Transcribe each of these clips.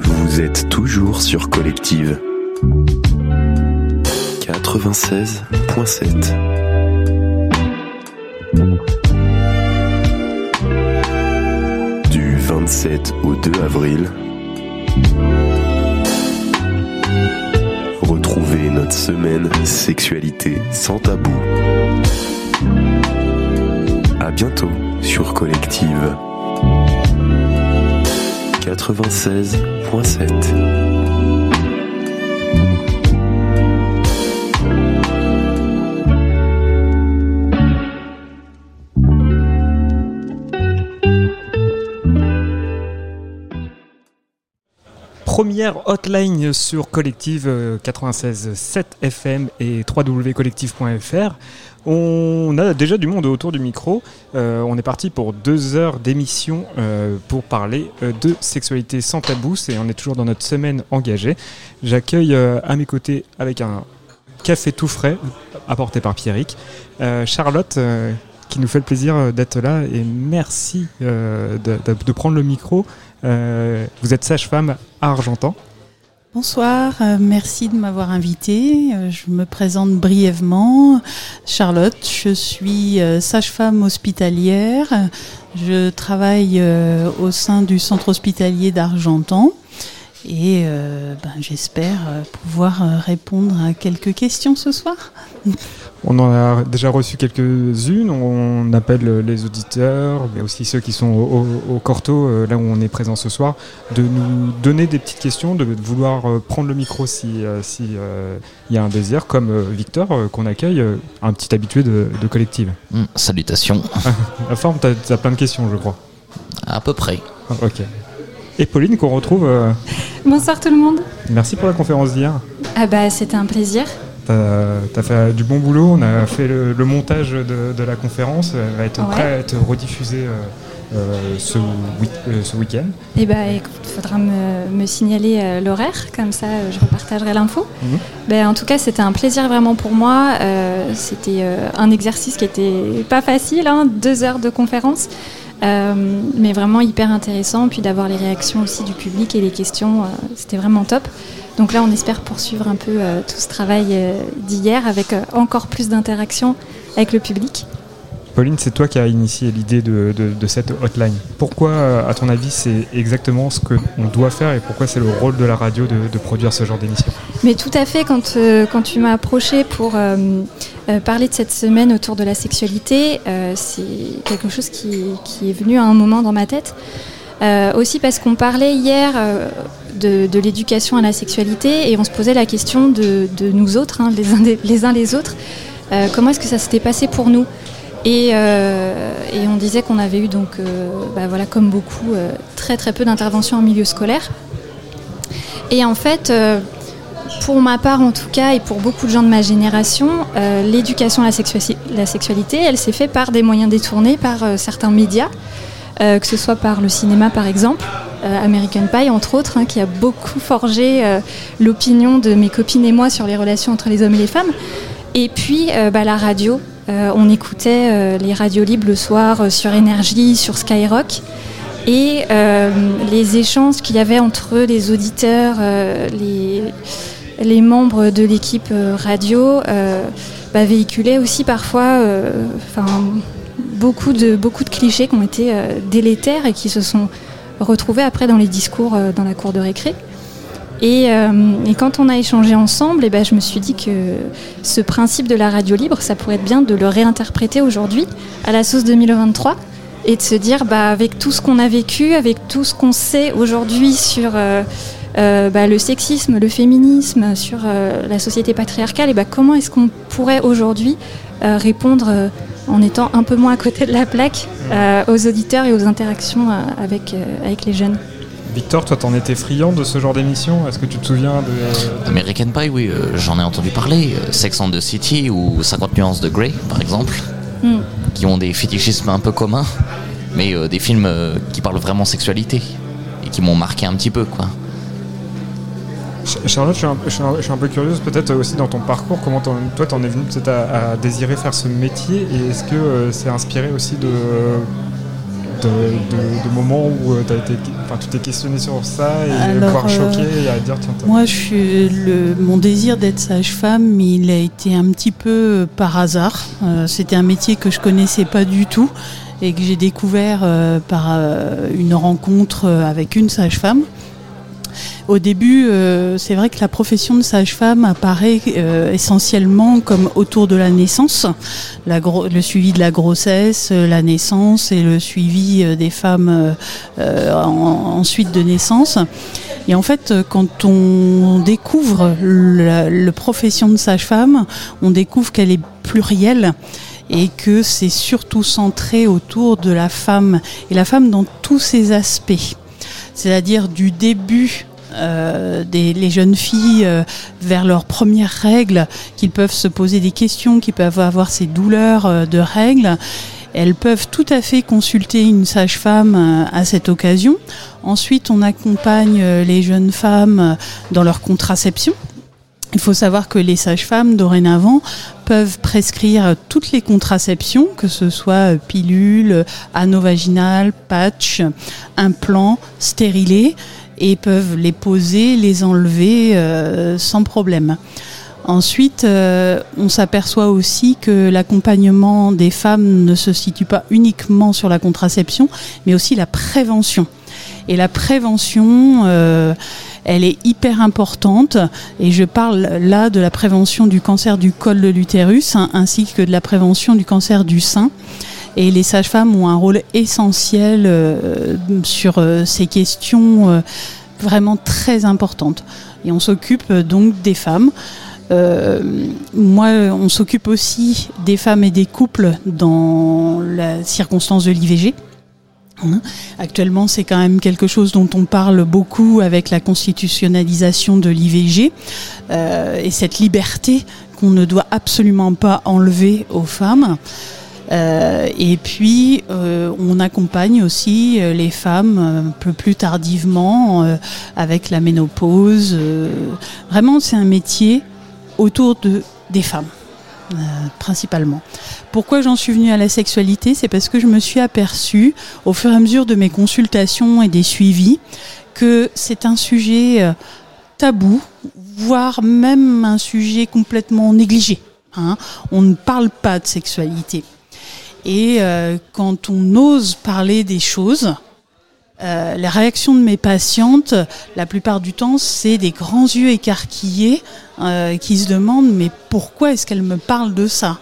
Vous êtes toujours sur Collective 96.7. Du 27 au 2 avril, semaine Sexualité sans tabou. À bientôt sur Collective 96.7. Première hotline sur Collective euh, 96.7 FM et www.collective.fr. On a déjà du monde autour du micro. Euh, on est parti pour deux heures d'émission euh, pour parler euh, de sexualité sans tabou. Et on est toujours dans notre semaine engagée. J'accueille euh, à mes côtés avec un café tout frais apporté par Pierrick. euh, Charlotte euh, qui nous fait le plaisir euh, d'être là et merci euh, de prendre le micro. Euh, vous êtes sage-femme à Argentan. Bonsoir, euh, merci de m'avoir invité. Euh, je me présente brièvement. Charlotte, je suis sage-femme hospitalière. Je travaille au sein du centre hospitalier d'Argentan et ben, j'espère pouvoir répondre à quelques questions ce soir. On en a déjà reçu quelques-unes. On appelle les auditeurs, mais aussi ceux qui sont au, au- au Corto, euh, là où on est présent ce soir, de nous donner des petites questions, de vouloir euh, prendre le micro si euh, si, euh, il y a un désir, comme Victor qu'on accueille, un petit habitué de, de collective. Hmm, salutations, La forme, t'as as plein de questions, je crois. à peu près. Ah, Ok. Et Pauline qu'on retrouve. euh, Bonsoir tout le monde. merci pour la conférence d'hier. Ah bah c'était un plaisir. T'as as fait du bon boulot, on a fait le, le montage de, de la conférence, elle va être Ouais. prête à être rediffusée euh, euh, ce, euh, ce week-end. Et bah écoute, faudra me, me signaler euh, l'horaire, comme ça euh, je repartagerai l'info. Mhm. Ben, en tout cas c'était un plaisir vraiment pour moi. C'était un exercice qui était pas facile, hein, deux heures de conférence. Mais vraiment hyper intéressant, puis d'avoir les réactions aussi du public et les questions, c'était vraiment top. Donc là, on espère poursuivre un peu euh, tout ce travail euh, d'hier avec euh, encore plus d'interactions avec le public. Pauline, c'est toi qui as initié l'idée de, de- de cette hotline. Pourquoi, à ton avis, c'est exactement ce qu'on doit faire et pourquoi c'est le rôle de la radio de, de produire ce genre d'émission Mais tout à fait, quand, euh, quand tu m'as approché pour euh, euh, parler de cette semaine autour de la sexualité, c'est quelque chose qui, qui est venu à un moment dans ma tête. Euh, aussi parce qu'on parlait hier euh, de, l'éducation à la sexualité et on se posait la question de, nous autres, hein, les, uns les autres, euh, comment est-ce que ça s'était passé pour nous? Et, on disait qu'on avait eu donc, bah voilà, comme beaucoup, très très peu d'interventions en milieu scolaire. Et en fait, pour ma part en tout cas, et pour beaucoup de gens de ma génération, l'éducation à la, sexua- la sexualité, elle s'est faite par des moyens détournés, par certains médias, euh, que ce soit par le cinéma par exemple, euh, American Pie entre autres, hein, qui a beaucoup forgé euh, l'opinion de mes copines et moi sur les relations entre les hommes et les femmes. Et puis bah, la radio, on écoutait les radios libres le soir sur Énergie, sur Skyrock. Et les échanges qu'il y avait entre les auditeurs, les, membres de l'équipe radio, bah, véhiculaient aussi parfois beaucoup, de, beaucoup de clichés qui ont été euh, délétères et qui se sont retrouvés après dans les discours euh, dans la cour de récré. Et, euh, et quand on a échangé ensemble, eh ben, je me suis dit que ce principe de la radio libre, ça pourrait être bien de le réinterpréter aujourd'hui à la sauce 2023 et de se dire, bah, avec tout ce qu'on a vécu, avec tout ce qu'on sait aujourd'hui sur euh, bah, le sexisme, le féminisme, sur euh, la société patriarcale, et bah, comment est-ce qu'on pourrait aujourd'hui euh, répondre euh, en étant un peu moins à côté de la plaque euh, aux auditeurs et aux interactions euh, avec, euh, avec les jeunes? Victor, toi, t'en étais friand de ce genre d'émission? Est-ce que tu te souviens de. American Pie, oui, euh, j'en ai entendu parler. euh, Sex and the City ou 50 nuances de Grey, par exemple, Hmm. qui ont des fétichismes un peu communs, mais euh, des films euh, qui parlent vraiment sexualité et qui m'ont marqué un petit peu, quoi. Charlotte, je suis, un, peu curieuse peut-être aussi dans ton parcours, comment toi t'en es venu peut-être à, désirer faire ce métier et est-ce que c'est inspiré aussi de, de, moments où euh, as été, tu t'es questionné sur ça et voire choqué et à dire tiens, Moi, je suis le, mon désir d'être sage-femme, il a été un petit peu euh, par hasard. Euh, c'était un métier que je connaissais pas du tout et que j'ai découvert par une rencontre avec une sage-femme. Au début, euh, c'est vrai que la profession de sage-femme apparaît euh, essentiellement comme autour de la naissance, le suivi de la grossesse, euh, la naissance et le suivi des femmes ensuite de naissance. Et en fait, quand on découvre la, profession de sage-femme, on découvre qu'elle est plurielle et que c'est surtout centré autour de la femme et la femme dans tous ses aspects. C'est-à-dire du début euh, des, les jeunes filles euh, vers leurs premières règles, qu'ils peuvent se poser des questions, qu'ils peuvent avoir ces douleurs euh, de règles. Elles peuvent tout à fait consulter une sage-femme à cette occasion. Ensuite, on accompagne les jeunes femmes dans leur contraception. Il faut savoir que les sages-femmes, dorénavant, peuvent prescrire toutes les contraceptions, que ce soit pilules, anneaux vaginales, patch, implants, stérilés et peuvent les poser, les enlever euh, sans problème. Ensuite, euh, on s'aperçoit aussi que l'accompagnement des femmes ne se situe pas uniquement sur la contraception, mais aussi la prévention. Et la prévention, euh, elle est hyper importante. Et je parle là de la prévention du cancer du col de l'utérus, hein, ainsi que de la prévention du cancer du sein. Et les sages-femmes ont un rôle essentiel euh, sur euh, ces questions euh, vraiment très importantes. Et on s'occupe donc des femmes. moi, on s'occupe aussi des femmes et des couples dans la circonstance de l'IVG. Actuellement, c'est quand même quelque chose dont on parle beaucoup avec la constitutionnalisation de l'IVG et cette liberté qu'on ne doit absolument pas enlever aux femmes. Euh, et puis, euh, on accompagne aussi euh, les femmes un peu plus tardivement avec la ménopause. vraiment, c'est un métier autour de, des femmes. Principalement. Pourquoi j'en suis venue à la sexualité C'est parce que je me suis aperçue, au fur et à mesure de mes consultations et des suivis, que c'est un sujet tabou, voire même un sujet complètement négligé. Hein. On ne parle pas de sexualité. Et euh, quand on ose parler des choses, euh, les réactions de mes patientes, la plupart du temps, c'est des grands yeux écarquillés euh, qui se demandent mais pourquoi est-ce qu'elle me parle de ça?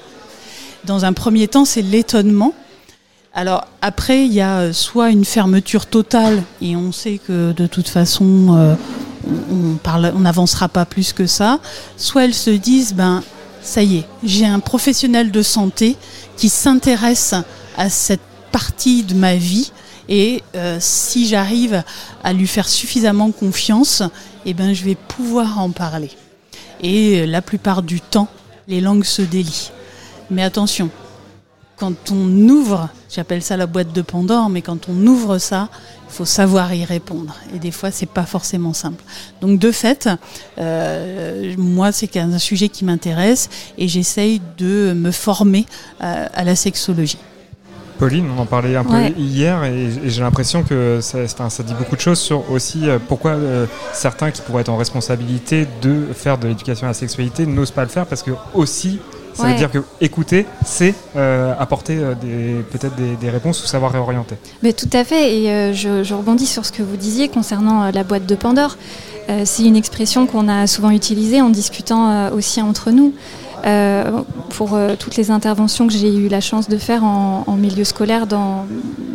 Dans un premier temps, c'est l'étonnement. Alors après, il y a soit une fermeture totale et on sait que de toute façon, on n'avancera pas plus que ça. Soit elles se disent ben ça y est, j'ai un professionnel de santé qui s'intéresse à cette partie de ma vie et euh, si j'arrive à lui faire suffisamment confiance, eh ben, je vais pouvoir en parler. Et la plupart du temps, les langues se délient. Mais attention, quand on ouvre, j'appelle ça la boîte de Pandore, mais quand on ouvre ça, il faut savoir y répondre. Et des fois, c'est pas forcément simple. Donc, de fait, euh, moi, c'est un sujet qui m'intéresse et j'essaye de me former à la sexologie. Pauline, on en parlait un peu hier et, j'ai l'impression que ça, ça, dit beaucoup de choses sur aussi euh, pourquoi euh, certains qui pourraient être en responsabilité de faire de l'éducation à la sexualité n'osent pas le faire parce que aussi ça veut dire que écouter, c'est euh, apporter peut-être des, réponses ou savoir réorienter. Mais tout à fait, et je, je, rebondis sur ce que vous disiez concernant la boîte de Pandore. c'est une expression qu'on a souvent utilisée en discutant aussi entre nous. Euh, pour euh, toutes les interventions que j'ai eu la chance de faire en, milieu scolaire dans,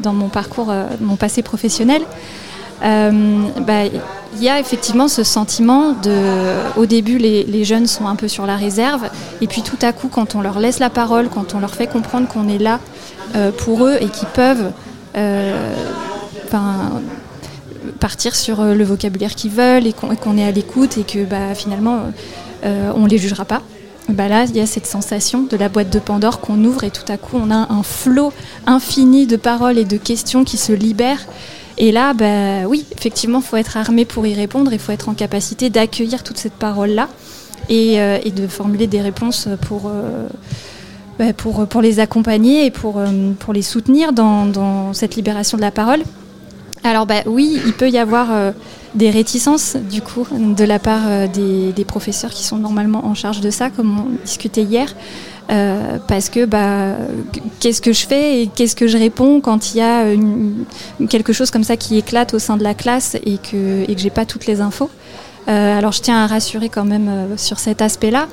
dans mon parcours, euh, mon passé professionnel. Bah, il y a effectivement ce sentiment de, au début, les, les, jeunes sont un peu sur la réserve, et puis tout à coup, quand on leur laisse la parole, quand on leur fait comprendre qu'on est là pour eux et qu'ils peuvent partir sur le vocabulaire qu'ils veulent et qu'on est à l'écoute et que bah, finalement, on ne les jugera pas. Bah là, il y a cette sensation de la boîte de Pandore qu'on ouvre et tout à coup, on a un flot infini de paroles et de questions qui se libèrent Et là, bah, oui, effectivement, il faut être armé pour y répondre, il faut être en capacité d'accueillir toute cette parole-là et, euh, et, de formuler des réponses pour, euh, bah, les accompagner et pour, euh, les soutenir dans, cette libération de la parole. Alors bah, oui, il peut y avoir euh, des réticences du coup de la part euh, des, professeurs qui sont normalement en charge de ça, comme on discutait hier. Euh, parce que bah, qu'est-ce que je fais et qu'est-ce que je réponds quand il y a quelque chose comme ça qui éclate au sein de la classe et que, et que j'ai pas toutes les infos. Alors je tiens à rassurer quand même sur cet aspect-là.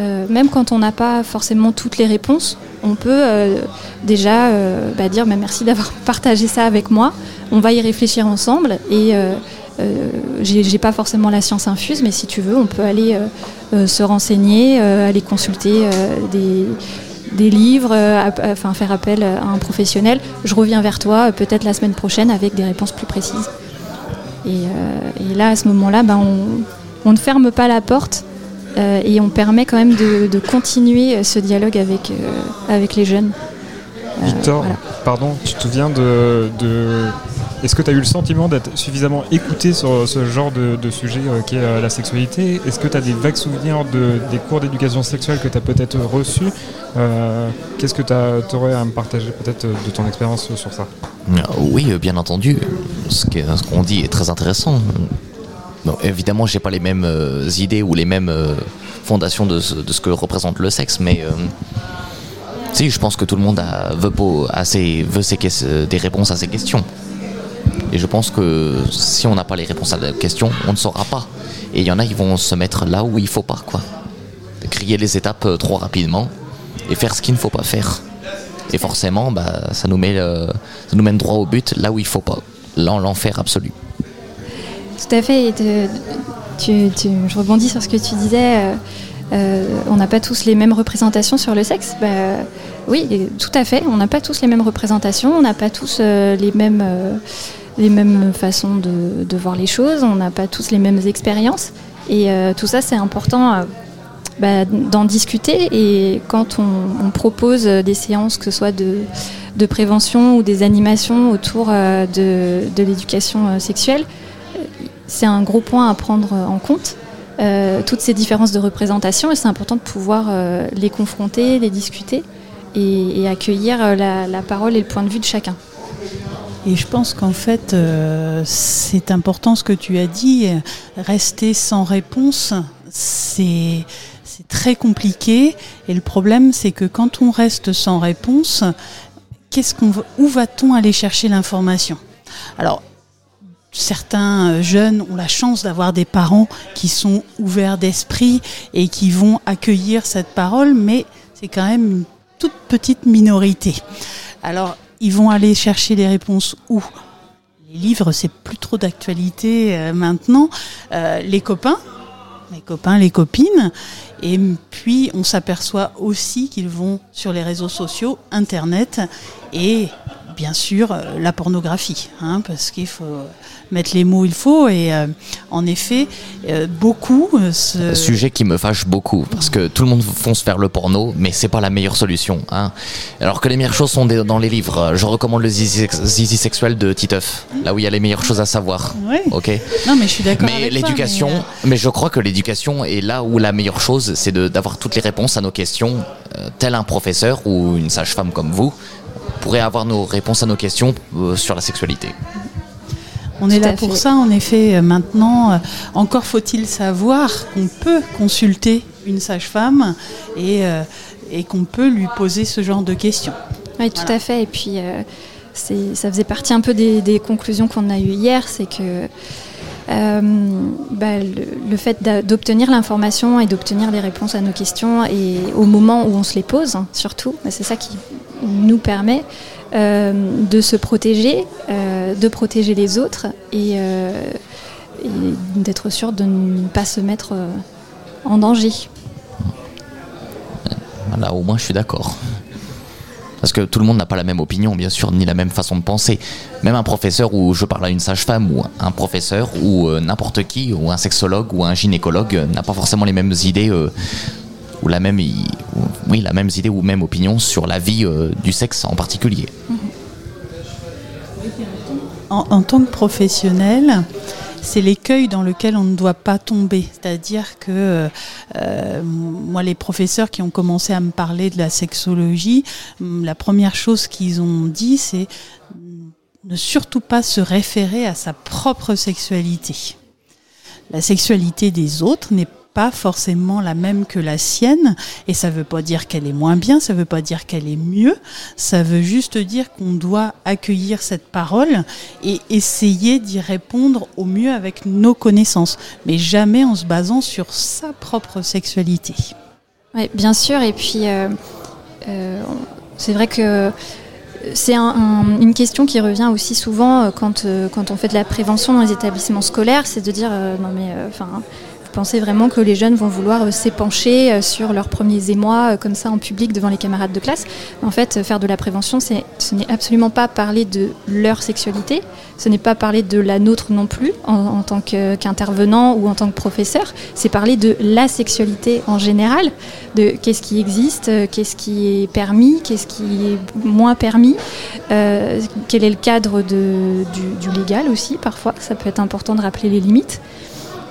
Euh, même quand on n'a pas forcément toutes les réponses, on peut euh, déjà bah, dire bah, merci d'avoir partagé ça avec moi. On va y réfléchir ensemble et euh, j'ai pas forcément la science infuse, mais si tu veux, on peut aller euh, euh, se renseigner, aller consulter des, livres, enfin faire appel à un professionnel. Je reviens vers toi peut-être la semaine prochaine avec des réponses plus précises. Et, là, à ce moment-là, on, on, ne ferme pas la porte et on permet quand même de, de continuer ce dialogue avec, avec les jeunes. Victor, voilà. pardon, tu te souviens de, de est-ce que tu as eu le sentiment d'être suffisamment écouté sur ce genre de, de sujet euh, qui est euh, la sexualité? Est-ce que tu as des vagues souvenirs de, des cours d'éducation sexuelle que tu as peut-être reçus? Euh, Qu'est-ce que tu aurais à me partager peut-être de ton expérience sur ça? Oui, bien entendu. Ce qu'on qu dit est très intéressant. Bon, évidemment, j'ai pas les mêmes euh, idées ou les mêmes euh, fondations de ce, que représente le sexe, mais euh, si, je pense que tout le monde a, veut, des réponses à ces questions. Et je pense que si on n'a pas les réponses à la question, on ne saura pas. Et il y en a, ils vont se mettre là où il faut pas, quoi. Crier les étapes trop rapidement et faire ce qu'il ne faut pas faire. Et forcément, bah, ça, nous mène droit au but, là où il faut pas. L'enfer absolu. Tout à fait. Et je rebondis sur ce que tu disais. Euh, euh, on n'a pas tous les mêmes représentations sur le sexe. Bah, oui, tout à fait. On n'a pas tous les mêmes représentations. On n'a pas tous euh, les mêmes. Les mêmes façons de, voir les choses, on n'a pas tous les mêmes expériences. Et tout ça, c'est important bah, d'en discuter. Et quand on, on, propose des séances, que ce soit de, de prévention ou des animations autour de, de l'éducation sexuelle, c'est un gros point à prendre en compte. Euh, toutes ces différences de représentation et c'est important de pouvoir euh, les confronter, les discuter et, accueillir la, parole et le point de vue de chacun. Et je pense qu'en fait, euh, c'est important ce que tu as dit. Rester sans réponse, c'est très compliqué. Et le problème, c'est que quand on reste sans réponse, où va-t-on aller chercher l'information? Alors, certains jeunes ont la chance d'avoir des parents qui sont ouverts d'esprit et qui vont accueillir cette parole, mais c'est quand même une toute petite minorité. Alors, ils vont aller chercher les réponses où? Les livres, c'est plus trop d'actualité euh, maintenant. Euh, les copains, les copains, les copines. Et puis, on s'aperçoit aussi qu'ils vont sur les réseaux sociaux, Internet et bien sûr euh, la pornographie, hein, parce qu'il faut mettre les mots il faut. Et euh, en effet, euh, beaucoup. Ce... Sujet qui me fâche beaucoup, parce que tout le monde fonce vers le porno, mais c'est pas la meilleure solution. Hein. Alors que les meilleures choses sont dans les livres. Je recommande le zizi, zizi sexuel de Titeuf, là où il y a les meilleures choses à savoir. Ouais. Ok? Non, mais je suis d'accord. Mais l'éducation, mais, euh... mais, je crois que l'éducation est là où la meilleure chose, c'est d'avoir toutes les réponses à nos questions, tel un professeur ou une sage-femme comme vous pourrait avoir nos réponses à nos questions euh, sur la sexualité. On est là pour fait. ça, en effet. Maintenant, encore faut-il savoir qu'on peut consulter une sage-femme et, euh, et qu'on peut lui poser ce genre de questions. Oui, tout voilà. à fait. Et puis, euh, ça faisait partie un peu des, des conclusions qu'on a eues hier, c'est que euh, bah, le, fait d'obtenir l'information et d'obtenir des réponses à nos questions et au moment où on se les pose, hein, surtout, bah, c'est ça qui nous permet euh, de se protéger, euh, de protéger les autres et, d'être sûr de ne pas se mettre en danger. Là, au moins, je suis d'accord. Parce que tout le monde n'a pas la même opinion, bien sûr, ni la même façon de penser. Même un professeur où je parle à une sage-femme, ou un professeur, ou euh, n'importe qui, ou un sexologue, ou un gynécologue, euh, n'a pas forcément les mêmes idées, euh, ou la même, ou, oui, la même idée ou même opinion sur la vie du sexe en particulier. En, tant que professionnel, c'est l'écueil dans lequel on ne doit pas tomber. C'est-à-dire que euh, moi, les professeurs qui ont commencé à me parler de la sexologie, hum, la première chose qu'ils ont dit, c'est ne surtout pas se référer à sa propre sexualité. La sexualité des autres n'est pas forcément la même que la sienne, et ça ne veut pas dire qu'elle est moins bien, ça ne veut pas dire qu'elle est mieux, ça veut juste dire qu'on doit accueillir cette parole et essayer d'y répondre au mieux avec nos connaissances, mais jamais en se basant sur sa propre sexualité. Oui, bien sûr, et puis euh, euh, c'est vrai que c'est une question qui revient aussi souvent euh, quand, quand on fait de la prévention dans les établissements scolaires, c'est de dire non mais enfin pensez vraiment que les jeunes vont vouloir euh, s'épancher euh, sur leurs premiers émois euh, comme ça en public devant les camarades de classe. En fait, faire de la prévention, ce n'est absolument pas parler de leur sexualité, ce n'est pas parler de la nôtre non plus en, tant qu'intervenant ou en tant que professeur, c'est parler de la sexualité en général, de qu'est-ce qui existe, qu'est-ce qui est permis, qu'est-ce qui est moins permis, quel est le cadre du, du légal aussi parfois, ça peut être important de rappeler les limites.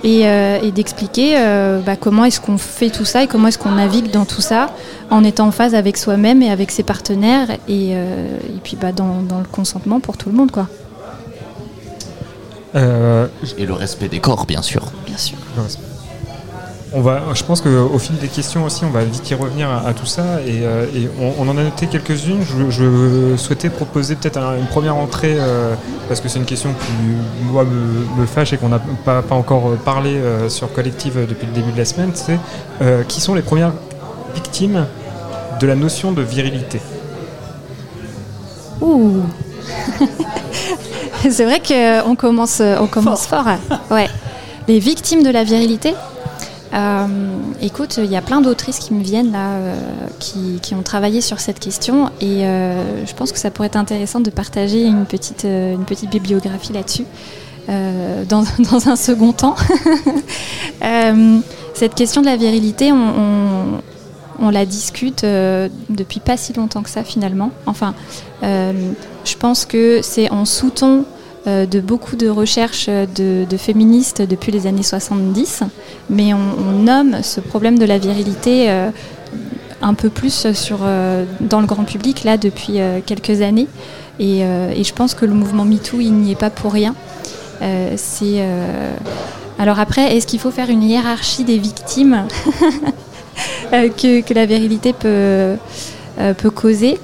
Euh, et, d'expliquer euh, bah, comment est-ce qu'on fait tout ça et comment est-ce qu'on navigue dans tout ça en étant en phase avec soi-même et avec ses partenaires et, euh, et puis bah, dans, dans, le consentement pour tout le monde. quoi. Et le respect des corps, bien sûr. Bien sûr. On va, je pense qu'au fil des questions aussi, on va vite y revenir à, tout ça. Et, euh, on, en a noté quelques-unes. Je, souhaitais proposer peut-être une première entrée, euh, parce que c'est une question qui, moi, me, fâche et qu'on n'a pas, encore parlé euh, sur Collective depuis le début de la semaine. C'est qui sont les premières victimes de la notion de virilité? Ouh C'est vrai qu'on commence, on commence fort. fort. Ouais. Les victimes de la virilité? Euh, écoute, il y a plein d'autrices qui me viennent là, euh, qui, ont travaillé sur cette question, et euh, je pense que ça pourrait être intéressant de partager une petite, une petite bibliographie là-dessus. Dans, un second temps. cette question de la virilité, on, la discute depuis pas si longtemps que ça finalement. Enfin, je pense que c'est en sous-ton de beaucoup de recherches de, féministes depuis les années 70, mais on, nomme ce problème de la virilité euh, un peu plus sur, euh, dans le grand public là depuis quelques années. Et, je pense que le mouvement MeToo, il n'y est pas pour rien. c'est alors après, est-ce qu'il faut faire une hiérarchie des victimes que, que, la virilité peut, peut causer?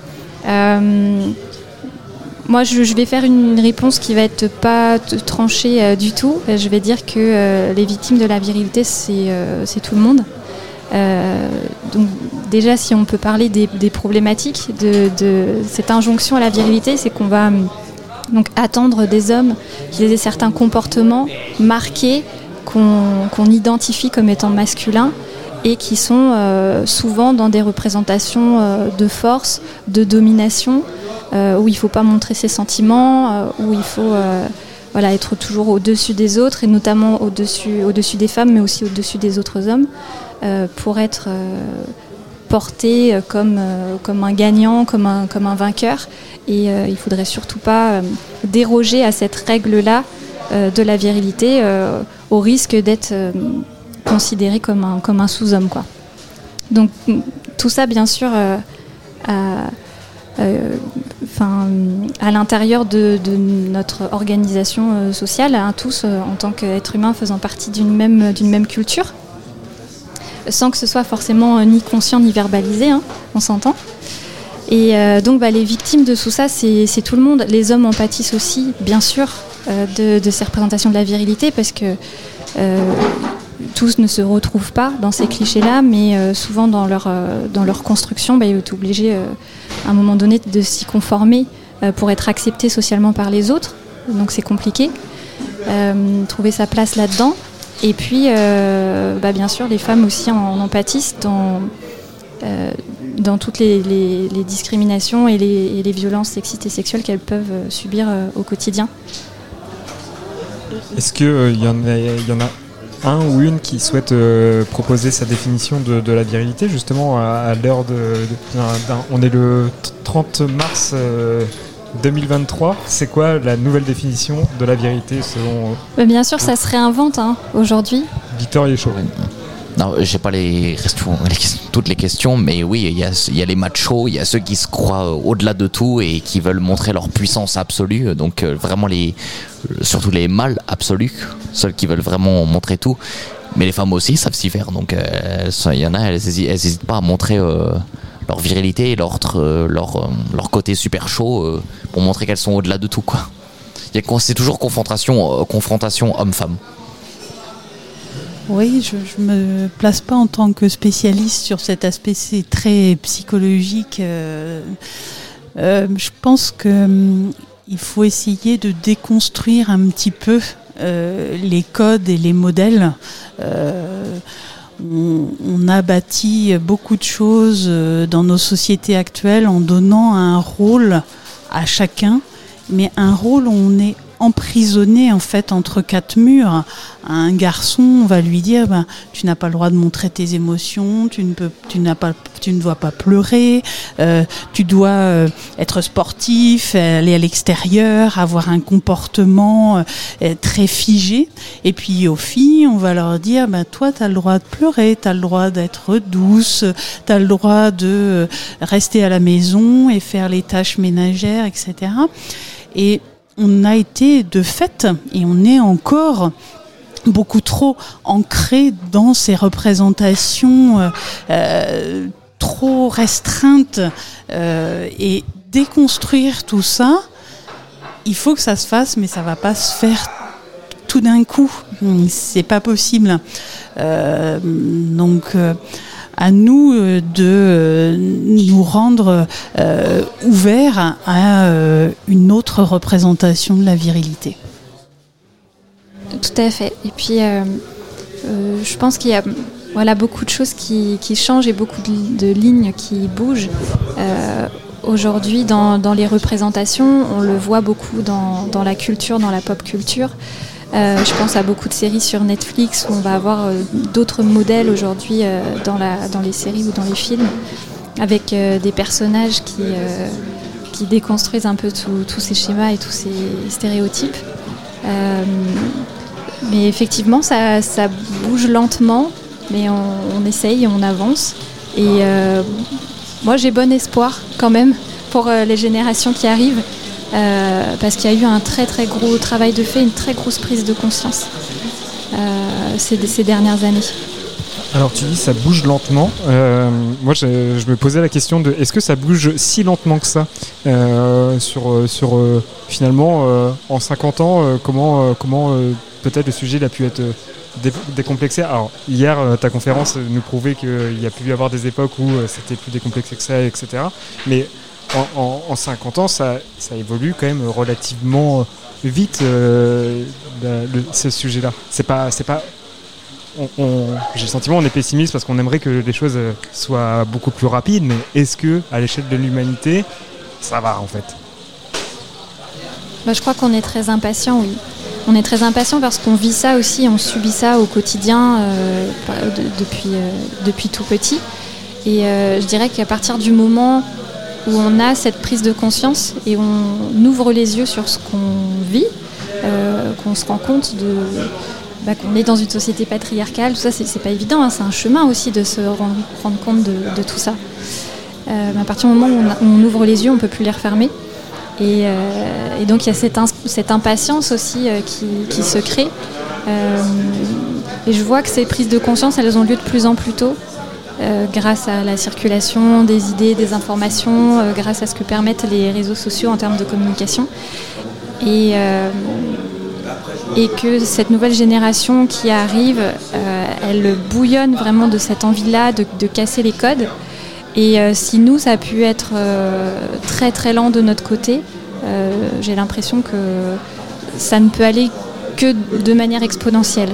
Moi, je, vais faire une réponse qui va être pas tranchée euh, du tout. Euh, je vais dire que euh, les victimes de la virilité, c'est tout le monde. donc déjà, si on peut parler des, problématiques de, cette injonction à la virilité, c'est qu'on va donc attendre des hommes qui aient certains comportements marqués qu'on identifie comme étant masculins et qui sont souvent dans des représentations de force, de domination, euh, où il ne faut pas montrer ses sentiments, euh, où il faut euh, voilà, être toujours au-dessus des autres, et notamment au-dessus au -dessus des femmes, mais aussi au-dessus des autres hommes, pour être porté comme, comme un gagnant, comme un, comme un vainqueur. Et il ne faudrait surtout pas déroger à cette règle-là de la virilité au risque d'être considéré comme un, sous-homme. Quoi. Donc tout ça, bien sûr, euh, enfin, à l'intérieur de, notre organisation euh, sociale, hein, tous euh, en tant qu'êtres humains faisant partie d'une même, d'une même culture, sans que ce soit forcément ni conscient ni verbalisé, hein, on s'entend. Et donc bah, les victimes de tout ça, c'est, tout le monde. Les hommes en pâtissent aussi, bien sûr, de, ces représentations de la virilité, parce que tous ne se retrouvent pas dans ces clichés-là, mais souvent dans leur, dans leur construction, bah, ils sont obligés à un moment donné de s'y conformer euh, pour être accepté socialement par les autres. Donc c'est compliqué. Euh, trouver sa place là-dedans. Et puis, euh, bah, bien sûr, les femmes aussi en, en pâtissent dans, dans toutes les, discriminations et les, violences sexistes et sexuelles qu'elles peuvent subir au quotidien. Est-ce qu'il y en a un ou une qui souhaite euh, proposer sa définition de, la virilité, justement à, l'heure de, On est le 30 mars 2023, c'est quoi la nouvelle définition de la vérité selon Bah, bien sûr, ça se réinvente hein, aujourd'hui. Victor Yéchaud Non, j'ai pas les, les questions- toutes les questions, mais oui, il y a, y a les machos, il y a ceux qui se croient euh, au-delà de tout et qui veulent montrer leur puissance absolue. Donc euh, vraiment les, euh, surtout les mâles absolus, ceux qui veulent vraiment montrer tout. Mais les femmes aussi savent s'y faire. Donc il y en a, elles n'hésitent pas à montrer leur virilité leur, leur, leur côté super chaud pour montrer qu'elles sont au-delà de tout. quoi. C'est toujours confrontation, confrontation homme-femme. Oui, je ne me place pas en tant que spécialiste sur cet aspect, c'est très psychologique. euh, euh, je pense que hum, faut essayer de déconstruire un petit peu euh, les codes et les modèles. On, on a bâti beaucoup de choses dans nos sociétés actuelles en donnant un rôle à chacun, mais un rôle où on est emprisonné en fait entre quatre murs. Un garçon, on va lui dire, ben, tu n'as pas le droit de montrer tes émotions, tu ne peux, tu n'as pas, tu ne dois pas pleurer, euh, tu dois euh, être sportif, aller à l'extérieur, avoir un comportement euh, très figé. Et puis aux filles, on va leur dire, ben, toi, tu as le droit de pleurer, tu as le droit d'être douce, tu as le droit de rester à la maison et faire les tâches ménagères, etc. Et on a été de fait, et on est encore beaucoup trop ancré dans ces représentations euh, euh, trop restreintes euh, et déconstruire tout ça, il faut que ça se fasse, mais ça va pas se faire tout d'un coup. C'est pas possible. Donc à nous euh, de euh, nous rendre euh, ouverts à une autre représentation de la virilité. Tout à fait. Et puis, je pense qu'il y a voilà, beaucoup de choses qui, changent et beaucoup de, lignes qui bougent. Aujourd'hui, dans, les représentations, on le voit beaucoup dans, la culture, dans la pop culture. Euh, je pense à beaucoup de séries sur Netflix où on va avoir euh, d'autres modèles aujourd'hui euh, dans, dans les séries ou dans les films, avec des personnages qui, qui déconstruisent un peu tous ces schémas et tous ces stéréotypes. Mais effectivement, ça, ça, bouge lentement, mais on, on, essaye, on avance. Et moi, j'ai bon espoir quand même pour les générations qui arrivent, euh, parce qu'il y a eu un très très gros travail de fait, une très grosse prise de conscience euh, ces, dernières années. Alors tu dis ça bouge lentement. Euh, moi je, me posais la question de est-ce que ça bouge si lentement que ça sur, sur finalement en 50 ans comment, comment peut-être le sujet a pu être décomplexé? Alors hier ta conférence nous prouvait qu'il y a pu y avoir des époques où c'était plus décomplexé que ça, etc. Mais en, en, en 50 ans ça, évolue quand même relativement vite euh, le, ce sujet-là. C'est pas, c'est pas j'ai le sentiment on est pessimiste parce qu'on aimerait que les choses soient beaucoup plus rapides, mais est-ce que à l'échelle de l'humanité, ça va en fait? Bah, Je crois qu'on est très impatient, oui. On est très impatient parce qu'on vit ça aussi, on subit ça au quotidien euh, de, depuis, euh, depuis tout petit. Et euh, je dirais qu'à partir du moment où on a cette prise de conscience et on ouvre les yeux sur ce qu'on vit, euh, qu'on se rend compte de, bah, qu'on est dans une société patriarcale, tout ça c'est pas évident, hein, c'est un chemin aussi de se rendre, compte de, tout ça. Euh, à partir du moment où on, ouvre les yeux, on peut plus les refermer. Et, euh, donc il y a cette, impatience aussi qui, se crée. Et je vois que ces prises de conscience, elles ont lieu de plus en plus tôt. Euh, grâce à la circulation des idées, des informations, euh, grâce à ce que permettent les réseaux sociaux en termes de communication. Et, euh, que cette nouvelle génération qui arrive, elle bouillonne vraiment de cette envie-là de, casser les codes. Et si nous, ça a pu être très très lent de notre côté, j'ai l'impression que ça ne peut aller que de manière exponentielle.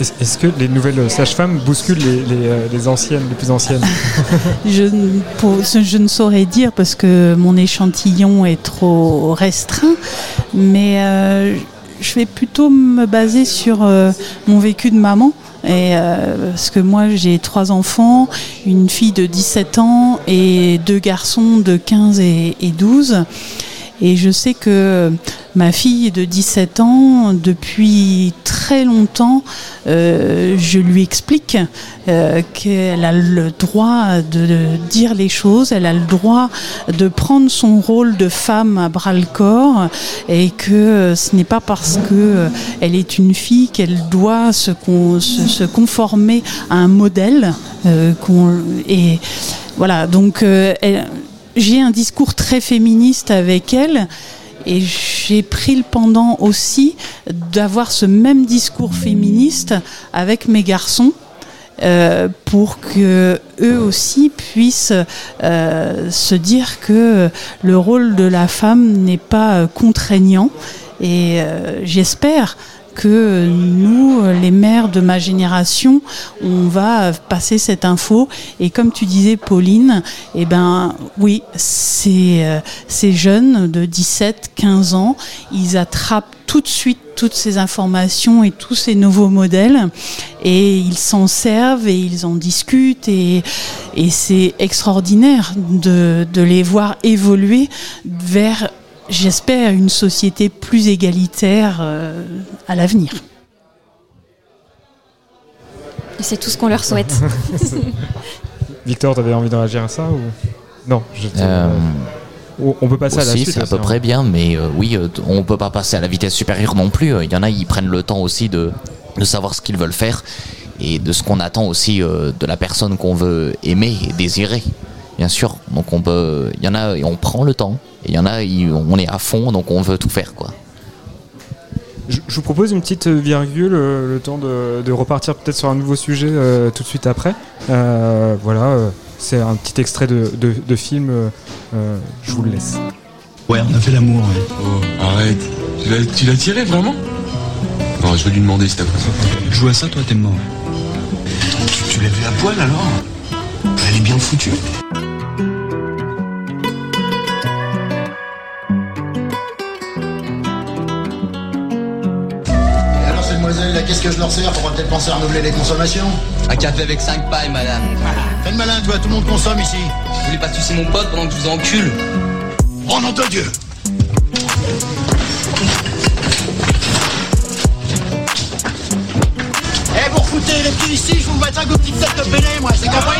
Est-ce que les nouvelles sages-femmes bousculent les, les, les, anciennes, les plus anciennes? Je, pour, je, ne saurais dire parce que mon échantillon est trop restreint, mais euh, je vais plutôt me baser sur euh, mon vécu de maman. Et euh, parce que moi j'ai trois enfants, une fille de 17 ans et deux garçons de 15 et, et 12. Et je sais que ma fille de 17 ans, depuis très longtemps, euh, je lui explique euh, qu'elle a le droit de, dire les choses, elle a le droit de prendre son rôle de femme à bras le corps et que ce n'est pas parce que elle est une fille qu'elle doit se, conformer à un modèle. Euh, et voilà, donc j'ai un discours très féministe avec elle. Et j'ai pris le pendant aussi d'avoir ce même discours féministe avec mes garçons. Euh, pour que eux aussi puissent euh, se dire que le rôle de la femme n'est pas contraignant et euh, j'espère que nous, les mères de ma génération, on va passer cette info. Et comme tu disais, Pauline, eh ben oui, ces, euh, ces jeunes de 17, 15 ans, ils attrapent tout de suite toutes ces informations et tous ces nouveaux modèles et ils s'en servent et ils en discutent et, et c'est extraordinaire de, de les voir évoluer vers j'espère, une société plus égalitaire euh, à l'avenir. Et c'est tout ce qu'on leur souhaite. Victor, tu avais envie de réagir à ça ou? Non euh, On peut passer à la suite. C'est à peu près bien, mais euh, oui, on peut pas passer à la vitesse supérieure non plus. Il y en a, ils prennent le temps aussi de, de savoir ce qu'ils veulent faire et de ce qu'on attend aussi de la personne qu'on veut aimer et désirer bien sûr. Donc on peut, il y en a, on prend le temps. Et il y en a, on est à fond, donc on veut tout faire, quoi. Je, vous propose une petite virgule, euh, le temps de, repartir peut-être sur un nouveau sujet euh, tout de suite après. Euh, voilà, c'est un petit extrait de, film. je vous le laisse. Ouais, on a fait l'amour. Oh, arrête. Tu l'as tiré vraiment? Non, je vais lui demander si t'as joue à ça, toi, t'es mort. Tu, tu l'as vu à poil alors? Elle est bien foutue. Qu'est-ce que je leur sers Faudra peut-être penser à renouveler les consommations. Un café avec 5 pailles, madame. Fais le malin, toi, tout le monde consomme ici. Vous voulez pas tuer mon pote pendant que je vous encule Oh nom de Dieu Eh, vous refoutez les petits ici, je vous mets un goût petit set de péné, moi, c'est compris?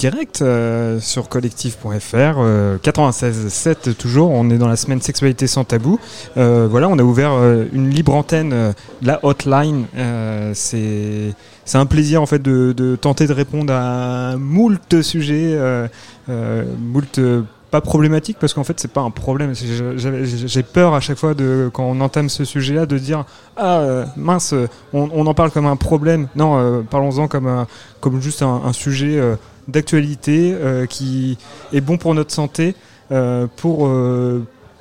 Direct euh, sur collectif.fr, 96.7 euh, toujours, on est dans la semaine sexualité sans tabou. voilà, on a ouvert une libre antenne, la hotline. c'est un plaisir en fait de, tenter de répondre à moult sujets, moult pas problématique parce qu'en fait c'est pas un problème. J'ai peur à chaque fois de quand on entame ce sujet-là de dire ah euh, mince on, en parle comme un problème. Non, euh, parlons-en comme comme juste un, sujet euh, d'actualité qui est bon pour notre santé, pour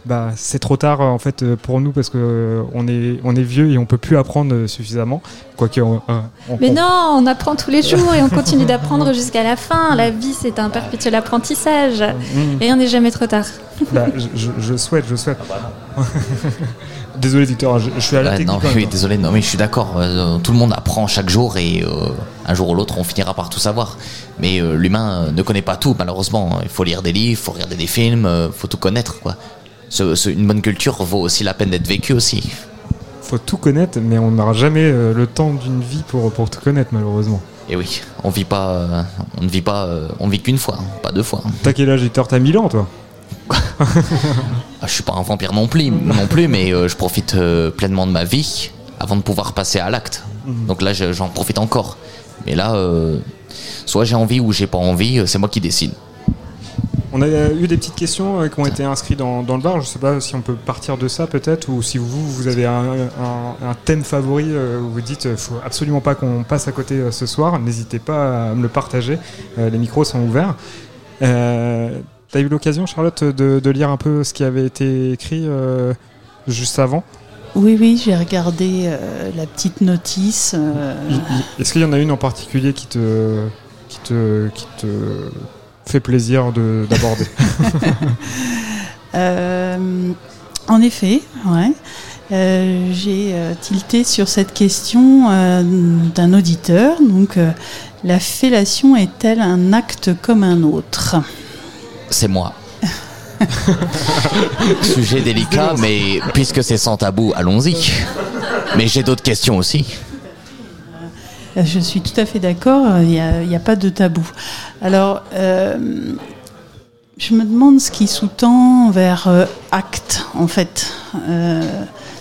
bah, c'est trop tard en fait pour nous parce que on est on est vieux et on peut plus apprendre suffisamment. Quoique Mais non, on apprend tous les jours et on continue d'apprendre jusqu'à la fin. La vie c'est un perpétuel apprentissage. Mm. Rien n'est jamais trop tard. Bah, je, souhaite, je souhaite. désolé Victor, je, suis à la technique. Non, oui, désolé, non mais je suis d'accord. Euh, tout le monde apprend chaque jour et euh, un jour ou l'autre on finira par tout savoir. Mais euh, l'humain ne connaît pas tout malheureusement. Il faut lire des livres, il faut regarder des films, il faut tout connaître quoi une bonne culture vaut aussi la peine d'être vécue aussi. Faut tout connaître, mais on n'aura jamais le temps d'une vie pour, pour tout connaître malheureusement. Et oui, on vit pas, on ne vit pas, on vit qu'une fois, pas deux fois. T'as quel âge Victor? T'as 1000 ans toi? Je suis pas un vampire non plus, non plus mais je profite pleinement de ma vie avant de pouvoir passer à l'acte. Mhm. Donc là, j'en profite encore. Mais là, soit j'ai envie ou j'ai pas envie, c'est moi qui décide. On On a eu des petites questions qui ont été inscrites dans, le bar. Je ne sais pas si on peut partir de ça peut-être, ou si vous, vous avez un, thème favori où vous dites qu'il ne faut absolument pas qu'on passe à côté ce soir. N'hésitez pas à me le partager. les micros sont ouverts. Tu as eu l'occasion, Charlotte, de, lire un peu ce qui avait été écrit juste avant? Oui, oui, j'ai regardé euh, la petite notice. Euh. Est-ce qu'il y en a une en particulier qui te, qui te, qui te fait plaisir d'aborder? Euh, En effet, ouais. j'ai tilté sur cette question d'un auditeur. Donc, la fellation est-elle un acte comme un autre? C'est moi. Sujet délicat, mais puisque c'est sans tabou, allons-y. Mais j'ai d'autres questions aussi. Euh, je suis tout à fait d'accord, il n'y a, pas de tabou. Alors, euh, je me demande ce qui sous-tend vers euh, acte, en fait.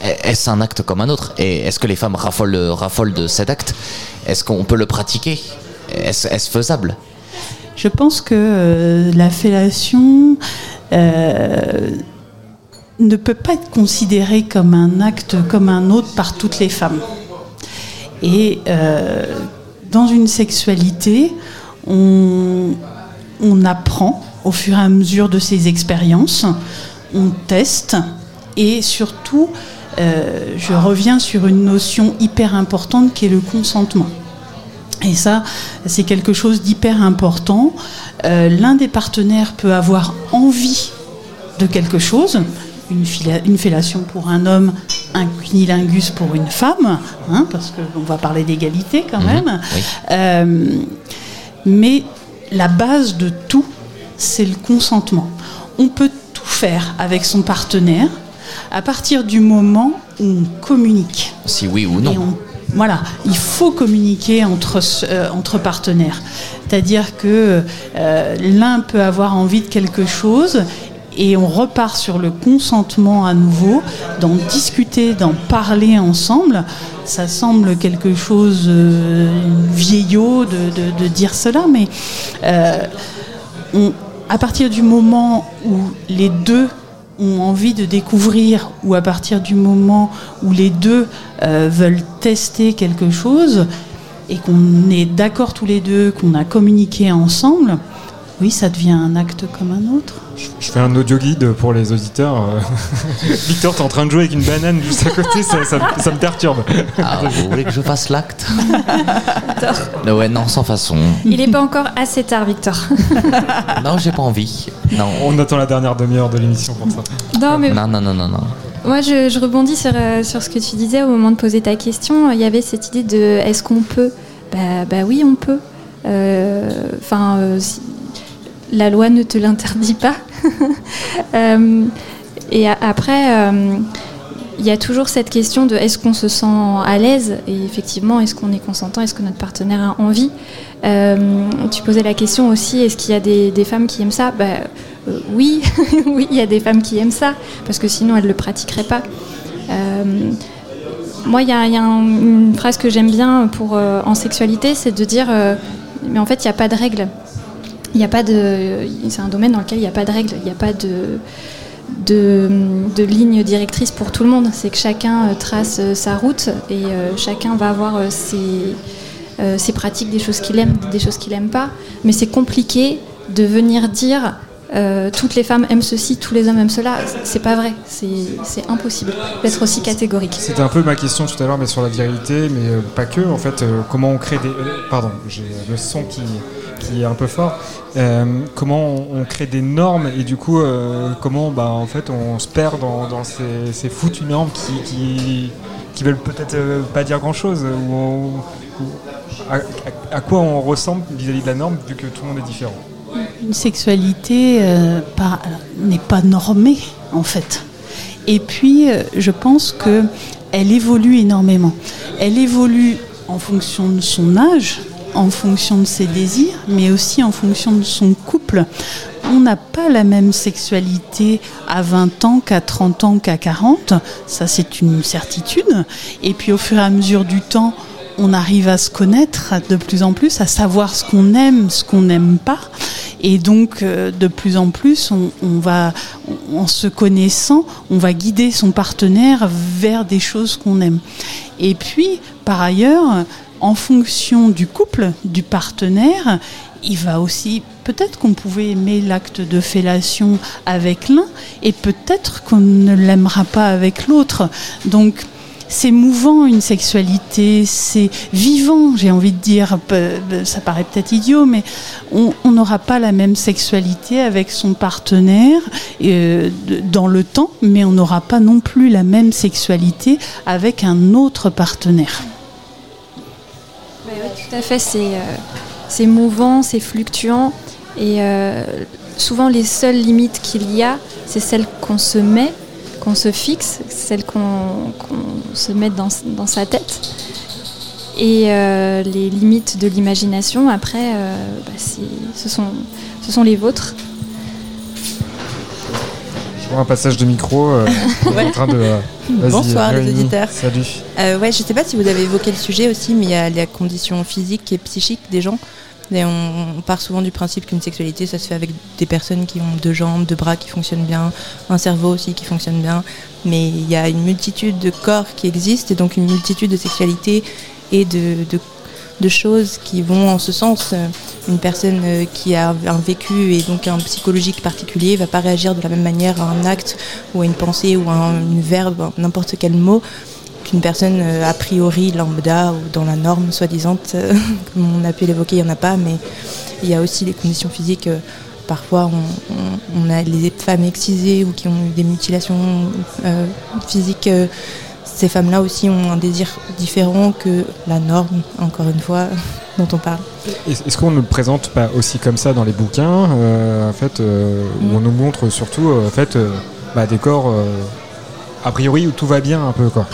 Est-ce un acte comme un autre? Et est-ce que les femmes raffolent, raffolent de cet acte? Est-ce qu'on peut le pratiquer? Est-ce faisable? Je pense que la fellation, euh, ne peut pas être considéré comme un acte comme un autre par toutes les femmes. Et euh, dans une sexualité, on, apprend au fur et à mesure de ses expériences, on teste et surtout, euh, je reviens sur une notion hyper importante qui est le consentement. Et ça, c'est quelque chose d'hyper important. Euh, l'un des partenaires peut avoir envie de quelque chose, une, une fellation pour un homme, un cunilingus pour une femme, hein, parce qu'on va parler d'égalité quand mhm. même. Euh, mais la base de tout, c'est le consentement. On peut tout faire avec son partenaire à partir du moment où on communique. Si oui ou non. Voilà, il faut communiquer entre, euh, partenaires. C'est-à-dire que euh, l'un peut avoir envie de quelque chose et on repart sur le consentement à nouveau, d'en discuter, d'en parler ensemble. Ça semble quelque chose euh, vieillot de, dire cela, mais à partir du moment où les deux ont envie de découvrir ou à partir du moment où les deux euh, veulent tester quelque chose et qu'on est d'accord tous les deux, qu'on a communiqué ensemble, oui, ça devient un acte comme un autre. Je, fais un audio guide pour les auditeurs. Euh. Victor, t'es en train de jouer avec une banane juste à côté, ça, me perturbe. Ah, vous voulez que je fasse l'acte Ouais, non, sans façon. Il n'est pas encore assez tard, Victor. non, j'ai pas envie. Non. On attend la dernière demi-heure de l'émission pour ça. Non, mais... non, non, non, non, non. Moi, je, rebondis sur, euh, sur ce que tu disais au moment de poser ta question. Il y avait cette idée de est-ce qu'on peut? Bah, bah, oui, on peut. Euh, enfin, la loi ne te l'interdit pas. Euh, et après, euh, il y a toujours cette question de est-ce qu'on se sent à l'aise et effectivement, est-ce qu'on est consentant, est-ce que notre partenaire a envie? Euh, tu posais la question aussi, est-ce qu'il y a des, femmes qui aiment ça? Bah, Oui, oui, il y a des femmes qui aiment ça, parce que sinon elles ne le pratiqueraient pas. moi, il y a, une phrase que j'aime bien pour, en sexualité, c'est de dire, mais en fait, il n'y a pas de règles il n'y a pas de. C'est un domaine dans lequel il n'y a pas de règles, il n'y a pas de, de, ligne directrice pour tout le monde. C'est que chacun euh, trace euh, sa route et euh, chacun va avoir ses, ses pratiques, des choses qu'il aime, des choses qu'il n'aime pas. Mais c'est compliqué de venir dire toutes les femmes aiment ceci, tous les hommes aiment cela. C'est pas vrai, c'est impossible d'être aussi catégorique. C'était un peu ma question tout à l'heure, mais sur la virilité, mais pas que. En fait, comment on crée des. pardon, j'ai le son qui qui est un peu fort. Euh, comment on, crée des normes et du coup euh, comment bah, en fait on se perd dans, ces, ces, foutues normes qui, qui, veulent peut-être euh, pas dire grand chose ou, à, quoi on ressemble vis-à-vis de la norme vu que tout le monde est différent? Une sexualité n'est pas normée en fait. Et puis je pense que elle évolue énormément. Elle évolue en fonction de son âge, en fonction de ses désirs, mais aussi en fonction de son couple. On n'a pas la même sexualité à 20 ans qu'à 30 ans qu'à 40, ça c'est une certitude. Et puis au fur et à mesure du temps, on arrive à se connaître de plus en plus, à savoir ce qu'on aime, ce qu'on n'aime pas. Et donc, euh, de plus en plus, on, on va, en se connaissant, on va guider son partenaire vers des choses qu'on aime. Et puis, par ailleurs, en fonction du couple, du partenaire, il va aussi, peut-être qu'on pouvait aimer l'acte de fellation avec l'un et peut-être qu'on ne l'aimera pas avec l'autre. Donc, c'est mouvant une sexualité, c'est vivant, j'ai envie de dire. Ça paraît peut-être idiot, mais on n'aura pas la même sexualité avec son partenaire euh, dans le temps, mais on n'aura pas non plus la même sexualité avec un autre partenaire. Tout à fait, c'est euh, mouvant, c'est fluctuant, et euh, souvent les seules limites qu'il y a, c'est celles qu'on se met qu'on se fixe, celle qu'on se met dans, sa tête. Et euh, les limites de l'imagination, après, bah, ce sont les vôtres. Un passage de micro. Euh, en train de, Bonsoir les auditeurs. Salut. ouais, je ne sais pas si vous avez évoqué le sujet aussi, mais il y a la condition physique et psychique des gens on, part souvent du principe qu'une sexualité, ça se fait avec des personnes qui ont deux jambes, deux bras qui fonctionnent bien, un cerveau aussi qui fonctionne bien. Mais il y a une multitude de corps qui existent et donc une multitude de sexualités et de, de, choses qui vont en ce sens. Une personne euh, qui a un vécu et donc un psychologique particulier va pas réagir de la même manière à un acte ou à une pensée ou à un, verbe, n'importe quel mot une personne euh, a priori lambda ou dans la norme soi-disant, euh, comme on a pu l'évoquer, il n'y en a pas, mais il y a aussi les conditions physiques. Euh, parfois, on, a les femmes excisées ou qui ont eu des mutilations physiques. Ces femmes-là aussi ont un désir différent que la norme, encore une fois, dont on parle. Est-ce qu'on ne le présente pas aussi comme ça dans les bouquins, en fait, où mm. on nous montre surtout en fait, bah, des corps a priori où tout va bien un peu quoi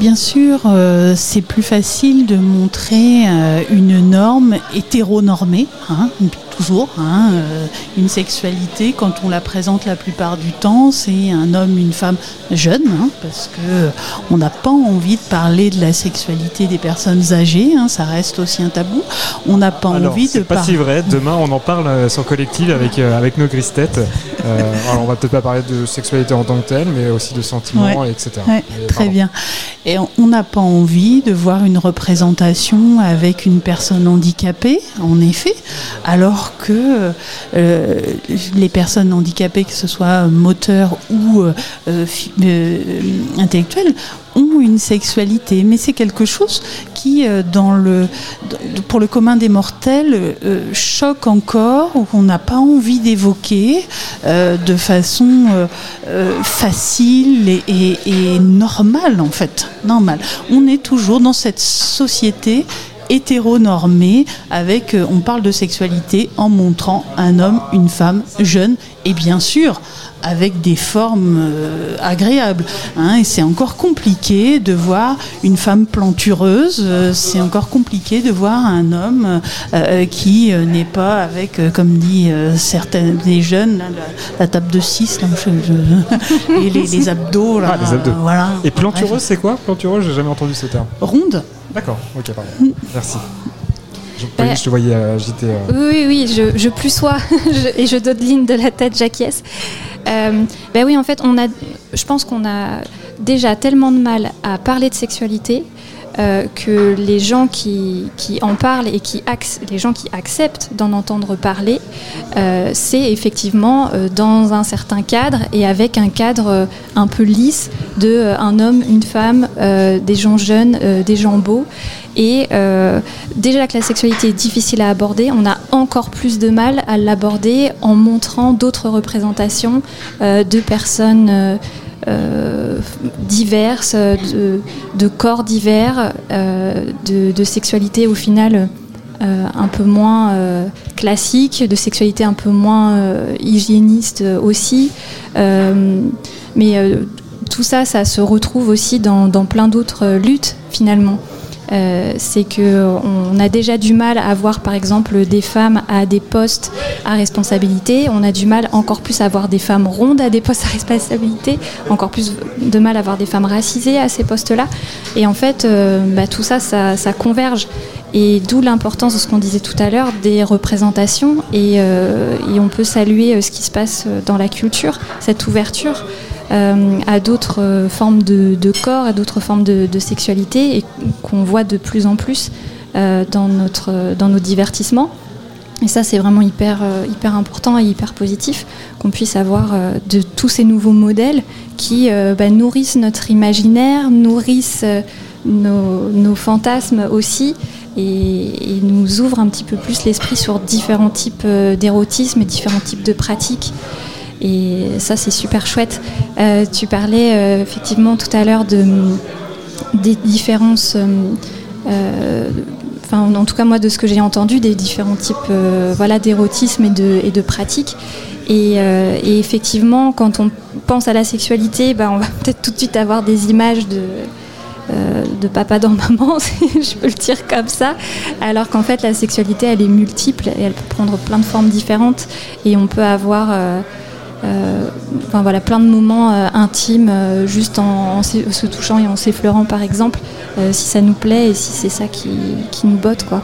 Bien sûr, euh, c'est plus facile de montrer euh, une norme hétéronormée, hein, toujours. Hein, euh, une sexualité, quand on la présente la plupart du temps, c'est un homme, une femme jeune, hein, parce que on n'a pas envie de parler de la sexualité des personnes âgées. ça reste aussi un tabou. On n'a pas envie de. C'est pas si vrai. Demain, on en parle sur collectif avec avec nos grises têtes. alors, on va peut-être pas parler de sexualité en tant que telle, mais aussi de sentiments, etc. très bien. Et on n'a pas envie de voir une représentation avec une personne handicapée, en effet, alors que euh, les personnes handicapées, que ce soit moteurs ou euh, euh, intellectuelles, ont une sexualité, mais c'est quelque chose qui, pour le commun des mortels, choque encore ou qu'on n'a pas envie d'évoquer de façon facile et, normale en fait. On est toujours dans cette société hétéronormée avec, on parle de sexualité en montrant un homme, une femme jeune et bien sûr avec des formes euh, agréables. Hein, et c'est encore compliqué de voir une femme plantureuse, euh, c'est encore compliqué de voir un homme euh, qui n'est pas avec, comme dit certains des jeunes, la, table de 6 et les, abdos. Ah, voilà. Et plantureuse, c'est quoi? Plantureuse, j'ai jamais entendu ce terme. Ronde. D'accord, ok, pardon. Merci. Je, te voyais agiter. Oui, oui, je, je plus sois et je dodeline de la tête, j'acquiesce. Euh, ben oui, en fait, on a, je pense qu'on a déjà tellement de mal à parler de sexualité euh, que les gens qui, en parlent et qui les gens qui acceptent d'en entendre parler, euh, c'est effectivement dans un certain cadre et avec un cadre un peu lisse de un homme, une femme, des gens jeunes, des gens beaux. Et euh, déjà que la sexualité est difficile à aborder, on a encore plus de mal à l'aborder en montrant d'autres représentations euh, de personnes euh, diverses, de, corps divers, de, de, sexualité au final un peu moins classique, de sexualité un peu moins hygiéniste aussi. mais tout ça, ça se retrouve aussi dans plein d'autres luttes finalement. Euh, c'est que on a déjà du mal à voir par exemple des femmes à des postes à responsabilité, on a du mal encore plus à voir des femmes rondes à des postes à responsabilité, encore plus de mal à voir des femmes racisées à ces postes-là. Et en fait, euh, bah, tout ça, ça, converge. Et d'où l'importance de ce qu'on disait tout à l'heure des représentations. Et, euh, on peut saluer ce qui se passe dans la culture, cette ouverture à d'autres euh, formes de, corps, à d'autres formes de, sexualité, et qu'on voit de plus en plus euh, dans, notre, dans nos divertissements. Et ça, c'est vraiment hyper, hyper important et hyper positif qu'on puisse avoir de tous ces nouveaux modèles qui bah, nourrissent notre imaginaire, nourrissent nos, nos fantasmes aussi et, et, nous ouvrent un petit peu plus l'esprit sur différents types d'érotisme et différents types de pratiques. Et ça, c'est super chouette. Euh, tu parlais euh, effectivement tout à l'heure de, des différences, euh, en tout cas, moi, de ce que j'ai entendu, des différents types voilà, d'érotisme et de, pratiques. Et, effectivement, quand on pense à la sexualité, bah, on va peut-être tout de suite avoir des images de, de papa dans maman, je peux le dire comme ça, alors qu'en fait la sexualité elle est multiple et elle peut prendre plein de formes différentes et on peut avoir enfin, voilà, plein de moments euh, intimes euh, juste en, en, se touchant et en s'effleurant par exemple, si ça nous plaît et si c'est ça qui, qui, nous botte quoi.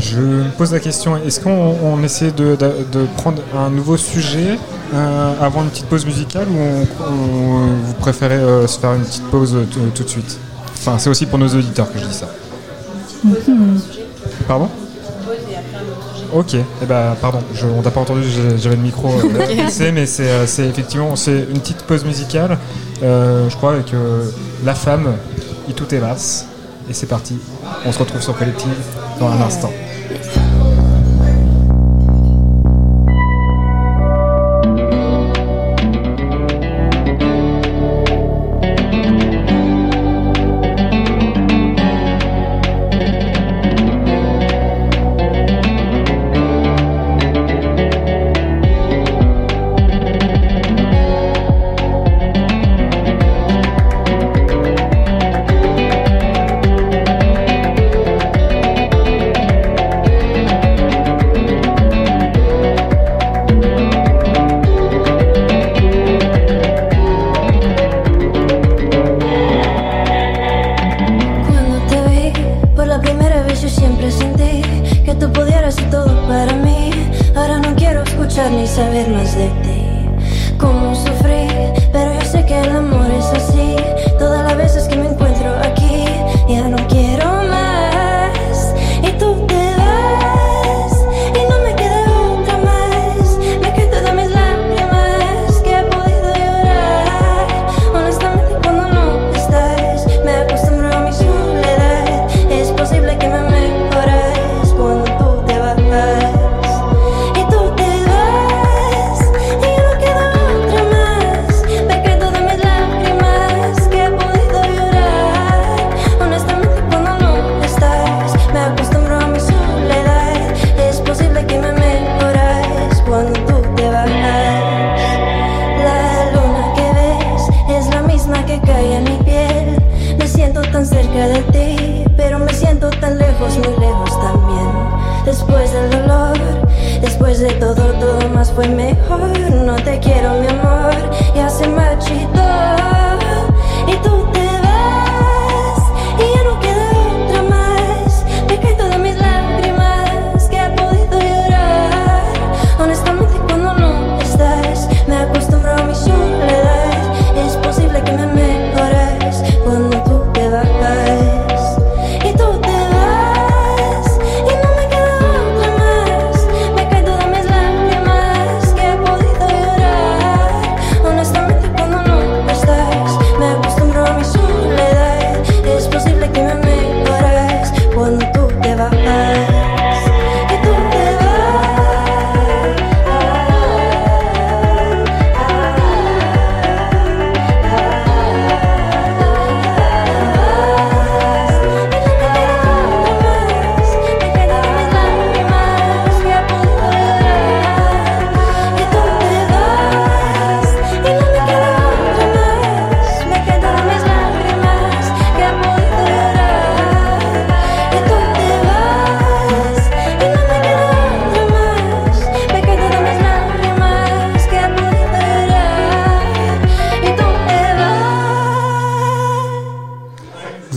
Je me pose la question, est-ce qu'on on essaie de, de, de, prendre un nouveau sujet euh, avant une petite pause musicale ou on, vous préférez euh, se faire une petite pause tout de suite? Enfin, c'est aussi pour nos auditeurs que je dis ça. Mm -hmm. Pardon? Ok, eh ben, pardon, je, on t'a pas entendu, j'avais le micro euh, mais c'est effectivement c'est une petite pause musicale, euh, je crois, avec euh, La Femme, et tout est vaste, et c'est parti. On se retrouve sur Collective dans un instant.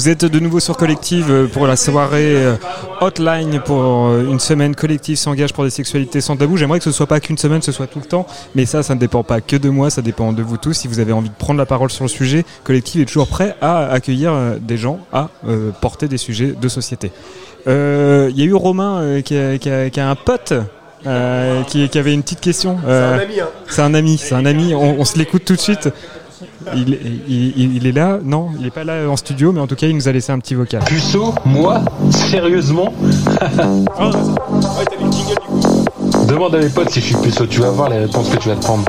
Vous êtes de nouveau sur Collective euh, pour la soirée euh, Hotline pour euh, une semaine. Collective s'engage pour des sexualités sans tabou. J'aimerais que ce soit pas qu'une semaine, ce soit tout le temps. Mais ça, ça ne dépend pas que de moi, ça dépend de vous tous. Si vous avez envie de prendre la parole sur le sujet, Collective est toujours prêt à accueillir des gens, à porter des sujets de société. Il y a eu Romain qui a, un pote qui, avait une petite question. c'est un ami. Hein. C'est un ami, c'est un ami. on se l'écoute tout de suite. Il, est là Non, il n'est pas là en studio, mais en tout cas, il nous a laissé un petit vocal. Puceau Moi Sérieusement Demande à mes potes si je suis puceau, tu vas voir les réponses que tu vas te prendre.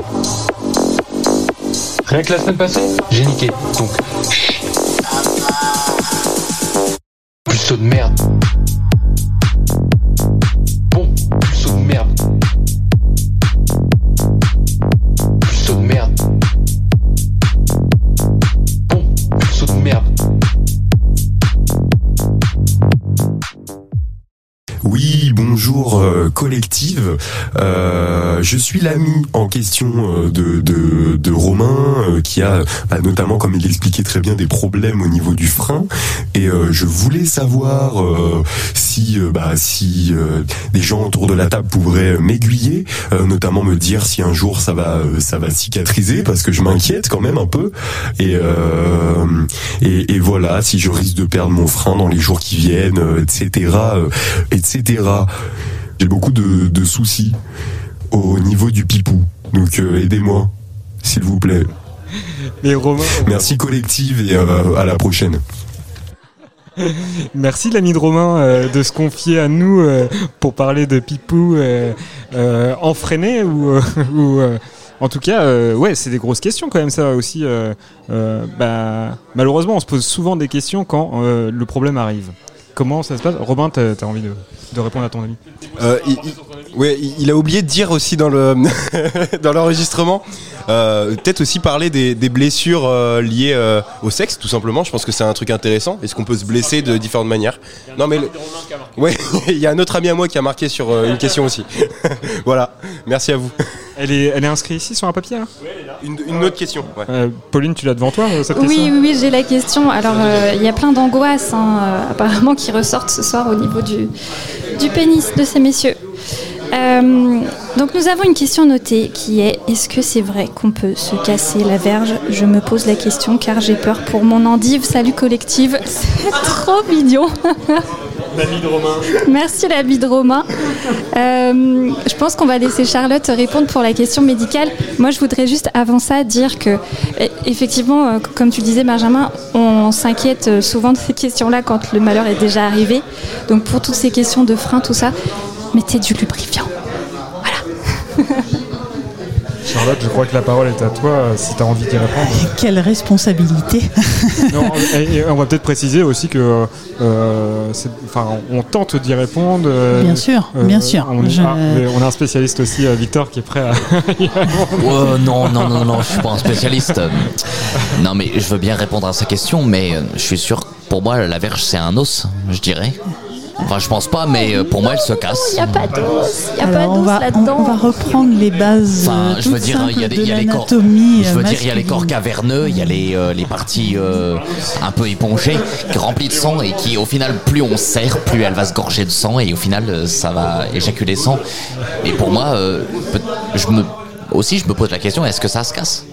Rien que la semaine passée, j'ai niqué. Donc. Puceau de merde. Euh, collective. Euh, je suis l'ami en question euh, de, de, de Romain qui a bah, notamment, comme il l'expliquait très bien, des problèmes au niveau du frein. Et je voulais savoir si, bah, si des gens autour de la table pourraient m'aiguiller, notamment me dire si un jour ça va ça va cicatriser parce que je m'inquiète quand même un peu. Et, et, et voilà, si je risque de perdre mon frein dans les jours qui viennent, etc. etc. J'ai beaucoup de, soucis au niveau du pipou. Donc euh, aidez-moi, s'il vous plaît. Merci collective et euh, à la prochaine. Merci l'ami de Romain euh, de se confier à nous pour parler de pipou enfreiné ou, ou en tout cas, ouais, c'est des grosses questions quand même ça aussi. Bah, malheureusement, on se pose souvent des questions quand le problème arrive. Comment ça se passe Robin, tu as envie de, répondre à ton ami euh, il, il, a oublié de dire aussi dans le dans l'enregistrement, euh, peut-être aussi parler des, blessures euh, liées au sexe, tout simplement. Je pense que c'est un truc intéressant. Est-ce qu'on peut se blesser de différentes manières Non, mais ouais, il y a un autre ami à moi qui a marqué sur une question aussi. voilà. Merci à vous. Elle est, elle est inscrite ici sur un papier une, autre question. Pauline, tu l'as devant toi cette oui, question Oui, oui, j'ai la question. Alors, il y a plein d'angoisses hein, apparemment qui ressortent ce soir au niveau du, du pénis de ces messieurs. Euh, donc nous avons une question notée qui est est-ce que c'est vrai qu'on peut se casser la verge? Je me pose la question car j'ai peur pour mon endive. Salut collective, c'est trop mignon. L'ami de Romain. Merci l'ami de Romain. Euh, je pense qu'on va laisser Charlotte répondre pour la question médicale. Moi je voudrais juste avant ça dire que e, effectivement, euh, comme tu disais Benjamin, on s'inquiète souvent de ces questions-là quand le malheur est déjà arrivé. Donc pour toutes ces questions de frein, tout ça, mettez du lubrifiant. Voilà. Charlotte, je crois que la parole est à toi euh, si tu as envie d'y répondre. Quelle responsabilité et, on va peut-être préciser aussi que euh, on tente d'y répondre. Euh, bien sûr, bien sûr. On, on, a un spécialiste aussi, Victor, qui est prêt à. oh, non, non, non, non, je suis pas un spécialiste. non, mais je veux bien répondre à sa question, mais je suis sûr, pour moi, la verge, c'est un os, je dirais. Enfin, je pense pas, mais euh, pour moi, elle se casse. Il n'y a pas d'os. Il a pas d'os là-dedans. On, va reprendre les bases. Enfin, je veux dire, il y a, y a les corps. Je veux dire, il y a les corps caverneux, il y a les, euh, les parties euh, un peu épongées, remplies de sang et qui, au final, plus on serre, plus elle va se gorger de sang et au final, ça va éjaculer sang. Et pour moi, je me aussi, je me pose la question est-ce que ça se casse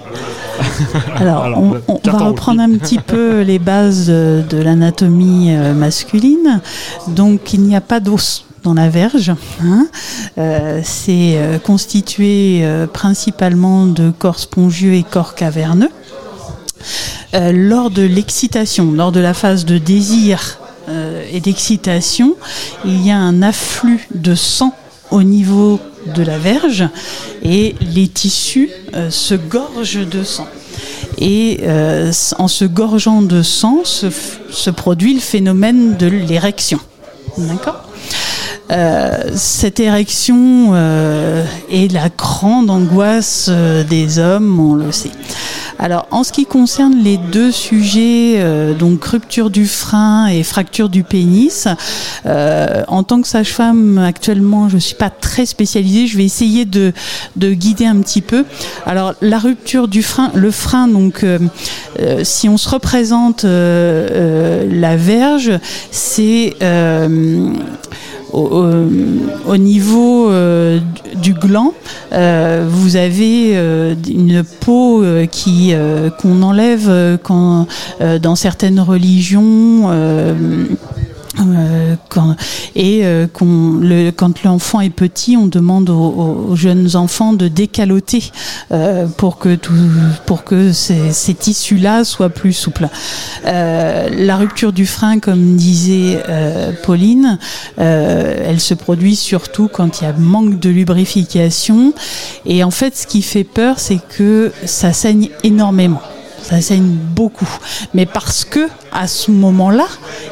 Alors, on, va reprendre un petit peu les bases de l'anatomie euh, masculine. Donc, il n'y a pas d'os dans la verge. Hein. Euh, c'est euh, constitué principalement de corps spongieux et corps caverneux. lors de l'excitation, lors de la phase de désir et d'excitation, il y a un afflux de sang au niveau de la verge et les tissus euh, se gorgent de sang. Et euh, en se gorgeant de sang se, produit le phénomène de l'érection. D'accord? Cette érection est la grande angoisse des hommes, on le sait. Alors, en ce qui concerne les deux sujets, euh, donc rupture du frein et fracture du pénis, euh, en tant que sage-femme, actuellement, je suis pas très spécialisée. Je vais essayer de, de guider un petit peu. Alors, la rupture du frein, le frein, donc, euh, euh, si on se représente euh, euh, la verge, c'est euh, au, au- au niveau euh, du gland, euh, vous avez euh, une peau euh, qui euh, qu'on enlève euh, quand dans certaines religions. Euh, quand, et euh, le, quand l'enfant est petit, on demande aux, jeunes enfants de décaloter euh, pour que ces, ces tissus-là soient plus souples. Euh, la rupture du frein, comme disait euh, Pauline, elle se produit surtout quand il y a manque de lubrification. Et en fait, ce qui fait peur, c'est que ça saigne énormément. Ça saigne beaucoup. Mais parce que, à ce moment-là,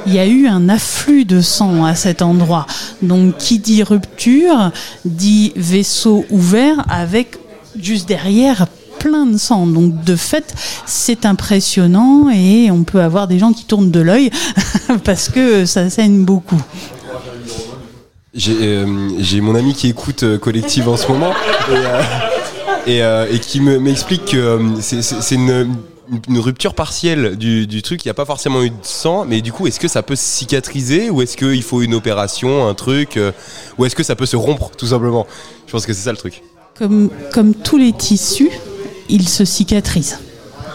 il y a eu un afflux de sang à cet endroit. Donc, qui dit rupture, dit vaisseau ouvert avec juste derrière plein de sang. Donc, de fait, c'est impressionnant et on peut avoir des gens qui tournent de l'œil parce que ça saigne beaucoup. J'ai euh, mon ami qui écoute euh, Collective en ce moment et, euh, qui me- m'explique que c'est une, une rupture partielle du, du truc. Il n'y a pas forcément eu de sang, mais du coup, est-ce que ça peut se cicatriser ou est-ce qu'il faut une opération, un truc, euh, ou est-ce que ça peut se rompre tout simplement? Je pense que c'est ça le truc. Comme, comme tous les tissus, ils se cicatrisent.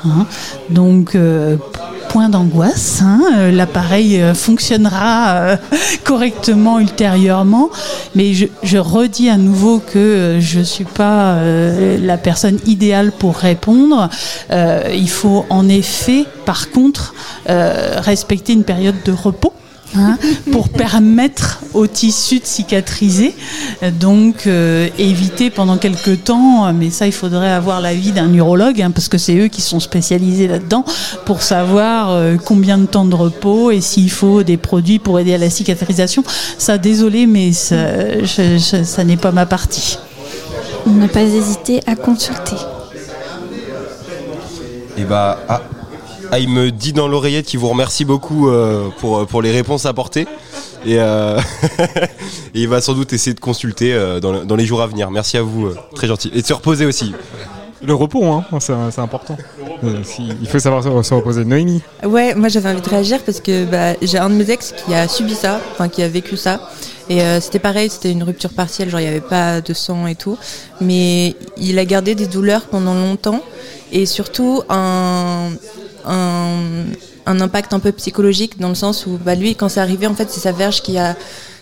hein. Donc, euh, d'angoisse. hein, euh, L'appareil euh, fonctionnera euh, correctement ultérieurement. Mais je, je redis à nouveau que je ne suis pas la personne idéale pour répondre. Il faut en effet, par contre, respecter une période de repos. Hein, pour permettre au tissu de cicatriser. Donc, euh, éviter pendant quelques temps, mais ça, il faudrait avoir l'avis d'un urologue, hein, parce que c'est eux qui sont spécialisés là-dedans, pour savoir euh, combien de temps de repos et s'il faut des produits pour aider à la cicatrisation. Ça, désolé, mais ça, je- je- ça n'est pas ma partie. Ne pas hésiter à consulter. Et bah, ah, ah, il me dit dans l'oreillette qu'il vous remercie beaucoup euh, pour, pour les réponses apportées. Et, euh, et il va sans doute essayer de consulter euh, dans, le- dans les jours à venir. Merci à vous, euh, très gentil. Et de se reposer aussi. Le repos, hein, c'est c'est important. Euh, si- il faut savoir se, se reposer. Noémie Ouais, moi j'avais envie de réagir parce que bah, j'ai un de mes ex qui a subi ça, enfin qui a vécu ça. Et euh, c'était pareil, c'était une rupture partielle, genre il n'y avait pas de sang et tout. Mais il a gardé des douleurs pendant longtemps et surtout un, un, impact un peu psychologique dans le sens où bah, lui, quand c'est arrivé, en fait, c'est sa verge qui a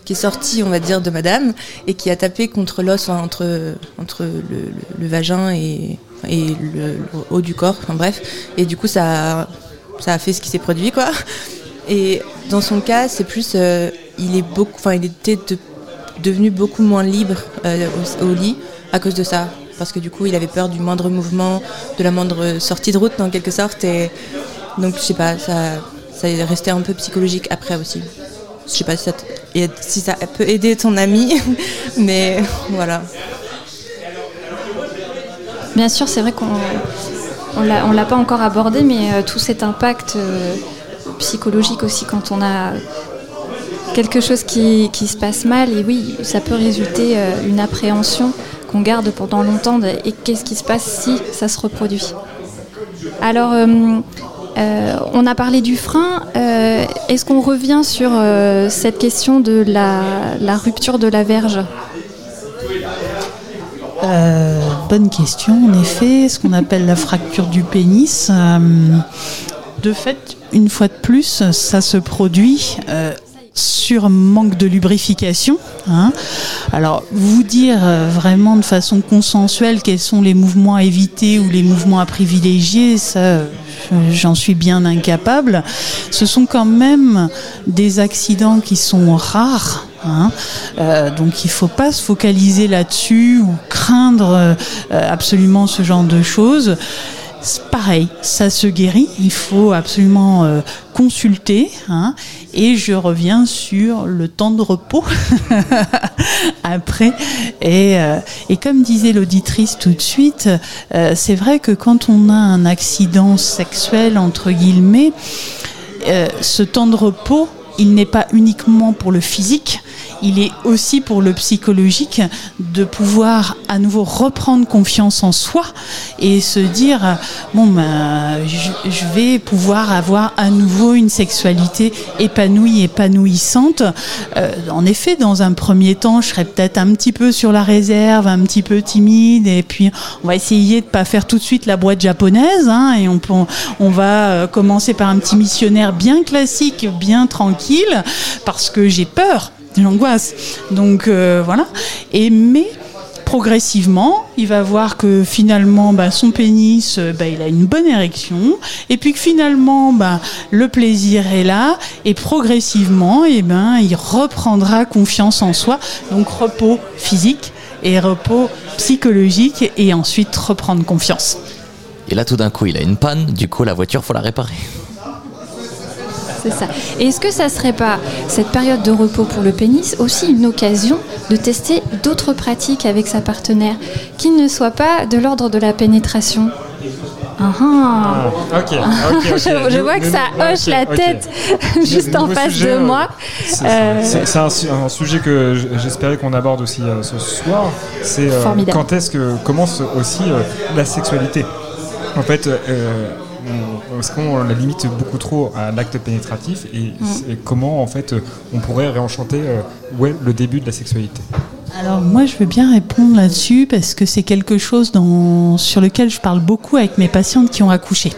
qui est sortie, on va dire, de madame et qui a tapé contre l'os, entre, entre le, le- vagin et, et le, haut du corps, enfin bref. Et du coup, ça, ça a fait ce qui s'est produit, quoi. Et dans son cas, c'est plus, euh, il est beaucoup, enfin, il était de- devenu beaucoup moins libre euh, au lit à cause de ça, parce que du coup, il avait peur du moindre mouvement, de la moindre sortie de route, en quelque sorte. Et donc, je sais pas, ça, ça est resté un peu psychologique après aussi. Je sais pas si ça, peut aider ton ami, mais voilà. Bien sûr, c'est vrai qu'on on l'a pas encore abordé, mais euh, tout cet impact euh, psychologique aussi quand on a quelque chose qui, se passe mal, et oui, ça peut résulter euh, une appréhension qu'on garde pendant longtemps et qu'est-ce qui se passe si ça se reproduit? Alors, euh, euh, on a parlé du frein. est-ce qu'on revient sur cette question de la, rupture de la verge? Bonne question, en effet. Ce qu'on appelle la fracture du pénis. de fait, une fois de plus, ça se produit sur manque de lubrification. hein. Alors, vous dire euh, vraiment de façon consensuelle quels sont les mouvements à éviter ou les mouvements à privilégier, ça, euh, j'en suis bien incapable. Ce sont quand même des accidents qui sont rares. hein. Euh, donc il faut pas se focaliser là-dessus ou craindre absolument ce genre de choses. Pareil, ça se guérit. Il faut absolument euh, consulter. Hein, et je reviens sur le temps de repos après. Et, euh, et, comme disait l'auditrice tout de suite, euh, c'est vrai que quand on a un accident sexuel, entre guillemets, ce temps de repos, il n'est pas uniquement pour le physique, il est aussi pour le psychologique de pouvoir à nouveau reprendre confiance en soi et se dire bon ben je, vais pouvoir avoir à nouveau une sexualité épanouie, épanouissante. Euh, en effet, dans un premier temps, je serais peut-être un petit peu sur la réserve, un petit peu timide et puis on va essayer de pas faire tout de suite la boîte japonaise hein, et on, on va euh, commencer par un petit missionnaire bien classique, bien parce que j'ai peur l'angoisse. Donc euh, voilà. Et mais progressivement, il va voir que finalement, bah, son pénis, euh, bah, il a une bonne érection, et puis que finalement, bah, le plaisir est là, et progressivement, et eh ben, il reprendra confiance en soi, donc repos physique et repos psychologique, et ensuite reprendre confiance. Et là, tout d'un coup, il a une panne, du coup, la voiture, faut la réparer c'est ça. Et est-ce que ça serait pas cette période de repos pour le pénis aussi une occasion de tester d'autres pratiques avec sa partenaire qui ne soient pas de l'ordre de la pénétration? Ah, ah. ok, je, vois que ça hoche la tête juste en face de moi. Euh, c'est un, sujet que j'espérais qu'on aborde aussi euh, ce soir. C'est euh, quand est-ce que commence aussi la sexualité? En fait, parce qu'on la limite beaucoup trop à l'acte pénétratif et, mm. comment en fait on pourrait réenchanter euh, ouais, le début de la sexualité alors moi je veux bien répondre là-dessus parce que c'est quelque chose dans, sur lequel je parle beaucoup avec mes patientes qui ont accouché.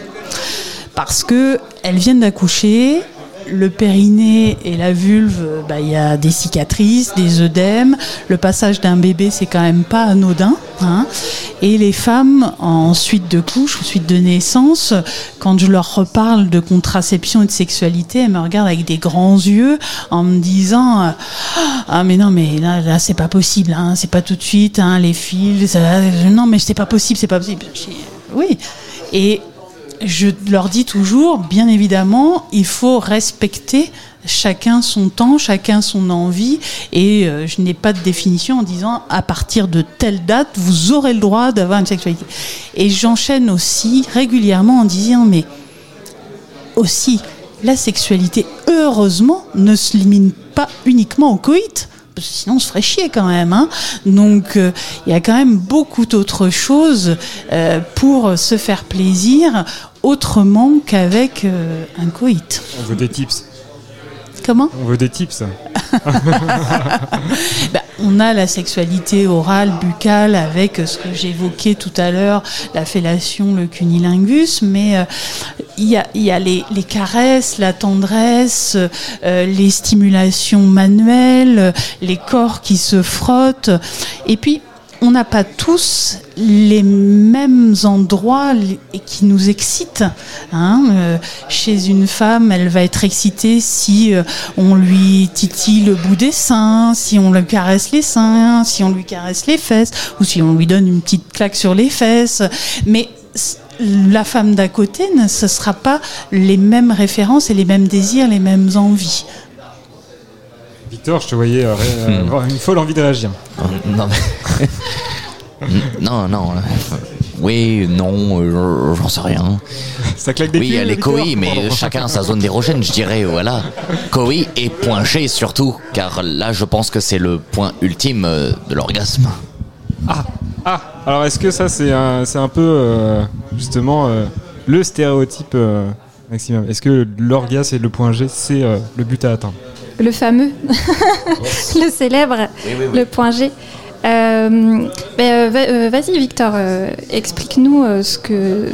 Parce que elles viennent d'accoucher, le périnée et la vulve, bah, il y a des cicatrices, des œdèmes. Le passage d'un bébé, c'est quand même pas anodin. Hein. Et les femmes, en suite de couche, en suite de naissance, quand je leur reparle de contraception et de sexualité, elles me regardent avec des grands yeux en me disant Ah, mais non, mais là, là c'est pas possible, hein, c'est pas tout de suite, hein, les fils, non, mais c'est pas possible, c'est pas possible. Oui. Et je leur dis toujours, bien évidemment, il faut respecter chacun son temps, chacun son envie, et euh, je n'ai pas de définition en disant à partir de telle date, vous aurez le droit d'avoir une sexualité. Et j'enchaîne aussi régulièrement en disant, mais aussi, la sexualité, heureusement, ne se limite pas uniquement au coït sinon on se ferait chier quand même. Hein. Donc euh, il y a quand même beaucoup d'autres choses euh, pour se faire plaisir autrement qu'avec euh, un coït. On veut des tips. Comment? On veut des tips. bah, on a la sexualité orale, buccale, avec ce que j'évoquais tout à l'heure, la fellation, le cunilingus, mais il y, a, y a les, les, caresses, la tendresse, euh, les stimulations manuelles, les corps qui se frottent. Et puis, on n'a pas tous les mêmes endroits qui nous excitent. Hein. Euh, chez une femme, elle va être excitée si euh, on lui titille le bout des seins, si on lui caresse les seins, si on lui caresse les fesses, ou si on lui donne une petite claque sur les fesses. Mais la femme d'à côté, ce ne sera pas les mêmes références et les mêmes désirs, les mêmes envies. Victor, je te voyais euh, euh, hmm. avoir une folle envie de réagir. Non, non, non. Oui, non, euh, j'en sais rien. Ça claque des Oui, il y a les koi, mais chacun a sa zone érogène, je dirais, voilà. Koi et point G surtout, car là, je pense que c'est le point ultime de l'orgasme. Ah, ah, alors est-ce que ça c'est un, c'est un peu euh, justement euh, le stéréotype euh, maximum? Est-ce que l'orgasme et le point G c'est le but à atteindre? Le fameux, le célèbre, le point G. Ben, vas-y Victor, explique-nous ce, que,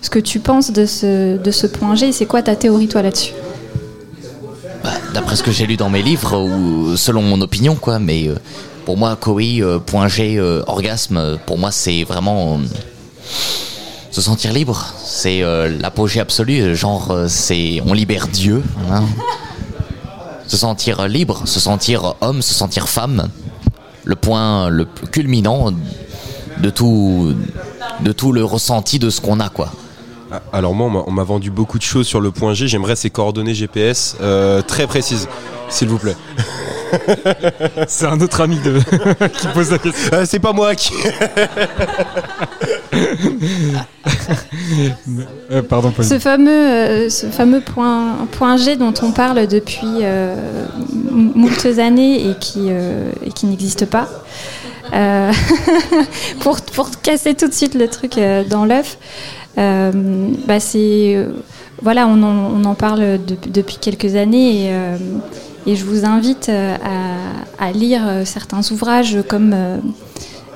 ce que tu penses de ce, de ce point G. C'est quoi ta théorie toi là-dessus? Bah, D'après ce que j'ai lu dans mes livres, ou selon mon opinion, quoi, mais pour moi, Koi, euh, point G, euh, orgasme, pour moi, c'est vraiment euh, se sentir libre. C'est l'apogée absolue. Genre, c'est on libère Dieu. Hein. se sentir libre, se sentir homme, se sentir femme. Le point le culminant de tout, de tout le ressenti de ce qu'on a, quoi. Ah, Alors moi, on m'a- vendu beaucoup de choses sur le point G. J'aimerais ces coordonnées GPS euh, très précises, s'il vous plaît. C'est un autre ami de... qui pose la question. Euh, c'est pas moi qui. Euh, pardon, Pauline. Ce fameux, euh, ce fameux point, point G dont on parle depuis euh, moultes années et qui, euh, et qui n'existe pas. Euh, pour, pour casser tout de suite le truc euh, dans l'œuf, euh, bah c'est euh, voilà, on en, on en parle de- depuis quelques années et, euh, et je vous invite euh, à, lire euh, certains ouvrages comme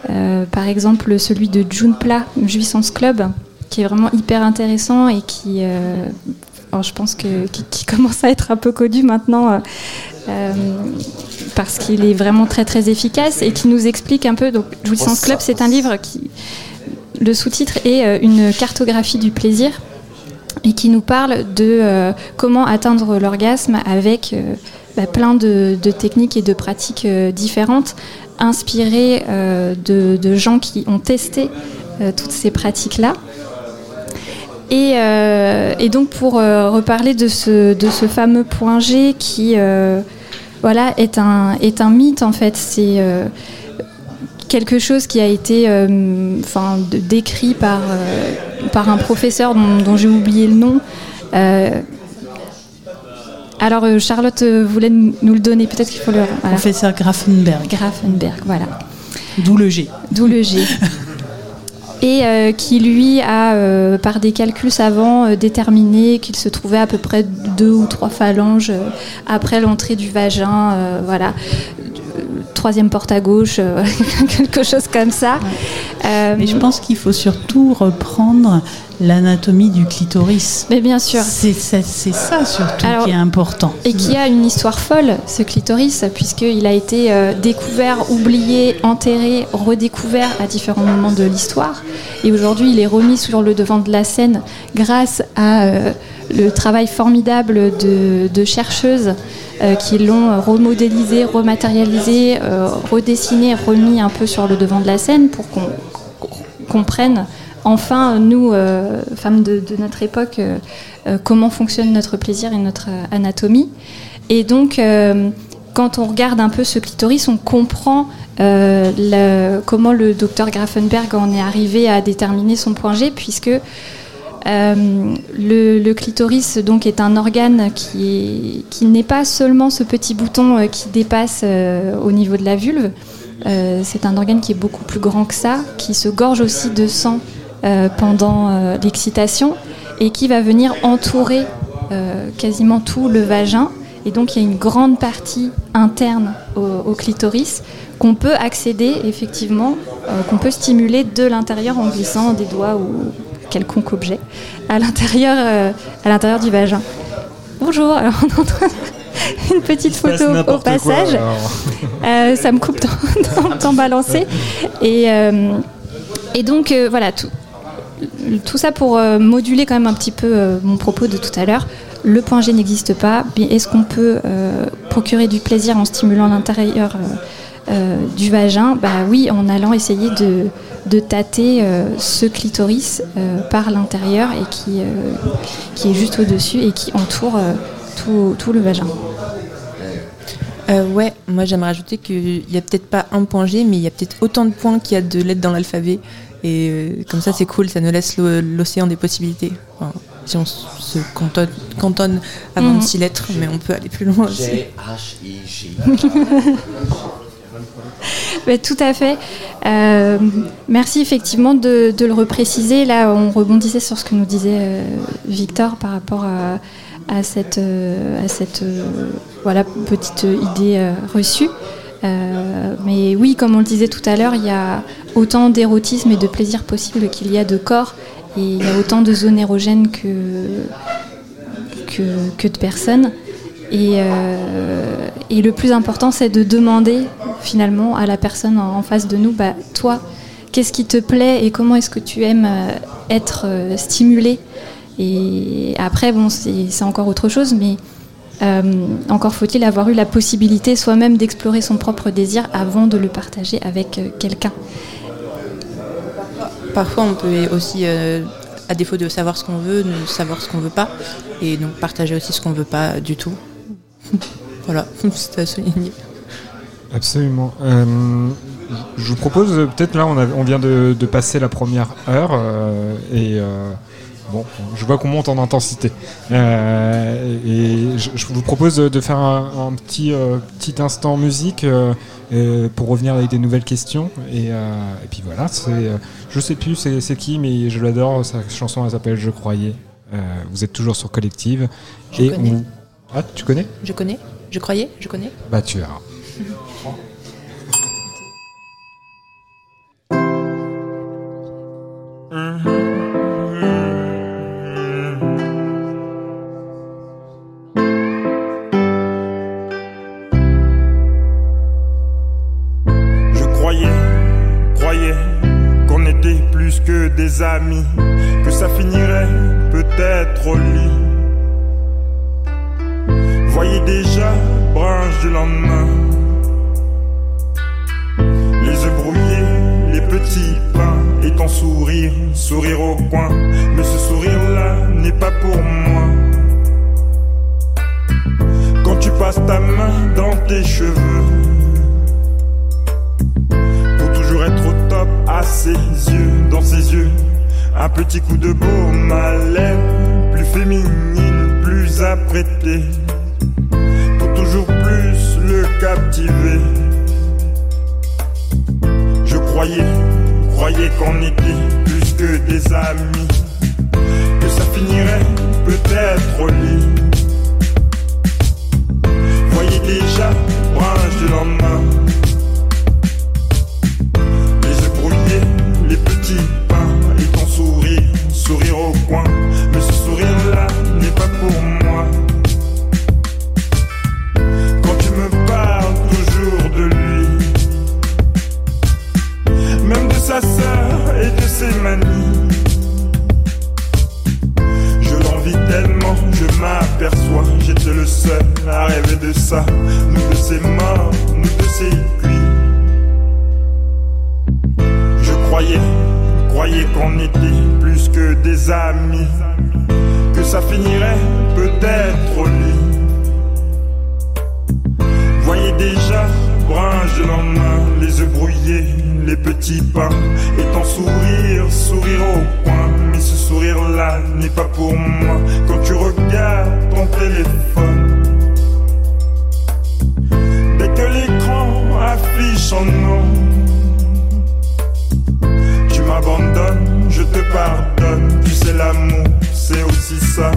euh, par exemple celui de June Pla, Jouissance Club, qui est vraiment hyper intéressant et qui, alors je pense que qui, commence à être un peu connu maintenant. parce qu'il est vraiment très très efficace et qui nous explique un peu. Donc, Jouissance Club, c'est un livre qui. Le sous-titre est une cartographie du plaisir et qui nous parle de comment atteindre l'orgasme avec bah, plein de, techniques et de pratiques euh, différentes, inspirées euh, de, gens qui ont testé euh, toutes ces pratiques-là. Et, et donc pour reparler de ce, fameux point G qui voilà, est, un, mythe en fait, c'est quelque chose qui a été décrit par, un professeur dont j'ai oublié le nom. Alors euh, Charlotte euh, voulait nous le donner, peut-être qu'il faut le... voilà. Professeur Grafenberg. Grafenberg, voilà. D'où le G. D'où le G. Et euh, qui lui a, euh, par des calculs savants, euh, déterminé qu'il se trouvait à peu près deux ou trois phalanges après l'entrée du vagin, voilà, troisième porte à gauche, euh, quelque chose comme ça. Euh, Mais je pense qu'il faut surtout reprendre l'anatomie du clitoris. Mais bien sûr. C'est ça surtout Alors, qui est important. Et qui a une histoire folle, ce clitoris, puisqu'il a été euh, découvert, oublié, enterré, redécouvert à différents moments de l'histoire. Et aujourd'hui, il est remis sur le devant de la scène grâce à euh, le travail formidable de, chercheuses euh, qui l'ont remodélisé, rematérialisé, euh, redessiné, remis un peu sur le devant de la scène pour qu'on comprenne enfin, nous, euh, femmes de, notre époque, comment fonctionne notre plaisir et notre anatomie. Et donc, quand on regarde un peu ce clitoris, on comprend comment le docteur Grafenberg en est arrivé à déterminer son point G, puisque euh, le, clitoris donc est un organe qui, est- qui n'est pas seulement ce petit bouton euh, qui dépasse euh, au niveau de la vulve. C'est un organe qui est beaucoup plus grand que ça, qui se gorge aussi de sang pendant l'excitation et qui va venir entourer quasiment tout le vagin. Et donc il y a une grande partie interne au, clitoris qu'on peut accéder effectivement, qu'on peut stimuler de l'intérieur en glissant des doigts ou quelconque objet à l'intérieur, euh, à l'intérieur du vagin. Bonjour, alors on est en train de- une petite photo au quoi, passage. Euh, ça me coupe dans, dans balancer. Et, euh, et donc voilà, tout, tout ça pour moduler quand même un petit peu mon propos de tout à l'heure. Le point G n'existe pas. Est-ce qu'on peut euh, procurer du plaisir en stimulant l'intérieur euh, euh, du vagin Bah oui, en allant essayer de, de tâter euh, ce clitoris euh, par l'intérieur et qui, euh, qui est juste au-dessus et qui entoure euh, tout, tout le vagin. Euh, ouais, moi j'aimerais rajouter qu'il n'y a peut-être pas un point G, mais il y a peut-être autant de points qu'il y a de lettres dans l'alphabet. Et euh, comme ça, c'est cool, ça nous laisse l'o- l'océan des possibilités. Enfin, si on se cantonne, cantonne à Mhm. 26 lettres, mais on peut aller plus loin aussi. G-H-I-J. Ouais, tout à fait. Euh, merci effectivement de, le repréciser. Là, on rebondissait sur ce que nous disait euh, Victor par rapport à, cette, euh, petite idée reçue. Mais oui, comme on le disait tout à l'heure, il y a autant d'érotisme et de plaisir possible qu'il y a de corps. Et il y a autant de zones érogènes que, que de personnes. Et, euh, et le plus important, c'est de demander finalement à la personne en, face de nous, bah, toi, qu'est-ce qui te plaît et comment est-ce que tu aimes euh, être euh, stimulé? Et après, bon, c'est encore autre chose, mais encore faut-il avoir eu la possibilité soi-même d'explorer son propre désir avant de le partager avec quelqu'un. parfois on peut aussi, à défaut de savoir ce qu'on veut, ne savoir ce qu'on veut pas, et donc partager aussi ce qu'on veut pas du tout. voilà, c'était à souligner. Absolument. Euh, je vous propose, peut-être là, on, a- on vient de, de passer la première heure euh, et euh, bon, je vois qu'on monte en intensité. Et je, je vous propose de- faire un, un petit, petit instant musique pour revenir avec des nouvelles questions. Et, et puis voilà, c'est, je sais plus c'est qui, mais je l'adore. Sa chanson, elle s'appelle Je croyais. Vous êtes toujours sur Collective. Je et connais. on- Ah, tu connais? Je connais. Je croyais. Je connais. Bah, tu verras. Je petit coup de baume à plus féminine, plus apprêtée, pour toujours plus le captiver. Je croyais, croyais qu'on était plus que des amis, que ça finirait peut-être au lit. Voyez déjà, branche du lendemain. Les œufs brouillés, les petits sourire, sourire au coin. Mais ce sourire-là n'est pas pour moi. Quand tu me parles toujours de lui, même de sa sœur et de ses manies. Je l'envie tellement, je m'aperçois, j'étais le seul à rêver de ça. Nous de ces morts, nous de ces cuits. Je croyais, croyais qu'on était plus que des amis, que ça finirait peut-être au lit. Voyez déjà, branche de lendemain, les œufs brouillés, les petits pains, et ton sourire, sourire au coin. Mais ce sourire-là n'est pas pour moi quand tu regardes ton téléphone. Dès que l'écran affiche un nom, m'abandonnes, je te pardonne. Tu sais, l'amour, c'est aussi ça.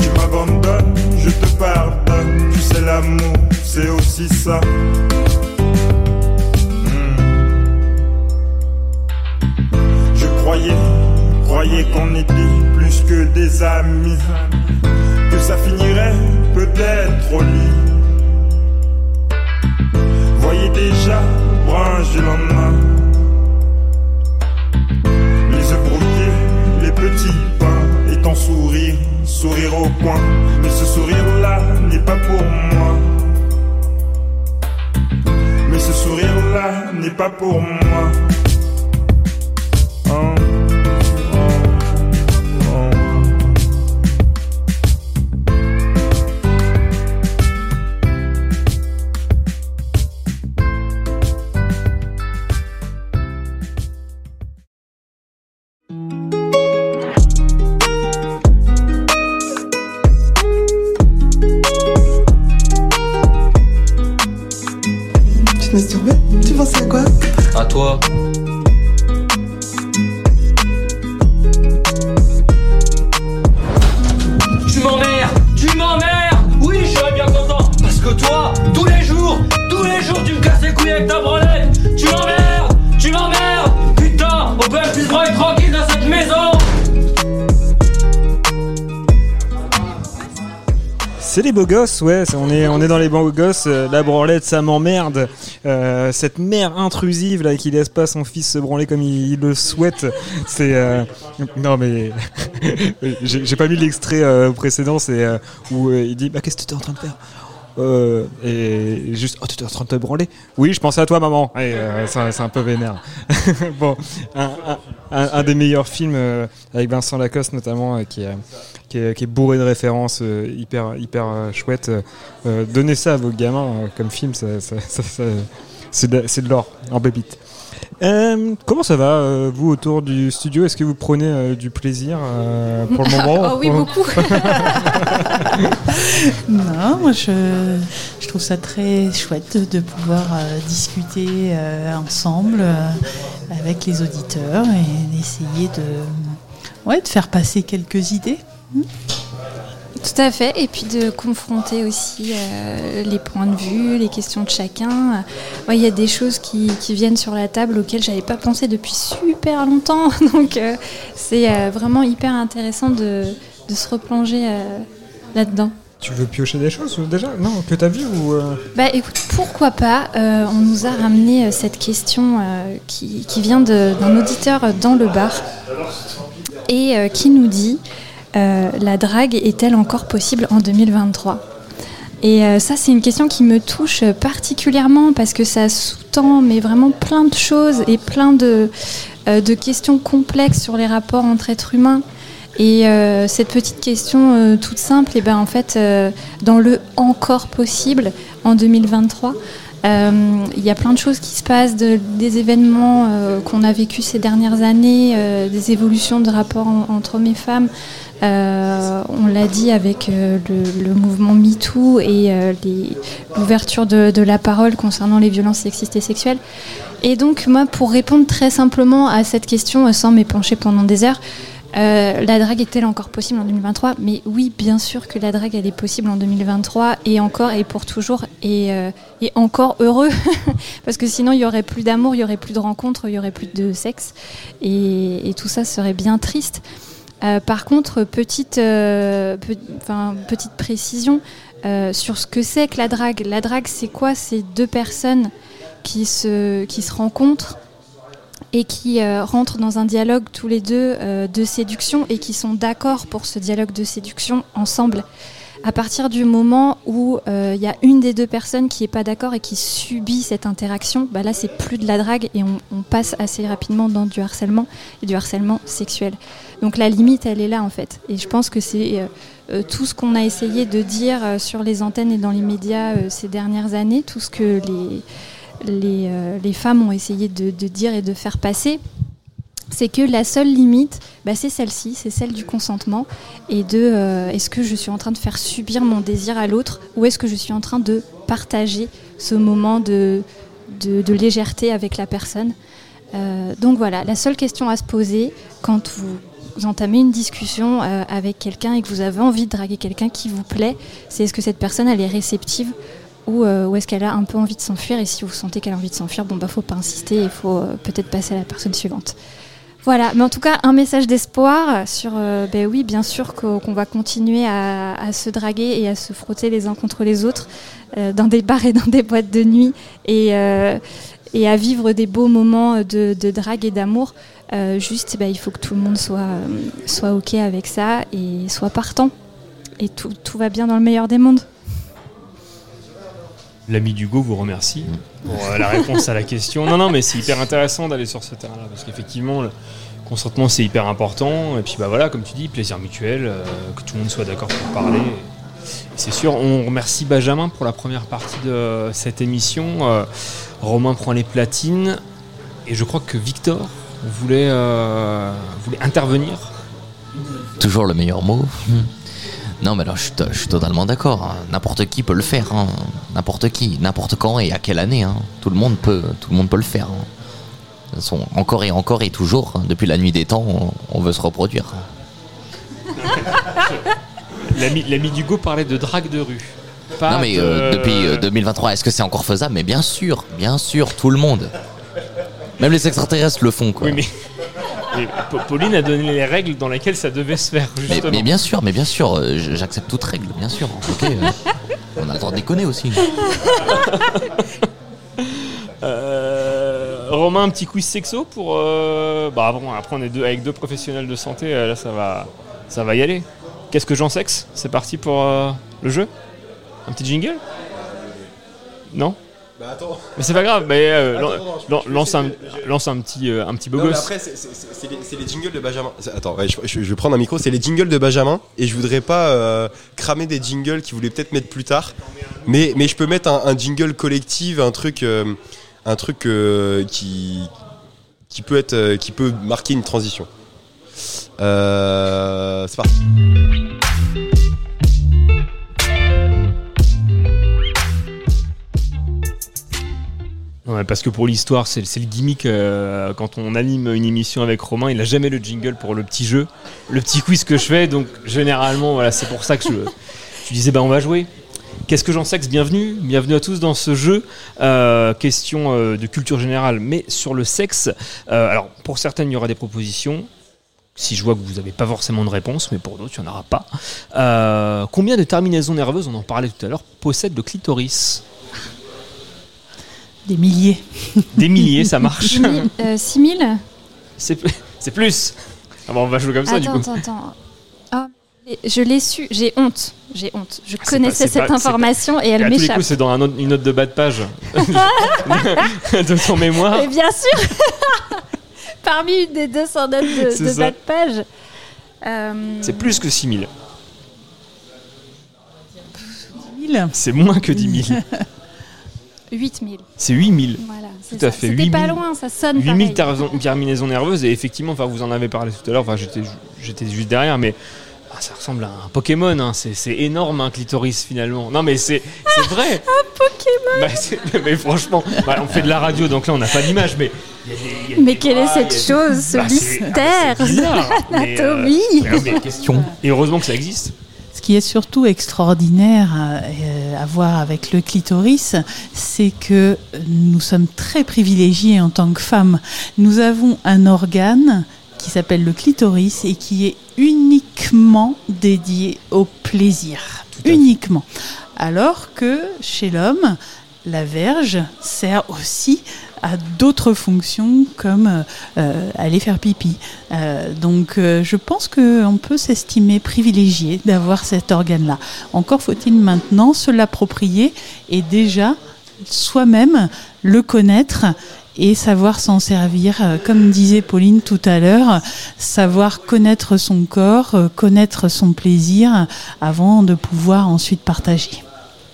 Tu m'abandonnes, je te pardonne. Tu sais, l'amour, c'est aussi ça. Hmm. Je croyais, croyais qu'on était plus que des amis. Que ça finirait peut-être au lit. Déjà, branche du lendemain. Les œufs brouillés, les petits pains et ton sourire, sourire au coin. Mais ce sourire-là n'est pas pour moi. Mais ce sourire-là n'est pas pour moi. C'est les beaux gosses, ouais, on est, dans les beaux gosses, euh, la branlette ça m'emmerde, Euh, cette mère intrusive là qui laisse pas son fils se branler comme il, le souhaite, c'est... euh, non mais... j'ai pas mis l'extrait précédent, c'est où il dit bah qu'est-ce que tu es en train de faire? Et juste, oh, tu es en train de te branler? Oui, je pensais à toi, maman. C'est un peu vénère. bon, un, des meilleurs films avec Vincent Lacoste notamment, qui, qui, est, qui est bourré de références euh, hyper, hyper euh, chouette. Euh, donnez ça à vos gamins euh, comme film, ça, ça- ça- ça- c'est de, c'est de l'or en bébite. Euh, comment ça va, euh, vous, autour du studio? Est-ce que vous prenez euh, du plaisir euh, pour le moment? Oh oui, beaucoup. Non, moi je, je trouve ça très chouette de, de pouvoir euh, discuter euh, ensemble euh, avec les auditeurs et d'essayer de, ouais, de faire passer quelques idées. Tout à fait, et puis de confronter aussi euh, les points de vue, les questions de chacun. Ouais, Il y a des choses qui, qui viennent sur la table auxquelles j'avais pas pensé depuis super longtemps, donc euh, c'est euh, vraiment hyper intéressant de, de se replonger là-dedans. Tu veux piocher des choses déjà? Non, que t'as vu ou euh, Bah écoute, pourquoi pas euh, On nous a ramené euh, cette question qui, qui vient d'un auditeur dans le bar et qui nous dit euh, La drague est-elle encore possible en 2023 et euh, ça, c'est une question qui me touche particulièrement parce que ça sous-tend mais vraiment plein de choses et plein de, euh, questions complexes sur les rapports entre êtres humains. Et cette petite question toute simple, et ben en fait, dans le encore possible en 2023, euh, il y a plein de choses qui se passent, de- des événements euh, qu'on a vécus ces dernières années, euh, des évolutions de rapports en- entre hommes et femmes. Euh, on l'a dit avec euh, le, mouvement MeToo et euh, l'ouverture de, la parole concernant les violences sexistes et sexuelles. Et donc, moi, pour répondre très simplement à cette question, euh, sans m'épancher pendant des heures, euh, la drague est-elle encore possible en 2023 Mais oui, bien sûr que la drague, est possible en 2023 et encore et pour toujours et, euh, et encore heureux parce que sinon il y aurait plus d'amour, il y aurait plus de rencontres, il y aurait plus de sexe et, tout ça serait bien triste. Euh, par contre, petite, petite précision sur ce que c'est que la drague. La drague, c'est quoi? C'est deux personnes qui se, qui se rencontrent et qui euh, rentrent dans un dialogue tous les deux euh, de séduction et qui sont d'accord pour ce dialogue de séduction ensemble. À partir du moment où euh, il y a une des deux personnes qui n'est pas d'accord et qui subit cette interaction, bah là c'est plus de la drague et on, on passe assez rapidement dans du harcèlement et du harcèlement sexuel. Donc la limite elle est là en fait. Et je pense que c'est euh, euh, tout ce qu'on a essayé de dire sur les antennes et dans les médias ces dernières années, tout ce que les, les, euh, les femmes ont essayé de, dire et de faire passer, c'est que la seule limite, bah, c'est celle-ci, c'est celle du consentement et de euh, est-ce que je suis en train de faire subir mon désir à l'autre ou est-ce que je suis en train de partager ce moment de, légèreté avec la personne. Euh, donc voilà, la seule question à se poser quand vous entamez une discussion avec quelqu'un et que vous avez envie de draguer quelqu'un qui vous plaît, c'est est-ce que cette personne elle est réceptive ou, euh, est-ce qu'elle a un peu envie de s'enfuir et si vous sentez qu'elle a envie de s'enfuir, bon bah faut pas insister, il faut euh, peut-être passer à la personne suivante. Voilà, mais en tout cas, un message d'espoir sur, euh, ben oui, bien sûr qu'o- qu'on va continuer à, se draguer et à se frotter les uns contre les autres dans des bars et dans des boîtes de nuit et, à vivre des beaux moments de, de drague et d'amour. Juste, ben, il faut que tout le monde soit, soit OK avec ça et soit partant. Et tout, tout va bien dans le meilleur des mondes. L'ami d'Hugo vous remercie pour euh, la réponse à la question. Non, non, mais c'est hyper intéressant d'aller sur ce terrain-là parce qu'effectivement, le consentement c'est hyper important. Et puis, bah voilà, comme tu dis, plaisir mutuel, euh, que tout le monde soit d'accord pour parler. C'est sûr, on remercie Benjamin pour la première partie de cette émission. Euh, Romain prend les platines et je crois que Victor voulait, euh, voulait intervenir. Toujours le meilleur mot. Non, mais alors je suis, to- je suis totalement d'accord. hein. N'importe qui peut le faire. hein. N'importe qui, n'importe quand et à quelle année. hein. Tout le monde peut, tout le monde peut le faire. hein. De toute façon, encore et encore et toujours, depuis la nuit des temps, on, on veut se reproduire. L'ami d'Hugo parlait de drague de rue. Pas non, mais de- euh, depuis euh, 2023, est-ce que c'est encore faisable? Mais bien sûr, bien sûr, tout le monde. Même les extraterrestres le font, quoi. Oui, mais, Pauline a donné les règles dans lesquelles ça devait se faire, Mais, justement. mais bien sûr, mais bien sûr, euh, j'accepte toute règle, bien sûr. Euh, on a le droit de déconner aussi. Euh, Romain, un petit quiz sexo pour. euh, Bah, bon, après, on est deux, avec deux professionnels de santé, là, ça va, ça va y aller. Qu'est-ce que j'en sexe C'est parti pour euh, le jeu? Un petit jingle? Non? Bah attends. Mais c'est pas grave, mais euh, Attends, non, lance, un, lance un petit, euh, un petit beau Non, gosse. après, c'est- les, jingles de Benjamin. Attends, ouais, je, vais prendre un micro. C'est les jingles de Benjamin. Et je voudrais pas euh, cramer des jingles qu'il voulait peut-être mettre plus tard. Mais, mais je peux mettre un, un jingle collectif, un truc, euh, un truc euh, qui, qui, peut être, qui peut marquer une transition. C'est parti. Parce que pour l'histoire, c'est le gimmick. euh, quand on anime une émission avec Romain, il a jamais le jingle pour le petit jeu, le petit quiz que je fais. Donc généralement, voilà, c'est pour ça que je, disais, bah on va jouer. Qu'est-ce que j'en sexe Bienvenue, bienvenue à tous dans ce jeu. Euh, question euh, de culture générale, mais sur le sexe. Alors pour certaines, il y aura des propositions. Si je vois que vous n'avez pas forcément de réponse, mais pour d'autres, il n'y en aura pas. Combien de terminaisons nerveuses, on en parlait tout à l'heure, possède le clitoris? Des milliers. Des milliers, ça marche. 6000 C'est c'est plus. Ah bon, on va jouer comme ça Attends, du coup. attends, attends. Mais je l'ai su, j'ai honte. J'ai honte. Je Ah, connaissais pas- cette pas- c'est pas- information et Et elle m'échappe. coups, c'est dans un autre- une note de bas de page de ton mémoire. Mais bien sûr Parmi une des 200 notes de, de ça. bas de page. Euh, C'est plus que 6000. 000. C'est moins que 10 000. 8000. C'est 8000. Voilà, c'est Tout à ça. fait. C'était pas 8000. loin, ça sonne 8000 pareil. terminaisons- nerveuses et effectivement, enfin, vous en avez parlé tout à l'heure, enfin, j'étais, j'étais juste derrière, mais ah, ça ressemble à un Pokémon, hein. c'est, c'est énorme un clitoris finalement. Non mais c'est, c'est vrai. un Pokémon Bah, c'est- mais franchement, bah, on fait de la radio donc là on n'a pas d'image, mais il y a des- il y a Mais quelle est cette des- chose, ce Bah, c'est- mystère c'est bizarre, de mais, euh, l'anatomie mais- mais question. Et heureusement que ça existe. Qui est surtout extraordinaire à, euh, à voir avec le clitoris, c'est que nous sommes très privilégiés en tant que femmes. Nous avons un organe qui s'appelle le clitoris et qui est uniquement dédié au plaisir. Uniquement. Alors que chez l'homme, la verge sert aussi à d'autres fonctions comme euh, aller faire pipi. Euh, donc euh, je pense qu'on peut s'estimer privilégié d'avoir cet organe-là. Encore faut-il maintenant se l'approprier et déjà soi-même le connaître et savoir s'en servir, Euh, comme disait Pauline tout à l'heure, savoir connaître son corps, euh, connaître son plaisir avant de pouvoir ensuite partager.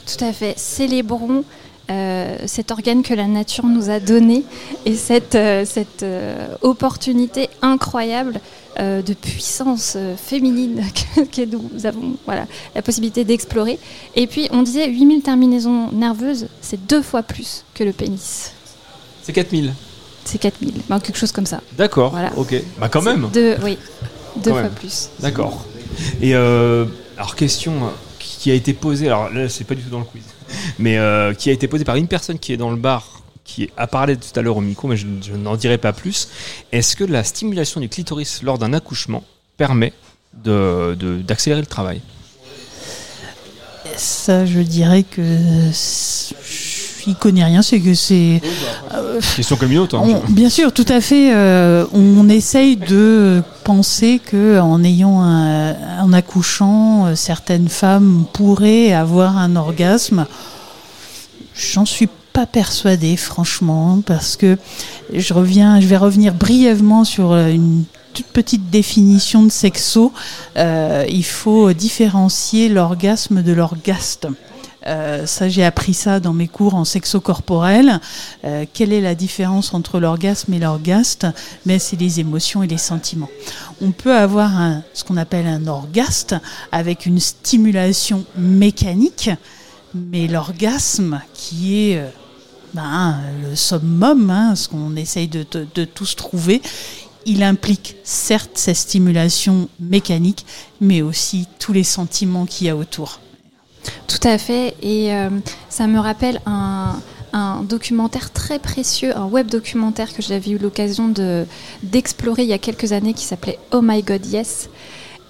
Tout à fait. Célébrons euh, cet organe que la nature nous a donné et cette, euh, cette euh, opportunité incroyable euh, de puissance euh, féminine que, que nous avons voilà, la possibilité d'explorer. Et puis, on disait 8000 terminaisons nerveuses, c'est deux fois plus que le pénis. C'est 4000. C'est 4000, ben, quelque chose comme ça. D'accord. Voilà. Ok. Bah quand même. Deux, oui, deux Quand fois même. plus. D'accord. Et euh, alors question qui a été posée, alors là c'est pas du tout dans le quiz, mais euh, qui a été posée par une personne qui est dans le bar, qui a parlé tout à l'heure au micro, mais je, n'en dirai pas plus. Est-ce que la stimulation du clitoris lors d'un accouchement permet de- de- d'accélérer le travail? Ça, je dirais que c- je n'y connais rien, c'est que c'est... euh, Question comme une autre. hein, On- bien sûr, tout à fait. euh, on essaye de penser que en ayant un, en accouchant, euh, certaines femmes pourraient avoir un orgasme. J'en suis pas persuadée, franchement, parce que je reviens, je vais revenir brièvement sur euh, une toute petite définition de sexo. Euh, il faut différencier l'orgasme de l'orgaste. Euh, ça, j'ai appris ça dans mes cours en sexo corporel. Euh, quelle est la différence entre l'orgasme et l'orgaste? Mais c'est les émotions et les sentiments. On peut avoir ce qu'on appelle un orgaste avec une stimulation mécanique, mais l'orgasme qui est euh, ben, le summum, hein, ce qu'on essaye de, tous trouver, il implique certes ces stimulations mécaniques, mais aussi tous les sentiments qu'il y a autour. Tout à fait. Et euh, ça me rappelle un, documentaire très précieux, un web documentaire que j'avais eu l'occasion de- d'explorer il y a quelques années qui s'appelait Oh My God Yes.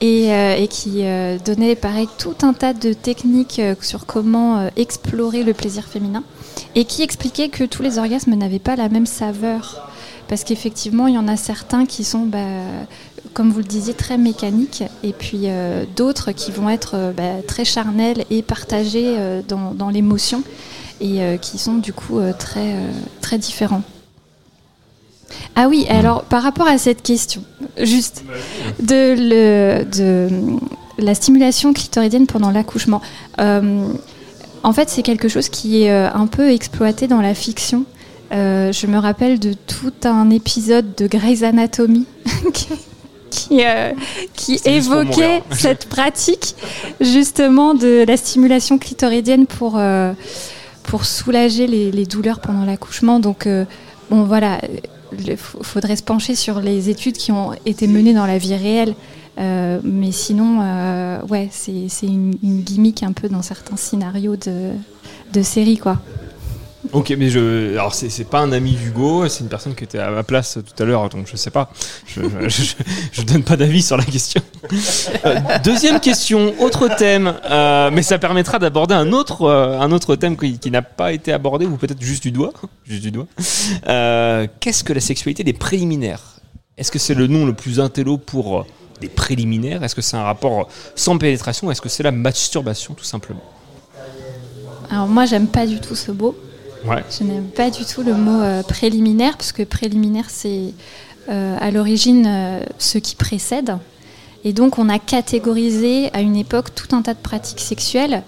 Et, euh, qui euh, donnait pareil tout un tas de techniques sur comment explorer le plaisir féminin et qui expliquait que tous les orgasmes n'avaient pas la même saveur parce qu'effectivement il y en a certains qui sont bah, comme vous le disiez très mécaniques et puis euh, d'autres qui vont être euh, bah, très charnels et partagés euh, dans, l'émotion et qui sont du coup très, très différents. Ah oui, alors par rapport à cette question, juste de, la stimulation clitoridienne pendant l'accouchement, en fait c'est quelque chose qui est un peu exploité dans la fiction. Je me rappelle de tout un épisode de Grey's Anatomy qui, euh, qui évoquait mourir. cette pratique justement de la stimulation clitoridienne pour, euh, pour soulager les, les douleurs pendant l'accouchement. Donc euh, bon voilà, il faudrait se pencher sur les études qui ont été menées dans la vie réelle. Mais sinon, ouais, c'est c'est une, une gimmick un peu dans certains scénarios de, de séries, quoi. Ok, mais je. Alors, c'est pas un ami d'Hugo, c'est une personne qui était à ma place tout à l'heure, donc je sais pas. Je, donne pas d'avis sur la question. Euh, deuxième question, autre thème, euh, mais ça permettra d'aborder un autre, euh, un autre thème qui, qui n'a pas été abordé, ou peut-être juste du doigt. Juste du doigt. Qu'est-ce que la sexualité des préliminaires? Est-ce que c'est le nom le plus intello pour des préliminaires? Est-ce que c'est un rapport sans pénétration? Est-ce que c'est la masturbation, tout simplement? Alors moi, j'aime pas du tout ce mot. Je n'aime pas du tout le mot euh, préliminaire, parce que préliminaire, c'est euh, à l'origine euh, ce qui précède. Et donc, on a catégorisé à une époque tout un tas de pratiques sexuelles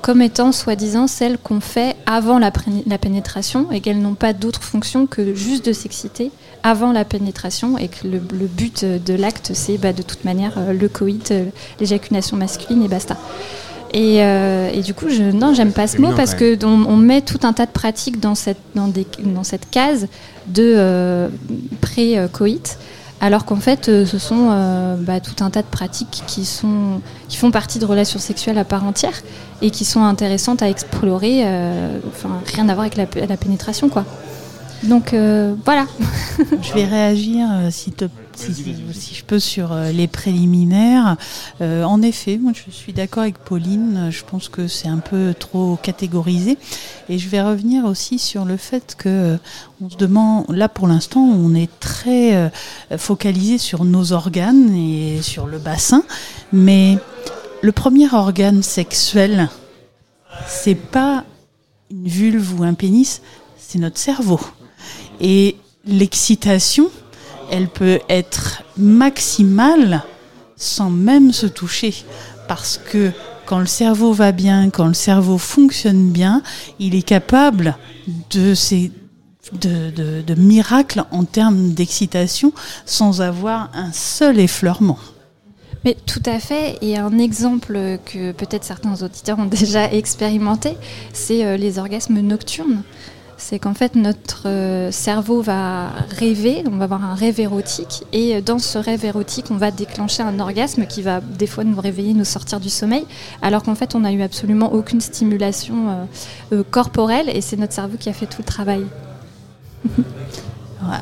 comme étant soi-disant celles qu'on fait avant la, pénétration et qu'elles n'ont pas d'autre fonction que juste de s'exciter avant la pénétration et que le, but de l'acte, c'est bah, de toute manière le coït, l'éjaculation masculine et basta. Et, euh, et du coup, je, non, j'aime pas ce mot parce que on, on met tout un tas de pratiques dans cette, dans des, dans cette case de euh, pré-coït, alors qu'en fait, euh, ce sont euh, bah, tout un tas de pratiques qui, sont, qui font partie de relations sexuelles à part entière et qui sont intéressantes à explorer, euh, enfin, rien à voir avec la, la pénétration, quoi. Donc euh, voilà. Je vais réagir euh, si, je peux sur euh, les préliminaires. Euh, en effet, moi je suis d'accord avec Pauline. Je pense que c'est un peu trop catégorisé. Et je vais revenir aussi sur le fait que euh, on se demande, là pour l'instant, on est très focalisé sur nos organes et sur le bassin, mais le premier organe sexuel, c'est pas une vulve ou un pénis, c'est notre cerveau. Et l'excitation, elle peut être maximale sans même se toucher. Parce que quand le cerveau va bien, quand le cerveau fonctionne bien, il est capable de ces de, miracles en termes d'excitation sans avoir un seul effleurement. Mais tout à fait. Et un exemple que peut-être certains auditeurs ont déjà expérimenté, c'est euh, les orgasmes nocturnes. C'est qu'en fait, notre euh, cerveau va rêver, on va avoir un rêve érotique, et euh, dans ce rêve érotique, on va déclencher un orgasme qui va des fois nous réveiller, nous sortir du sommeil, alors qu'en fait, on n'a eu absolument aucune stimulation euh, corporelle, et c'est notre cerveau qui a fait tout le travail.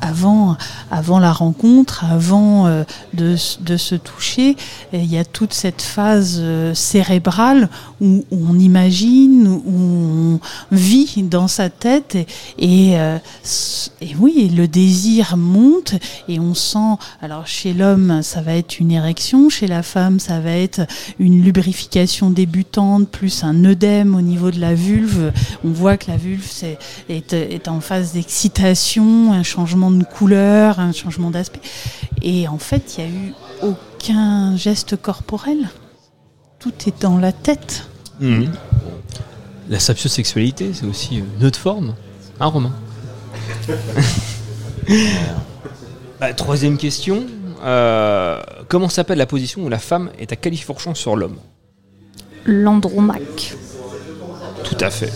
Avant, avant la rencontre, avant euh, de, se toucher, il y a toute cette phase euh, cérébrale où, on imagine, où on vit dans sa tête euh, et oui, le désir monte et on sent, alors chez l'homme ça va être une érection, chez la femme ça va être une lubrification débutante plus un œdème au niveau de la vulve. On voit que la vulve est en phase d'excitation, un changement de couleur, un changement d'aspect. Et en fait, il n'y a eu aucun geste corporel. Tout est dans la tête. Mhm. La sapiosexualité, c'est aussi une autre forme. Hein, Romain? Bah, Troisième question. Euh, comment s'appelle la position où la femme est à califourchon sur l'homme? L'andromaque. Tout à fait.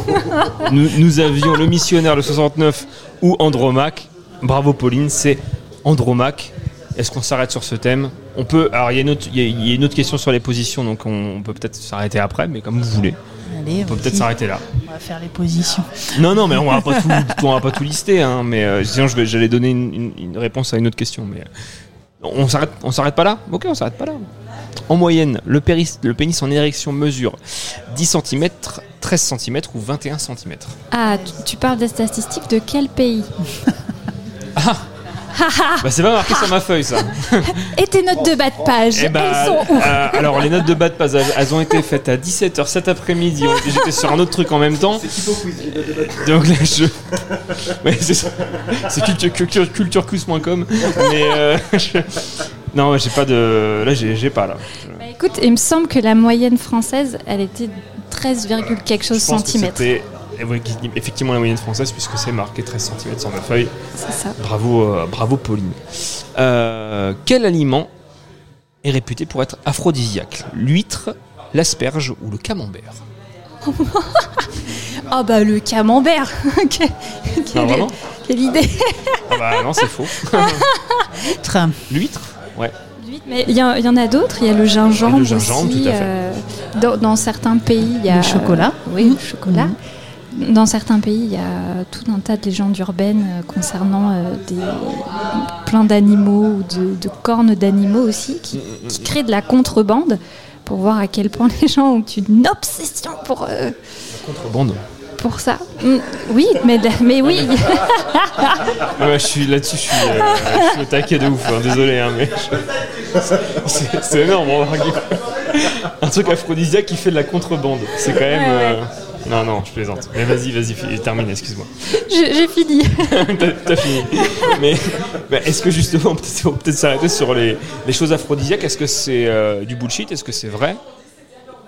nous, nous avions le missionnaire de 69 ou Andromaque. Bravo Pauline, c'est Andromaque. Est-ce qu'on s'arrête sur ce thème? On peut. Alors il y, a une autre- il y a- il y a une autre question sur les positions, donc on, on peut peut-être s'arrêter après, mais comme vous voulez. Allez, on peut peut-être s'arrêter là. On va faire les positions. Non, non, mais on va pas tout, on va pas tout lister, hein, mais euh, sinon j'allais donner une, une- une réponse à une autre question, mais euh, on s'arrête, on s'arrête pas là? Ok, on s'arrête pas là. En moyenne, le, péris, le pénis en érection mesure 10 cm, 13 cm ou 21 cm. Ah, tu, tu parles des statistiques de quel pays Bah, c'est pas marqué sur ma feuille, ça. Et tes notes de bas de page, Eh ben, elles sont où euh, alors les notes de bas de page, elles- ont été faites à 17h cet après-midi. J'étais sur un autre truc en même temps. Donc là je. Ouais, c'est ça. C'est culture- culture- culturecus.com. Mais euh, je- non, j'ai pas de. Là j'ai pas là. Bah, Écoute, il me semble que la moyenne française, elle était 13, quelque chose centimètres. eh effectivement la moyenne française puisque c'est marqué 13 cm sur ma feuille. C'est ça. Bravo, euh, bravo Pauline. Euh, quel aliment est réputé pour être aphrodisiaque? L'huître, l'asperge ou le camembert? Oh bah le camembert Que- quelle, vraiment? quelle idée Ah bah non, c'est faux. L'huître? Ouais. Mais il y, en- il y en a d'autres, il y a le gingembre, Le gingembre, aussi. tout à fait. euh, dans, dans certains pays, il y a... Le chocolat. oui, le chocolat. Dans certains pays, il y a tout un tas de légendes urbaines euh, concernant euh, des, plein d'animaux ou de, de cornes d'animaux aussi qui, qui créent de la contrebande pour voir à quel point les gens ont une obsession pour, euh, Contrebande. Pour ça. Mm, oui, mais, mais oui. Ouais, je suis là-dessus, je suis, euh, je suis au taquet de ouf. hein, désolé, hein, mais c'est énorme. Un truc aphrodisiaque qui fait de la contrebande. C'est quand même. Euh, Non, non, je plaisante. Mais vas-y, vas-y, termine, excuse-moi. J'ai fini. T'as fini. Mais, mais est-ce que justement, peut-être on peut peut-être s'arrêter sur les, les choses aphrodisiaques? Est-ce que c'est euh, du bullshit? Est-ce que c'est vrai?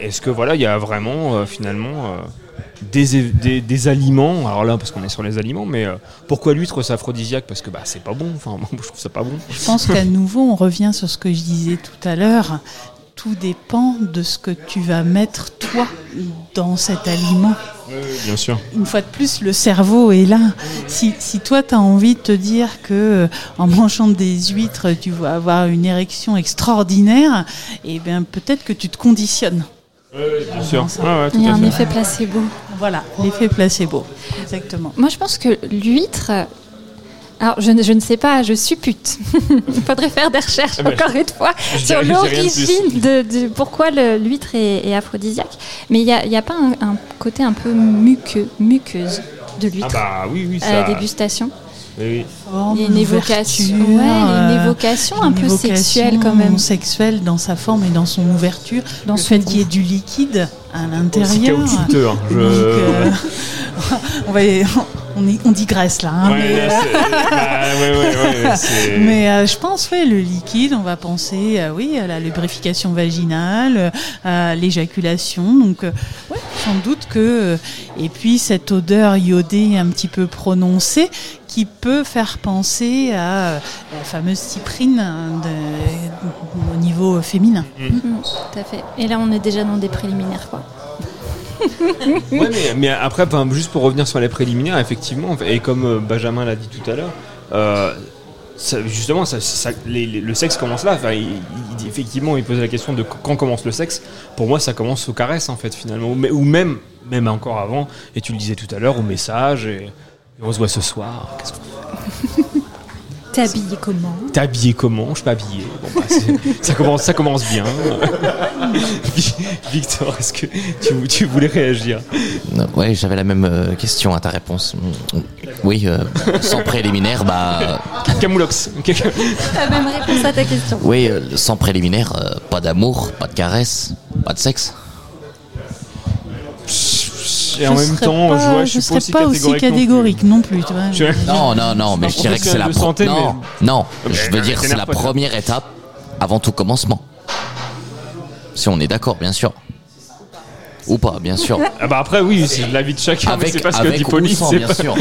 Est-ce que voilà, il y a vraiment euh, finalement euh, des, des, des aliments Alors là, parce qu'on est sur les aliments, mais euh, pourquoi l'huître c'est aphrodisiaque? Parce que bah c'est pas bon. Enfin, moi, je trouve ça pas bon. Je pense qu'à nouveau, on revient sur ce que je disais tout à l'heure. Tout dépend de ce que tu vas mettre, toi, dans cet aliment. Bien sûr. Une fois de plus, le cerveau est là. Si, si toi, tu as envie de te dire que euh, en mangeant des huîtres, tu vas avoir une érection extraordinaire, eh bien, peut-être que tu te conditionnes. Bien sûr. Ouais, ouais, tout Il y a un fait. effet placebo. Voilà, l'effet placebo. Exactement. Moi, je pense que l'huître. Alors, je ne, je ne sais pas, je suppute. Il faudrait faire des recherches, Ah ben, encore une fois, sur l'origine de, de pourquoi l'huître est, est aphrodisiaque. Mais il n'y a, il y a pas un, un côté un peu muqueux, muqueuse de l'huître? Ah bah oui, oui, à la ça. dégustation? Oui. Il y a une évocation, Ouverture, ouais, il y a une euh, évocation un une peu évocation sexuelle quand même. Sexuelle dans sa forme et dans son ouverture. Dans le son fait qu'il y ait du liquide à l'intérieur. caoutchouteux, hein, je- euh, on, va, on, y- on digresse là. hein, Ouais, mais, là, bah, ouais, ouais, mais, euh, je pense, ouais, le liquide, on va penser euh, oui, à la lubrification vaginale, euh, à l'éjaculation. Donc, euh, ouais, sans doute que. euh, et puis, cette odeur iodée un petit peu prononcée qui peut faire penser à la fameuse cyprine hein, de- au niveau féminin. Mm, tout à fait. Et là, on est déjà dans des préliminaires, quoi. Ouais, mais, mais après, juste pour revenir sur les préliminaires, effectivement, et comme euh, Benjamin l'a dit tout à l'heure, euh, justement, ça, le sexe commence là. Enfin, effectivement, il pose la question de quand commence le sexe. Pour moi, ça commence aux caresses, en fait, finalement, ou, même, même encore avant. Et tu le disais tout à l'heure, au message. Et, et on se voit ce soir. Qu'est-ce qu'on T'es habillé comment T'es habillé comment Je suis pas habillé. Bon, bah, ça commence, ça commence bien. Victor, est-ce que tu, tu voulais réagir? Ouais, j'avais la même euh, question à ta réponse. Oui, euh, sans préliminaire, bah. Camoulox. La même réponse à ta question. Oui, euh, sans préliminaire, euh, pas d'amour, pas de caresse, pas de sexe. Et en Je même serais temps, pas- je, vois, je je suis serais pas aussi pas aussi catégorique. non plus. non plus. tu vois. Non, non, non, mais je dirais que c'est la de pro- santé, non, mais- non, Mais je veux non, dire mais c'est la t'énerve pas, première étape avant tout commencement. Si on est d'accord, bien sûr. Ou pas, bien sûr. Ah bah après oui, c'est l'avis de chacun, mais Avec- c'est pas ce que avec dit ou Pauline, sans, c'est bien pas- sûr.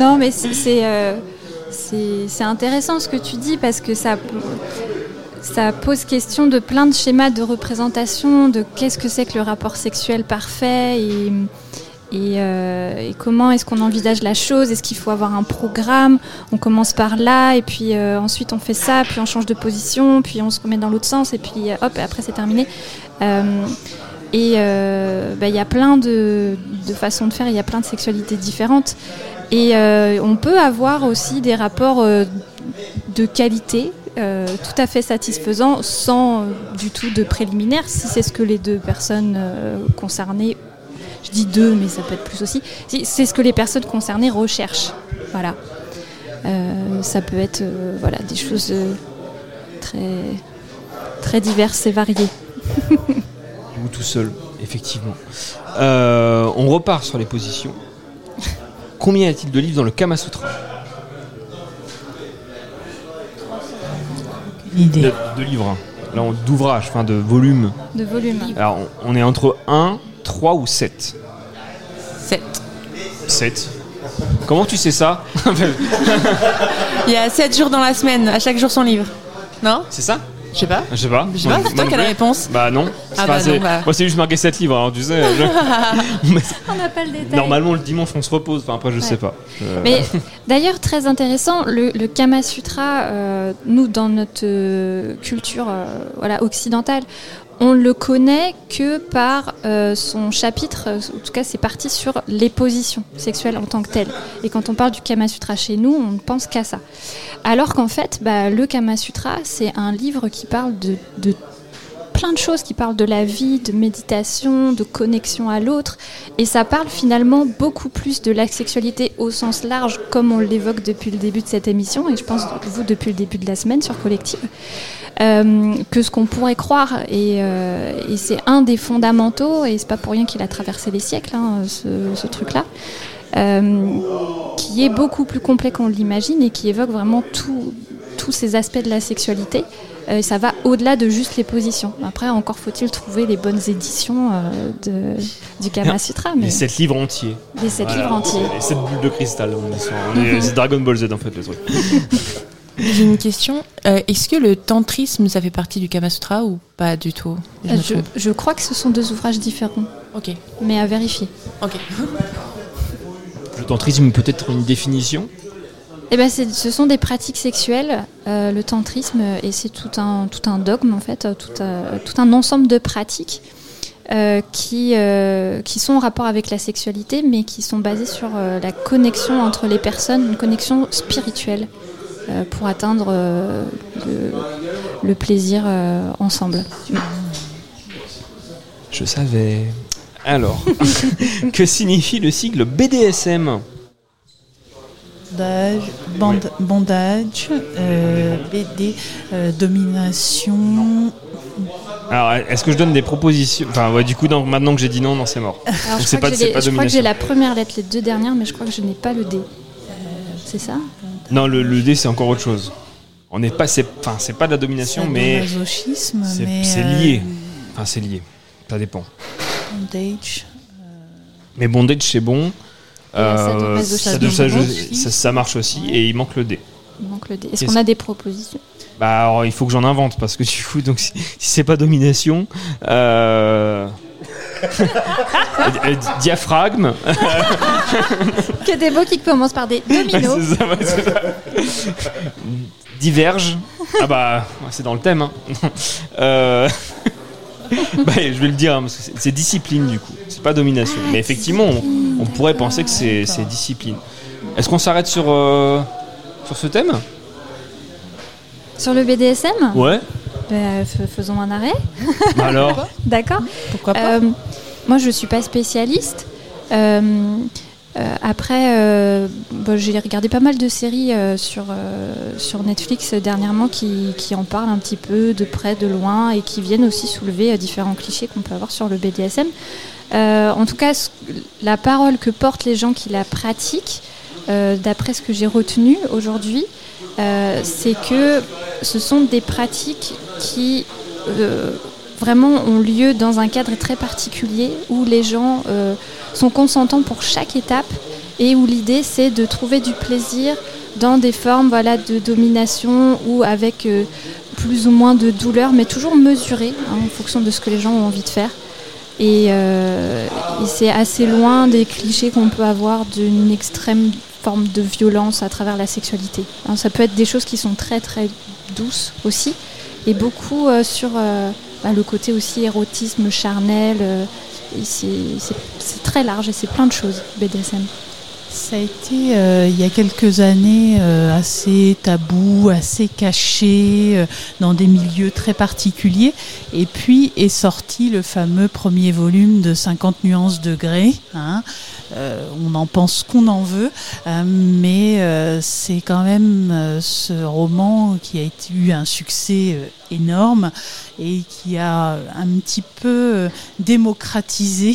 Non, mais c'est euh, c'est intéressant ce que tu dis parce que ça, ça pose question de plein de schémas de représentation de qu'est-ce que c'est que le rapport sexuel parfait et, euh, comment est-ce qu'on envisage la chose. Est-ce qu'il faut avoir un programme On commence par là et puis euh, ensuite on fait ça, puis on change de position, puis on se remet dans l'autre sens et puis euh, hop, et après c'est terminé. Et bah, il y a plein de, de façons de faire, il y a plein de sexualités différentes. Et on peut avoir aussi des rapports de qualité euh, tout à fait satisfaisants sans euh, du tout de préliminaire, si c'est ce que les deux personnes euh, concernées, je dis deux, mais ça peut être plus aussi, si c'est ce que les personnes concernées recherchent. Voilà. Ça peut être voilà, des choses très, très diverses et variées. Ou tout seul, effectivement. On repart sur les positions. Combien y a-t-il de livres dans le Kama Sutra? De, de livres. hein. Là, on- enfin de volumes. De volume. Alors, on, on est entre 1, 3 ou 7 7. 7. Comment tu sais ça? Il y a 7 jours dans la semaine, à chaque jour son livre. Non? C'est ça? Je sais pas. Je sais pas. Je sais pas, c'est toi qui as la réponse. Bah non. Ah bah c'est- non, bah. Moi, c'est juste marqué 7 livres, alors tu sais. je- On n'a pas le détail. Normalement, le dimanche, on se repose. Enfin, après, je sais pas. Mais d'ailleurs, très intéressant, le, le Kama Sutra, euh, nous, dans notre euh, culture euh, voilà, occidentale, on le connaît que par euh, son chapitre, euh, en tout cas ses parties sur les positions sexuelles en tant que telles. Et quand on parle du Kama Sutra chez nous, on ne pense qu'à ça. Alors qu'en fait, bah, le Kama Sutra, c'est un livre qui parle de, de plein de choses qui parlent de la vie, de méditation, de connexion à l'autre. Et ça parle finalement beaucoup plus de la sexualité au sens large, comme on l'évoque depuis le début de cette émission, et je pense vous depuis le début de la semaine sur Collective, euh, que ce qu'on pourrait croire. Et, euh, et c'est un des fondamentaux, et c'est pas pour rien qu'il a traversé les siècles, hein, ce, truc-là. euh, qui est beaucoup plus complet qu'on l'imagine et qui évoque vraiment tous ces aspects de la sexualité. Euh, ça va au-delà de juste les positions. Après, encore faut-il trouver les bonnes éditions euh, de, du Kama Sutra. Mais Les 7 livres entiers. Les sept livres entiers. Les 7 bulles de cristal. On est- C'est Dragon Ball Z en fait le truc. J'ai une question. Euh, Est-ce que le tantrisme, ça fait partie du Kama Sutra ou pas du tout? Je je, crois que ce sont deux ouvrages différents. Ok. Mais à vérifier. Ok. Le tantrisme peut être une définition? Eh ben, c'est- ce sont des pratiques sexuelles, euh, le tantrisme, euh, et c'est tout un, tout un dogme, en fait, euh, tout, un- tout un ensemble de pratiques euh, qui, euh, qui sont en rapport avec la sexualité, mais qui sont basées sur euh, la connexion entre les personnes, une connexion spirituelle, euh, pour atteindre euh, le, le plaisir euh, ensemble. Je savais. Alors, que signifie le sigle BDSM Bondage, band- bondage, euh, BD, euh, domination. Alors, est-ce que je donne des propositions? Enfin, ouais, du coup, non, maintenant que j'ai dit non, non, c'est mort. Alors, Donc, je c'est crois, pas, que j'ai c'est les- pas je crois que j'ai domination. la première lettre, les deux dernières, mais je crois que je n'ai pas le D. Euh, c'est ça? Non, le, le D, c'est encore autre chose. On n'est pas, c'est, enfin, c'est pas de la domination, mais c'est, mais, c'est lié. Enfin, c'est lié. Ça dépend. Bondage. Mais bondage, c'est bon. Euh, ça, ça- Sadomasochisme. ça- ça marche aussi, et il manque le D. Il manque le D. Est-ce qu'on a des propositions? Bah, alors, il faut que j'en invente parce que du coup, donc si, si c'est pas domination, euh... euh, diaphragme. Que des mots qui commencent par des dominos. Diverge. Ah bah, c'est dans le thème. hein. Euh, bah, je vais le dire, hein, parce que c'est- discipline du coup. C'est pas domination. Mais effectivement, on, on pourrait penser que c'est discipline. Est-ce qu'on s'arrête sur, euh, sur ce thème? Sur le BDSM Ouais. Bah, faisons un arrêt. Bah alors D'accord. Pourquoi pas? Moi, je suis pas spécialiste. Euh, euh, après, euh, j'ai regardé pas mal de séries euh, sur, euh, sur Netflix euh, dernièrement qui, qui en parlent un petit peu de près, de loin et qui viennent aussi soulever euh, différents clichés qu'on peut avoir sur le BDSM. Euh, en tout cas, la parole que portent les gens qui la pratiquent, euh, d'après ce que j'ai retenu aujourd'hui, euh, c'est que ce sont des pratiques qui euh, vraiment ont lieu dans un cadre très particulier où les gens euh, sont consentants pour chaque étape et où l'idée c'est de trouver du plaisir dans des formes voilà, de domination ou avec euh, plus ou moins de douleur, mais toujours mesuré hein, en fonction de ce que les gens ont envie de faire. Et, euh, et c'est assez loin des clichés qu'on peut avoir d'une extrême forme de violence à travers la sexualité. Hein, ça peut être des choses qui sont très très douces aussi, et beaucoup euh, sur bah, le côté aussi érotisme charnel. euh, c'est très large et c'est plein de choses, BDSM. Ça a été euh, il y a quelques années euh, assez tabou, assez caché, dans des milieux très particuliers. Et puis est sorti le fameux premier volume de 50 nuances de gré, hein, on en pense qu'on en veut, mais c'est quand même ce roman qui a eu un succès énorme et qui a un petit peu euh, démocratisé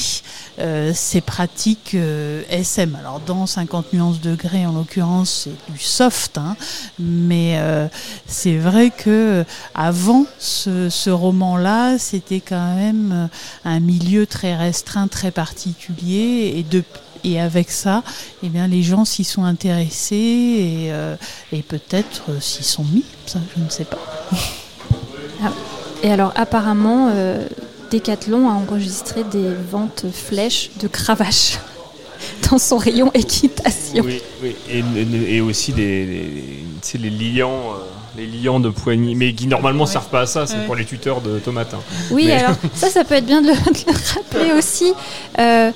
euh, ces pratiques euh, SM. Alors dans 50 nuances degrés en l'occurrence c'est du soft, hein, mais euh, c'est vrai que avant ce, ce roman-là c'était quand même euh, un milieu très restreint, très particulier et de et avec ça, eh bien, les gens s'y sont intéressés et, euh, et peut-être euh, s'y sont mis. Ça, je ne sais pas. Ah, Et alors apparemment, euh, Decathlon a enregistré des ventes flèches de cravaches dans son rayon équitation. Oui, oui. Et, aussi des, des- les liants, euh, les liants de poignée, mais qui normalement servent pas à ça, c'est Ouais. pour les tuteurs de tomates. hein. Oui, Mais- alors ça, ça peut être bien de le, de le rappeler aussi. Euh,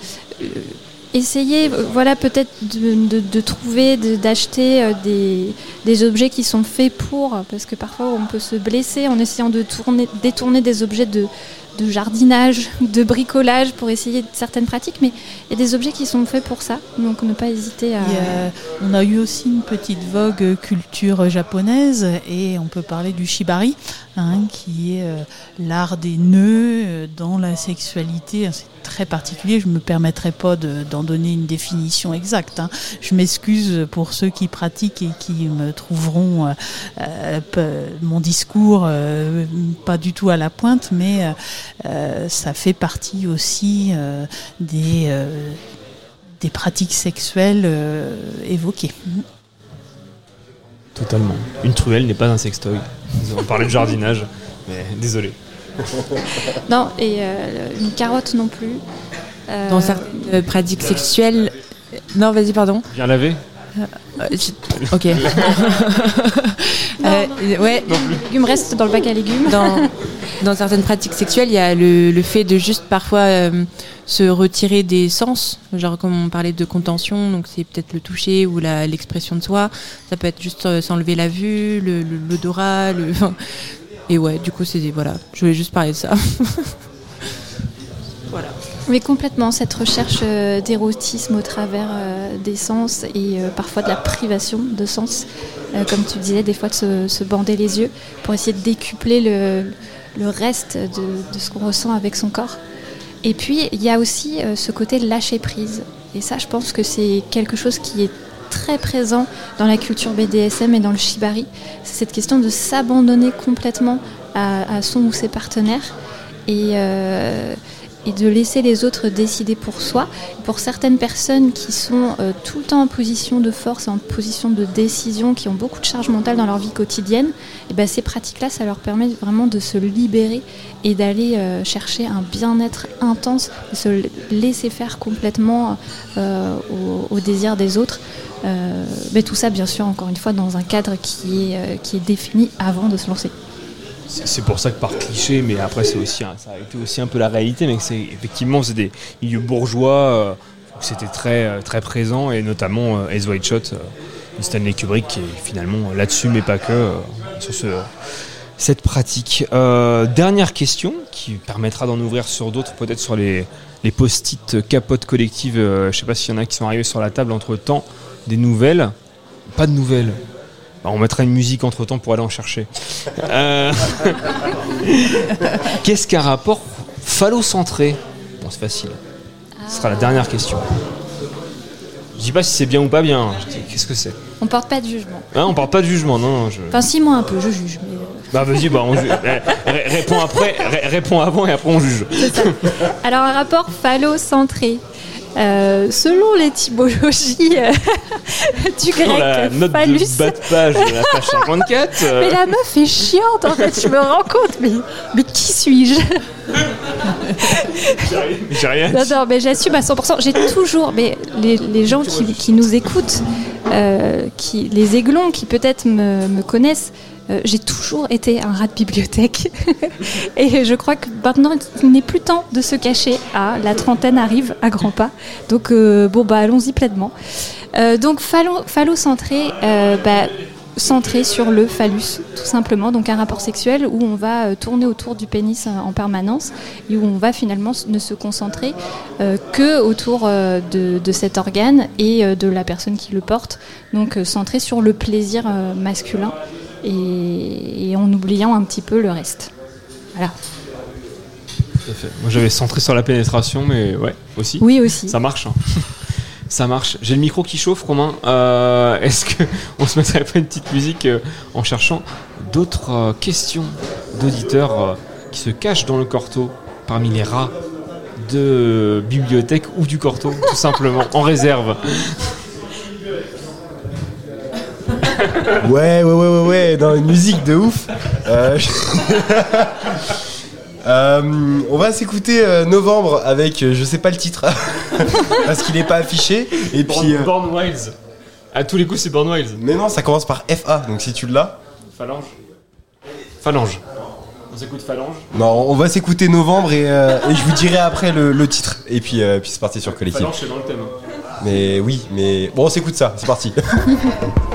Essayez, voilà, peut-être de, trouver, d'acheter euh, des, objets qui sont faits pour, parce que parfois on peut se blesser en essayant de tourner, détourner des objets de, de jardinage, de bricolage pour essayer certaines pratiques, mais il y a des objets qui sont faits pour ça, donc ne pas hésiter à. On a eu aussi une petite vogue culture japonaise et on peut parler du shibari, hein, qui est euh, l'art des nœuds euh, dans la sexualité. C'est très particulier, je ne me permettrai pas de- d'en donner une définition exacte. hein. Je m'excuse pour ceux qui pratiquent et qui me trouveront euh, mon discours pas du tout à la pointe, mais ça fait partie aussi des, pratiques sexuelles évoquées. Totalement. Une truelle n'est pas un sextoy. On parlait de jardinage, mais désolé. Non, et euh, une carotte non plus. Euh, Dans certaines euh, pratiques sexuelles. Non, vas-y, pardon. Bien lavé Euh, j- ok. Euh, ouais. Les légumes restent dans le bac à légumes. Dans, dans certaines pratiques sexuelles, il y a le, le fait de juste parfois euh, se retirer des sens, genre comme on parlait de contention, donc c'est peut-être le toucher ou l'expression de soi. Ça peut être juste euh, s'enlever la vue, le- l'odorat, le, et ouais, du coup c'est voilà. Je voulais juste parler de ça. voilà. Mais complètement, cette recherche euh, d'érotisme au travers euh, des sens et euh, parfois de la privation de sens, comme tu disais, des fois de se, se bander les yeux pour essayer de décupler le, le reste de, de ce qu'on ressent avec son corps. Et puis, il y a aussi ce côté lâcher prise. Et ça, je pense que c'est quelque chose qui est très présent dans la culture BDSM et dans le shibari. C'est cette question de s'abandonner complètement à, à son ou ses partenaires. Et, et de laisser les autres décider pour soi. Pour certaines personnes qui sont euh, tout le temps en position de force, en position de décision, qui ont beaucoup de charge mentale dans leur vie quotidienne, et ben ces pratiques-là, ça leur permet vraiment de se libérer et d'aller euh, chercher un bien-être intense, de se laisser faire complètement euh, au, désir des autres. Mais tout ça, bien sûr, encore une fois, dans un cadre qui est défini avant de se lancer. C'est pour ça que par cliché, mais après c'est aussi ça a été aussi un peu la réalité, mais c'est effectivement c'est des milieux bourgeois, euh, où c'était très euh, très présent et notamment euh, Ace White Shot, euh, Stanley Kubrick qui est finalement là-dessus, mais pas que sur ce cette pratique. Dernière question qui permettra d'en ouvrir sur d'autres, peut-être sur les les post-it capotes collectives. je sais pas s'il y en a qui sont arrivés sur la table entre temps, des nouvelles, pas de nouvelles. Bah, on mettra une musique entre temps pour aller en chercher. Euh, Qu'est-ce qu'un rapport phallocentré? Bon, c'est facile. Ce sera la dernière question. Je dis pas si c'est bien ou pas bien. Je dis qu'est-ce que c'est? On porte pas de jugement. Hein, On parle pas de jugement, non. non, je... Enfin, si, moi un peu, je juge. Mais... euh, Bah vas-y, bah on juge. Eh, après, réponds avant et après on juge. Alors, un rapport phallocentré. Euh, selon l'étymologie euh, du grec Dans la note phallus. de bas de page de la page 54. euh, Mais la meuf est chiante en fait, je me rends compte. Mais, mais qui suis-je? J'ai rien Non, non, mais j'assume à 100%. J'ai toujours, mais les, les gens qui, qui nous écoutent, euh, qui, les aiglons qui peut-être me, me connaissent, euh, j'ai toujours été un rat de bibliothèque. Et je crois que maintenant, il n'est plus temps de se cacher. Ah, la trentaine arrive à grands pas. Donc, euh, bon, bah, allons-y pleinement. Euh, donc, phallo- phallocentré, bah, centré sur le phallus, tout simplement. Donc un rapport sexuel où on va tourner autour du pénis en permanence et où on va finalement ne se concentrer que autour de, de cet organe et de la personne qui le porte. Donc centré sur le plaisir masculin et, et en oubliant un petit peu le reste. Voilà. Tout à fait. Moi j'avais centré sur la pénétration, mais ouais, aussi. Oui, aussi. Ça marche. hein. Ça marche. J'ai le micro qui chauffe, Romain. Euh, Est-ce que on se mettrait pas une petite musique euh, en cherchant d'autres euh, questions d'auditeurs qui se cachent dans le corto parmi les rats de bibliothèque ou du corto, tout simplement, en réserve. Ouais, ouais, ouais, ouais, ouais, dans une musique de ouf. Euh, euh, on va s'écouter euh, Novembre avec, je sais pas le titre, parce qu'il est pas affiché. Et Born, puis. Born Wilds. À tous les coups, c'est Born Wilds. mais non, ça commence par FA, donc si tu l'as. Phalange. Phalange. On s'écoute Phalange. Non, on va s'écouter Novembre et, et je vous dirai après le, le titre. Et puis, puis c'est parti sur Collectif. Phalange, c'est dans le thème. Mais oui, mais bon, on s'écoute ça, c'est parti.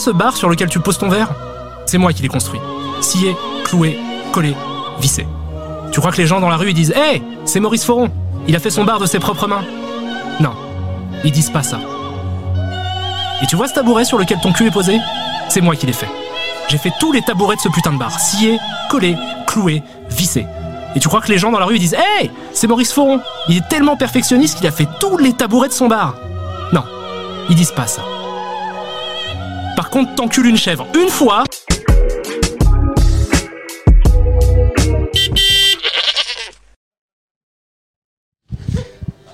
ce bar sur lequel tu poses ton verre C'est moi qui l'ai construit. Scié, cloué, collé, vissé. Tu crois que les gens dans la rue ils disent Hé, c'est Maurice Foron Il a fait son bar de ses propres mains Non, ils disent pas ça. Et tu vois ce tabouret sur lequel ton cul est posé C'est moi qui l'ai fait. J'ai fait tous les tabourets de ce putain de bar. Scié, collé, cloué, vissé. Et tu crois que les gens dans la rue ils disent Hé, c'est Maurice Foron Il est tellement perfectionniste qu'il a fait tous les tabourets de son bar. Non, ils disent pas ça. Par contre, t'encules une chèvre une fois.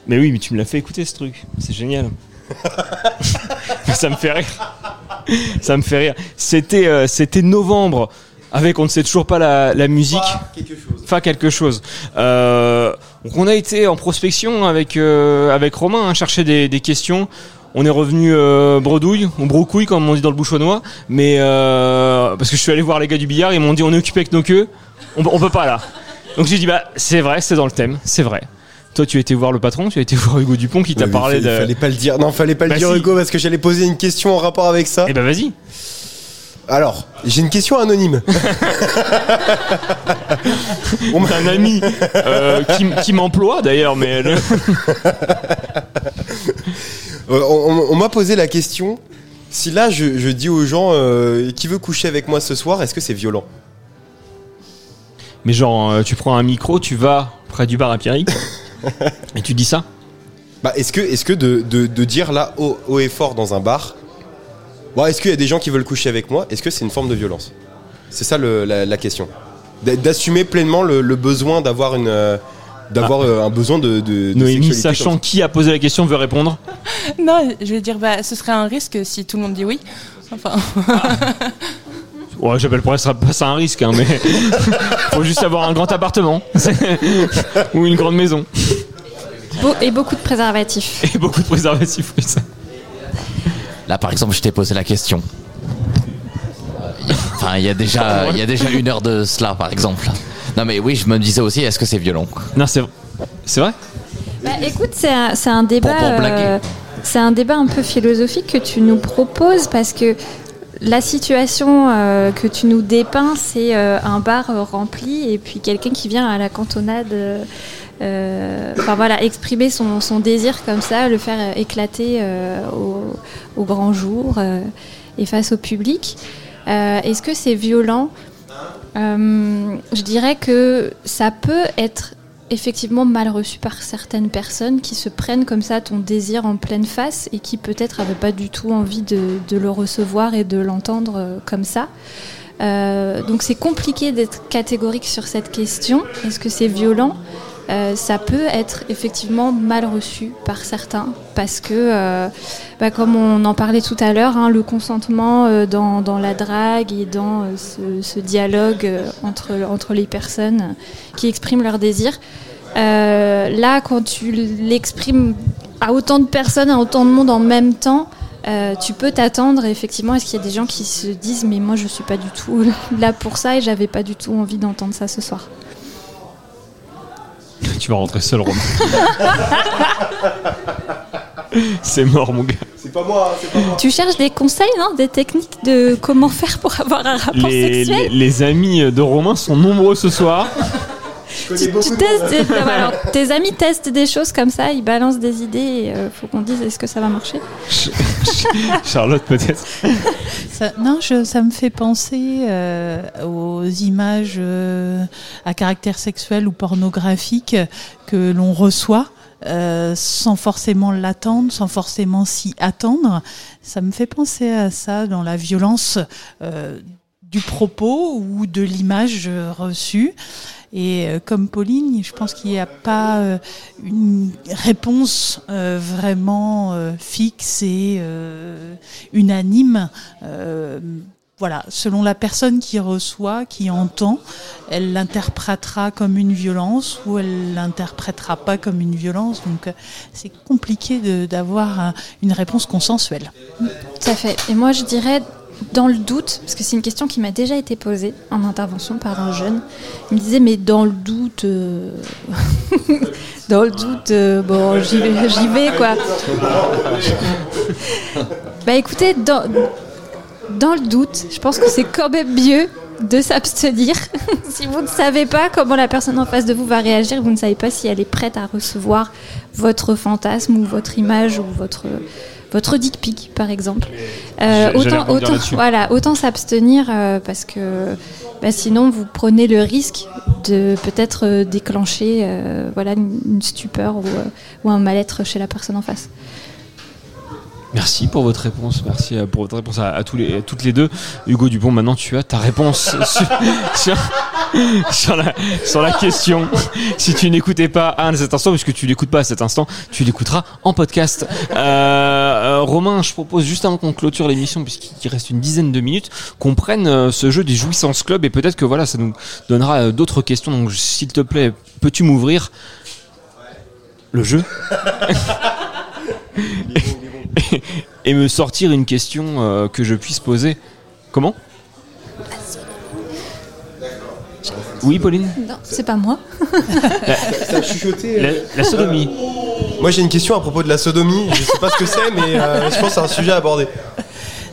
Mais oui, mais tu me l'as fait écouter ce truc. C'est génial. ça me fait rire. Ça me fait rire. C'était euh, c'était novembre avec on ne sait toujours pas la, la musique. Enfin quelque chose. Euh, donc on a été en prospection avec euh, avec Romain, hein, chercher des, des questions. On est revenu euh, bredouille, ou brocouille comme on dit dans le bouchonnois, mais euh, parce que je suis allé voir les gars du billard, ils m'ont dit on est occupé avec nos queues, on, on peut pas là. Donc j'ai dit bah c'est vrai, c'est dans le thème, c'est vrai. Toi, tu as été voir le patron, tu as été voir Hugo Dupont qui t'a Ouais, parlé il de. Fallait pas le dire. Non, fallait pas le Bah dire, si. Hugo, parce que j'allais poser une question en rapport avec ça. Eh ben vas-y. Alors, j'ai une question anonyme. On un ami euh, qui, qui m'emploie d'ailleurs, mais on on- on m'a posé la question si là je, je dis aux gens euh, qui veut coucher avec moi ce soir, est-ce que c'est violent mais genre euh, tu prends un micro, tu vas près du bar à Pierrick et tu dis ça. Bah, est-ce que, est-ce que de, de- de dire là haut, haut et fort dans un bar, est-ce qu'il y a des gens qui veulent coucher avec moi Est-ce que c'est une forme de violence? C'est ça le- la, la question. D'a- D'assumer pleinement le, le besoin d'avoir une, euh, d'avoir euh, un besoin de, de, de Noémie, sexualité sachant qui a posé la question, veut répondre. Non, je vais dire, bah, ce serait un risque si tout le monde dit oui. Enfin, Ouais, j'appelle pas ça, pas ça un risque, hein, mais faut juste avoir un grand appartement ou une grande maison et beaucoup de préservatifs. et beaucoup de préservatifs. oui, ça. Là, par exemple, je t'ai posé la question. Enfin, il y a déjà, il y a déjà une heure de cela, par exemple. Non, mais oui, je me disais aussi, est-ce que c'est violent Non, c'est c'est vrai. Bah, écoute, c'est un, c'est un débat. Pour- pour blaguer. euh, c'est un débat un peu philosophique que tu nous proposes parce que la situation euh, que tu nous dépeins, c'est euh, un bar euh, rempli et puis quelqu'un qui vient à la cantonade. euh, euh, Enfin voilà, exprimer son, son désir comme ça, le faire éclater euh, au, au grand jour euh, et face au public. Euh, Est-ce que c'est violent Euh, Je dirais que ça peut être effectivement mal reçu par certaines personnes qui se prennent comme ça ton désir en pleine face et qui peut-être n'avaient pas du tout envie de, le recevoir et de l'entendre euh, comme ça. Euh, donc c'est compliqué d'être catégorique sur cette question. Est-ce que c'est violent? Euh, ça peut être effectivement mal reçu par certains parce que, euh, bah, comme on en parlait tout à l'heure, hein, le consentement euh, dans, la drague et dans ce, dialogue entre, les personnes qui expriment leurs désirs, là, quand tu l'exprimes à autant de personnes, à autant de monde en même temps, tu peux t'attendre effectivement à ce qu'il y a des gens qui se disent mais moi je suis pas du tout là pour ça et j'avais pas du tout envie d'entendre ça ce soir. Tu vas rentrer seul, Romain. c'est mort, mon gars. C'est pas moi, c'est pas moi. Tu cherches des conseils, non Des techniques de comment faire pour avoir un rapport Les, les, sexuel les amis de Romain sont nombreux ce soir. Tu testes alors, tes amis testent des choses comme ça, ils balancent des idées et euh, faut qu'on dise est-ce que ça va marcher Charlotte, peut-être. Ça- non, je- ça me fait penser euh, aux images euh, à caractère sexuel ou pornographique que l'on reçoit. euh, sans forcément l'attendre, sans forcément s'y attendre. Ça me fait penser à ça dans la violence euh, du propos ou de l'image euh, reçue. Et euh, comme Pauline, je pense qu'il n'y a pas euh, une réponse euh, vraiment fixe et unanime. Voilà, selon la personne qui reçoit, qui entend, elle l'interprétera comme une violence ou elle l'interprétera pas comme une violence. Donc c'est compliqué d'avoir un- une réponse consensuelle. Tout à fait. Et moi, je dirais, dans le doute, parce que c'est une question qui m'a déjà été posée en intervention par un jeune, il me disait, mais dans le doute, euh, dans le doute, euh, bon, j'y vais, j'y vais, quoi. Bah écoutez, dans, dans le doute, je pense que c'est quand même mieux de s'abstenir. si vous ne savez pas comment la personne en face de vous va réagir, vous ne savez pas si elle est prête à recevoir votre fantasme ou votre image ou votre votre dick pic par exemple. Euh, autant rebondir autant là-dessus. voilà, autant s'abstenir euh, parce que bah, sinon vous prenez le risque de peut-être euh, déclencher euh, voilà une, une stupeur ou, ou un mal-être chez la personne en face. Merci pour votre réponse. Merci euh, pour votre réponse à, toutes les deux. Hugo Dupont, maintenant tu as ta réponse sur, la, question. Si tu n'écoutais pas à cet instant, puisque tu l'écoutes pas à cet instant, tu l'écouteras en podcast. Euh, euh, Romain, je propose juste avant qu'on clôture l'émission, puisqu'il reste une dizaine de minutes, qu'on prenne ce jeu des jouissances club et peut-être que voilà, ça nous donnera d'autres questions. Donc s'il te plaît, peux-tu m'ouvrir le jeu? et me sortir une question euh, que je puisse poser. Comment? Oui, Pauline? Non, c'est pas moi. Ça a chuchoté. La, la sodomie. Moi j'ai une question à propos de la sodomie. Je sais pas ce que c'est, mais euh, je pense que c'est un sujet à aborder.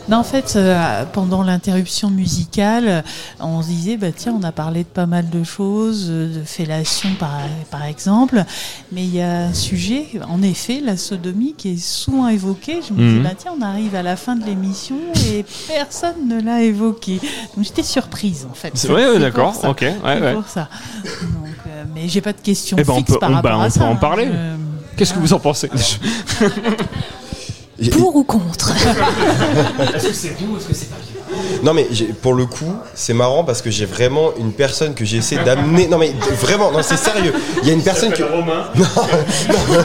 Non, en fait, euh, pendant l'interruption musicale, on se disait, bah, tiens, on a parlé de pas mal de choses, euh, de fellation par, par exemple, mais il y a un sujet, en effet, la sodomie, qui est souvent évoquée. Je me Mhm. disais, bah, tiens, on arrive à la fin de l'émission et personne ne l'a évoqué. Donc j'étais surprise, en fait. C'est- ouais, d'accord, ok, ouais, C'est ouais. pour ça. Donc, euh, mais j'ai pas de question Eh ben, on fixe peut, par on, rapport bah, à on ça. peut en hein. parler. Qu'est-ce que vous en pensez Pour ou contre Est-ce que c'est bien ou est-ce que c'est pas bien Non mais j'ai- pour le coup, c'est marrant parce que j'ai vraiment une personne que j'ai essayé d'amener. Non mais vraiment, non c'est sérieux. Il y a une personne que. Romain. Non, non,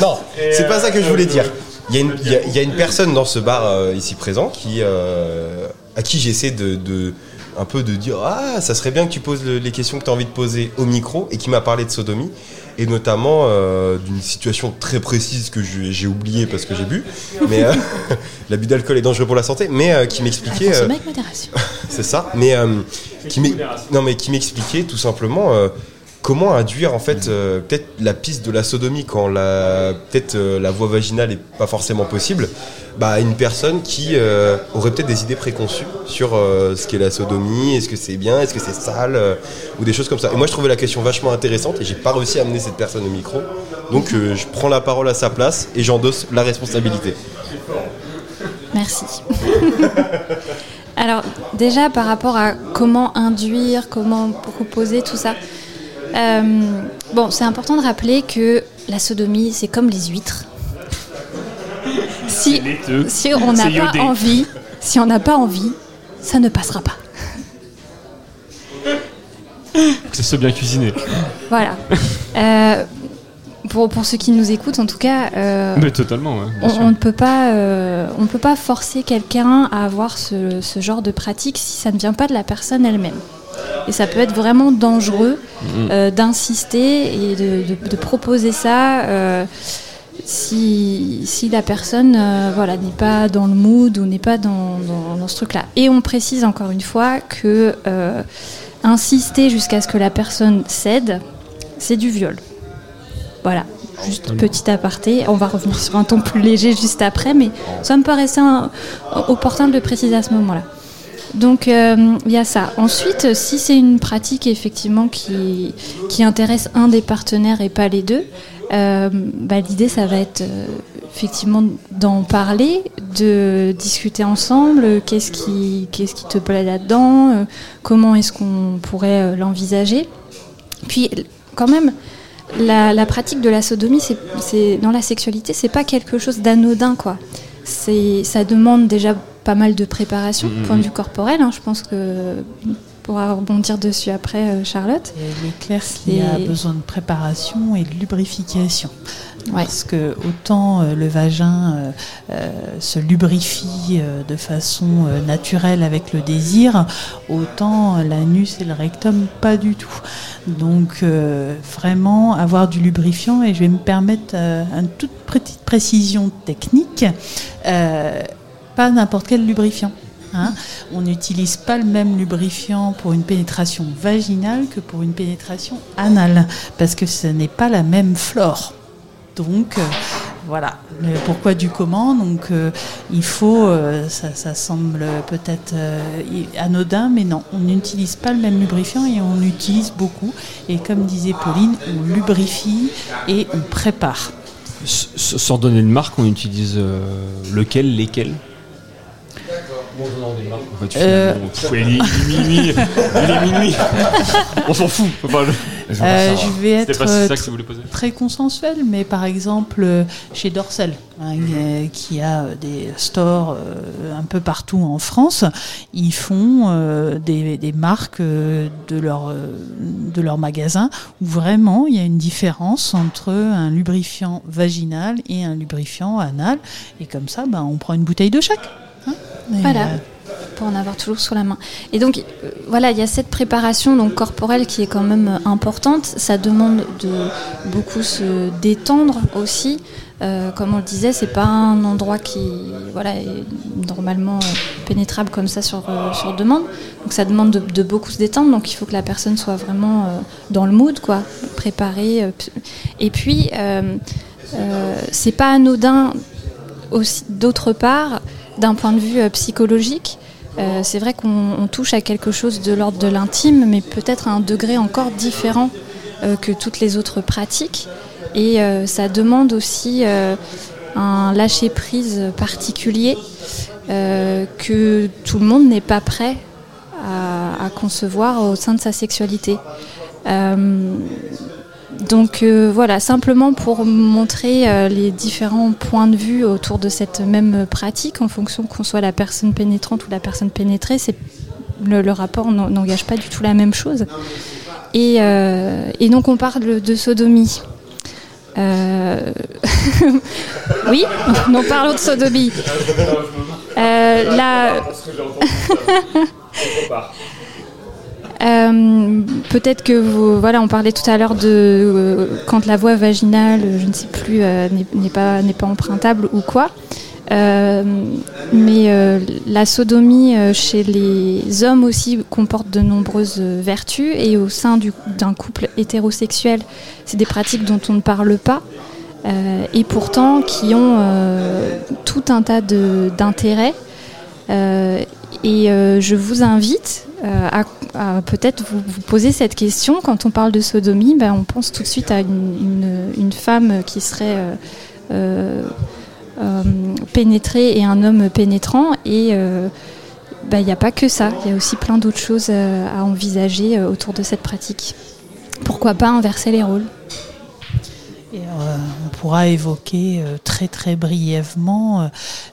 non, c'est pas ça que je voulais dire. Il y, a une, il y a- il y a une personne dans ce bar euh, ici présent qui, euh, à qui j'essaie de, de- un peu de dire ah ça serait bien que tu poses le- les questions que tu as envie de poser au micro et qui m'a parlé de sodomie et notamment euh, d'une situation très précise que j'ai oubliée parce que j'ai bu mais euh, l'abus d'alcool est dangereux pour la santé mais euh, qui m'expliquait Consommer avec modération. c'est ça. Mais qui non mais qui m'expliquait tout simplement comment induire en fait euh, peut-être la piste de la sodomie quand la peut-être euh, la voie vaginale est pas forcément possible. Bah, à une personne qui euh, aurait peut-être des idées préconçues sur euh, ce qu'est la sodomie, est-ce que c'est bien, est-ce que c'est sale, euh, ou des choses comme ça. Et moi je trouvais la question vachement intéressante et j'ai pas réussi à amener cette personne au micro. Donc euh, je prends la parole à sa place et j'endosse la responsabilité. Merci. Alors déjà par rapport à comment induire, comment proposer tout ça. Euh, bon, c'est important de rappeler que la sodomie, c'est comme les huîtres. Si, on n'a pas iodé. envie, si on n'a pas envie, ça ne passera pas. Que ça soit bien cuisiné. Voilà. Euh, pour, pour ceux qui nous écoutent, en tout cas, euh, Mais totalement, ouais, on, ne peut pas, euh, on ne peut pas forcer quelqu'un à avoir ce, ce genre de pratique si ça ne vient pas de la personne elle-même. Et ça peut être vraiment dangereux euh, d'insister et de, de- de proposer ça euh, si, si la personne euh, voilà, n'est pas dans le mood ou n'est pas dans, dans- dans ce truc-là. Et on précise encore une fois que euh, insister jusqu'à ce que la personne cède, c'est du viol. Voilà, juste petit aparté. On va revenir sur un ton plus léger juste après, mais ça me paraissait un- opportun de le préciser à ce moment-là. Donc euh, il y a ça. Ensuite, si c'est une pratique effectivement qui, qui intéresse un des partenaires et pas les deux, euh, bah, l'idée ça va être euh, effectivement d'en parler, de discuter ensemble, qu'est-ce qui, qu'est-ce qui te plaît là-dedans, euh, comment est-ce qu'on pourrait euh, l'envisager. Puis quand même, la, la pratique de la sodomie, c'est, dans la sexualité, c'est pas quelque chose d'anodin, quoi. Ça demande déjà pas mal de préparation, Mhm. point de vue corporel. hein. je pense que pourra rebondir dessus après, euh, Charlotte. Il est clair qu'il y a besoin de préparation et de lubrification. Parce que autant euh, le vagin euh, euh, se lubrifie euh, de façon euh, naturelle avec le désir, autant l'anus et le rectum pas du tout. Donc euh, vraiment avoir du lubrifiant et je vais me permettre euh, une toute petite précision technique. N'importe quel lubrifiant. hein. On n'utilise pas le même lubrifiant pour une pénétration vaginale que pour une pénétration anale, parce que ce n'est pas la même flore. Donc, euh, voilà, pourquoi du comment. Donc euh, il faut, euh, ça, semble peut-être anodin, mais non, on n'utilise pas le même lubrifiant et on utilise beaucoup. Et comme disait Pauline, on lubrifie et on prépare. Sans donner de marque, on utilise lequel, lesquels Bon, non, des marques, en fait, Euh. finalement, pff, il, est, il est minuit, il est minuit. On s'en fout. Euh, je vais être pas ça euh, que poser. très consensuel, mais par exemple euh, chez Dorsel, hein, euh, qui a des stores un peu partout en France, ils font euh, des, des marques de leur de leur magasin où vraiment il y a une différence entre un lubrifiant vaginal et un lubrifiant anal, et comme ça, ben, on prend une bouteille de chaque. Et, Voilà. euh, pour en avoir toujours sous la main. Et donc, euh, voilà, il y a cette préparation donc corporelle qui est quand même euh, importante. Ça demande de beaucoup se détendre aussi. Euh, comme on le disait, c'est pas un endroit qui voilà, est normalement pénétrable comme ça sur, euh, sur demande. Donc ça demande de, de beaucoup se détendre. Donc il faut que la personne soit vraiment euh, dans le mood, quoi, préparée. et puis, c'est pas anodin aussi d'autre part d'un point de vue euh, psychologique. euh, c'est vrai qu'on on touche à quelque chose de l'ordre de l'intime, mais peut-être à un degré encore différent euh, que toutes les autres pratiques. Et ça demande aussi un lâcher-prise particulier que tout le monde n'est pas prêt à concevoir au sein de sa sexualité. Donc euh, voilà, simplement pour montrer euh, les différents points de vue autour de cette même pratique, en fonction qu'on soit la personne pénétrante ou la personne pénétrée, le, rapport n'en- n'engage pas du tout la même chose. Et, euh, donc on parle de sodomie. Oui, nous parlons de sodomie. La- Euh, Peut-être que vous, voilà, on parlait tout à l'heure de euh, quand la voie vaginale, je ne sais plus, euh, n'est pas n'est pas empruntable ou quoi. Mais la sodomie chez les hommes aussi comporte de nombreuses vertus et au sein du- d'un couple hétérosexuel, c'est des pratiques dont on ne parle pas et pourtant qui ont tout un tas d'intérêts. Et euh, je vous invite euh, à, peut-être vous, poser cette question. Quand on parle de sodomie, ben, on pense tout de suite à une, femme qui serait euh, pénétrée et un homme pénétrant. Et ben, il n'y a pas que ça. Il y a aussi plein d'autres choses à envisager autour de cette pratique. Pourquoi pas inverser les rôles? On pourra évoquer très très brièvement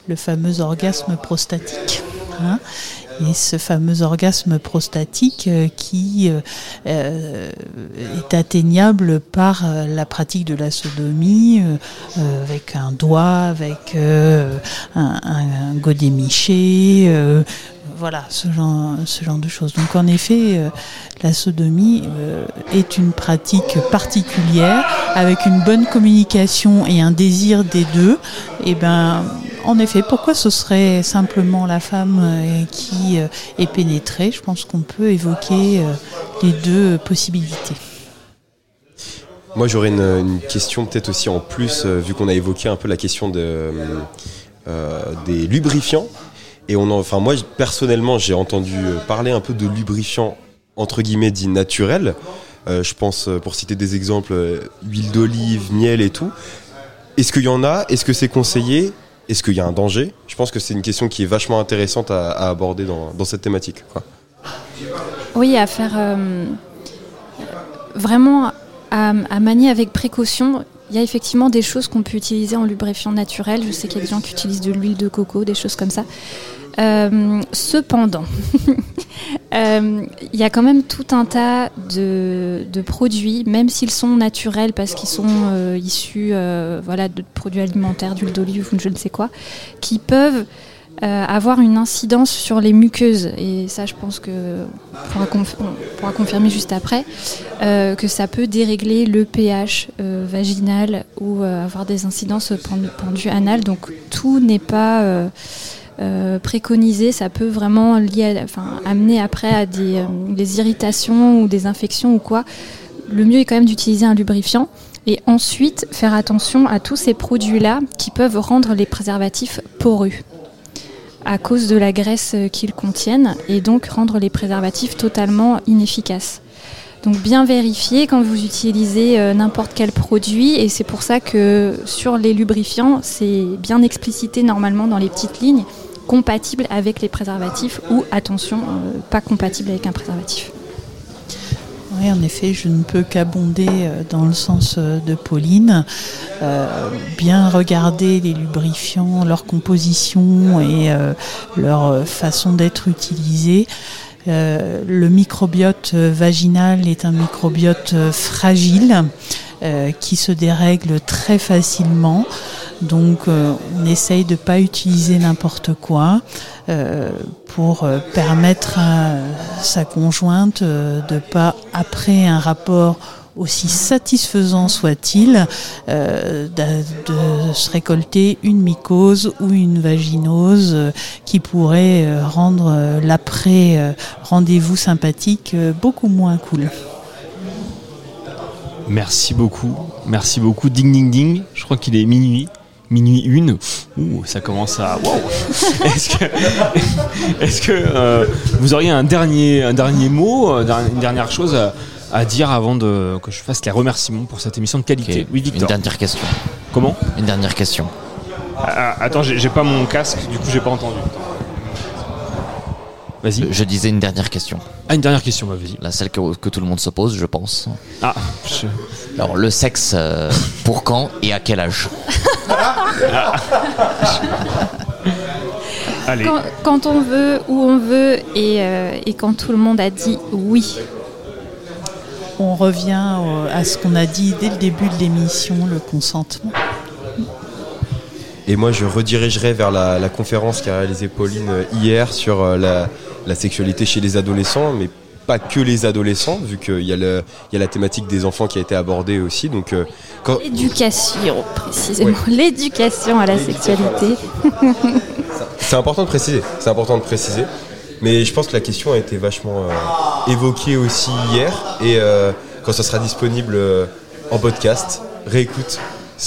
le fameux orgasme prostatique. Hein. et ce fameux orgasme prostatique euh, qui euh, euh, est atteignable par la pratique de la sodomie avec un doigt, avec un, un, voilà, ce genre, de choses. Donc en effet, euh, la sodomie euh, est une pratique particulière avec une bonne communication et un désir des deux. Et ben, en effet, pourquoi ce serait simplement la femme euh, qui est pénétrée? Je pense qu'on peut évoquer les deux possibilités. Moi, j'aurais une, question peut-être aussi en plus, vu qu'on a évoqué un peu la question de, des lubrifiants. Et enfin, moi, personnellement, j'ai entendu parler un peu de lubrifiants entre guillemets dits naturels. Euh, je pense, euh, pour citer des exemples, euh, huile d'olive, miel et tout. Est-ce qu'il y en a? Est-ce que c'est conseillé? Est-ce qu'il y a un danger? Je pense que c'est une question qui est vachement intéressante à, aborder dans, cette thématique. Oui, à faire euh, vraiment à manier avec précaution. Il y a effectivement des choses qu'on peut utiliser en lubrifiant naturel. Je sais qu'il y a des gens qui utilisent de l'huile de coco, des choses comme ça. Euh, cependant, euh, il y a quand même tout un tas de, produits, même s'ils sont naturels parce qu'ils sont euh, issus voilà, de produits alimentaires, d'huile d'olive ou je ne sais quoi, qui peuvent avoir une incidence sur les muqueuses. Et ça, je pense que on pourra, pourra confirmer juste après, que ça peut dérégler le pH vaginal ou avoir des incidences au point de, point de vue anal. Donc tout n'est pas euh, préconisé, ça peut vraiment amener après à des, euh, des irritations ou des infections ou quoi. Le mieux est quand même d'utiliser un lubrifiant. Et ensuite, faire attention à tous ces produits-là qui peuvent rendre les préservatifs poreux à cause de la graisse qu'ils contiennent et donc rendre les préservatifs totalement inefficaces. Donc bien vérifier quand vous utilisez euh, n'importe quel produit et c'est pour ça que sur les lubrifiants, c'est bien explicité normalement dans les petites lignes compatible avec les préservatifs ou attention, euh, pas compatible avec un préservatif. Oui, en effet, je ne peux qu'abonder euh, dans le sens euh, de Pauline. Euh, bien regarder les lubrifiants, leur composition et leur façon d'être utilisés. le microbiote vaginal est un microbiote fragile qui se dérègle très facilement. Donc on essaye de ne pas utiliser n'importe quoi pour permettre à sa conjointe de pas, après un rapport aussi satisfaisant soit-il, euh, de, de, se récolter une mycose ou une vaginose qui pourrait rendre l'après rendez-vous sympathique beaucoup moins cool. Merci beaucoup, merci beaucoup. Ding ding ding, je crois qu'il est minuit minuit une. Ouh, ça commence à. Wow. Est-ce que, est que euh, vous auriez un dernier, un dernier mot, euh, une dernière chose à, à, dire avant de, que je fasse les remerciements pour cette émission de qualité? Okay. Oui, Victor. Une dernière question. Comment? Une dernière question. Ah, attends, j'ai pas mon casque, du coup j'ai pas entendu. Vas-y. Je disais une dernière question. Ah, une dernière question, bah, vas-y. La celle que, que, tout le monde se pose, je pense. Ah, je... Alors, le sexe, euh, pour quand et à quel âge? Allez. Quand, quand, on veut, où on veut et, euh, et, quand tout le monde a dit oui. On revient à ce qu'on a dit dès le début de l'émission, le consentement. Et moi, je redirigerai vers la, la conférence qu'a réalisée Pauline hier sur euh, la, la, sexualité chez les adolescents, mais pas que les adolescents, vu qu'il y, y, a la thématique des enfants qui a été abordée aussi. Donc, euh, quand... L'éducation, précisément. Ouais. L'éducation à la sexualité. C'est important de préciser. C'est important de préciser. Mais je pense que la question a été vachement euh, évoquée aussi hier. Et euh, quand ça sera disponible en podcast, réécoute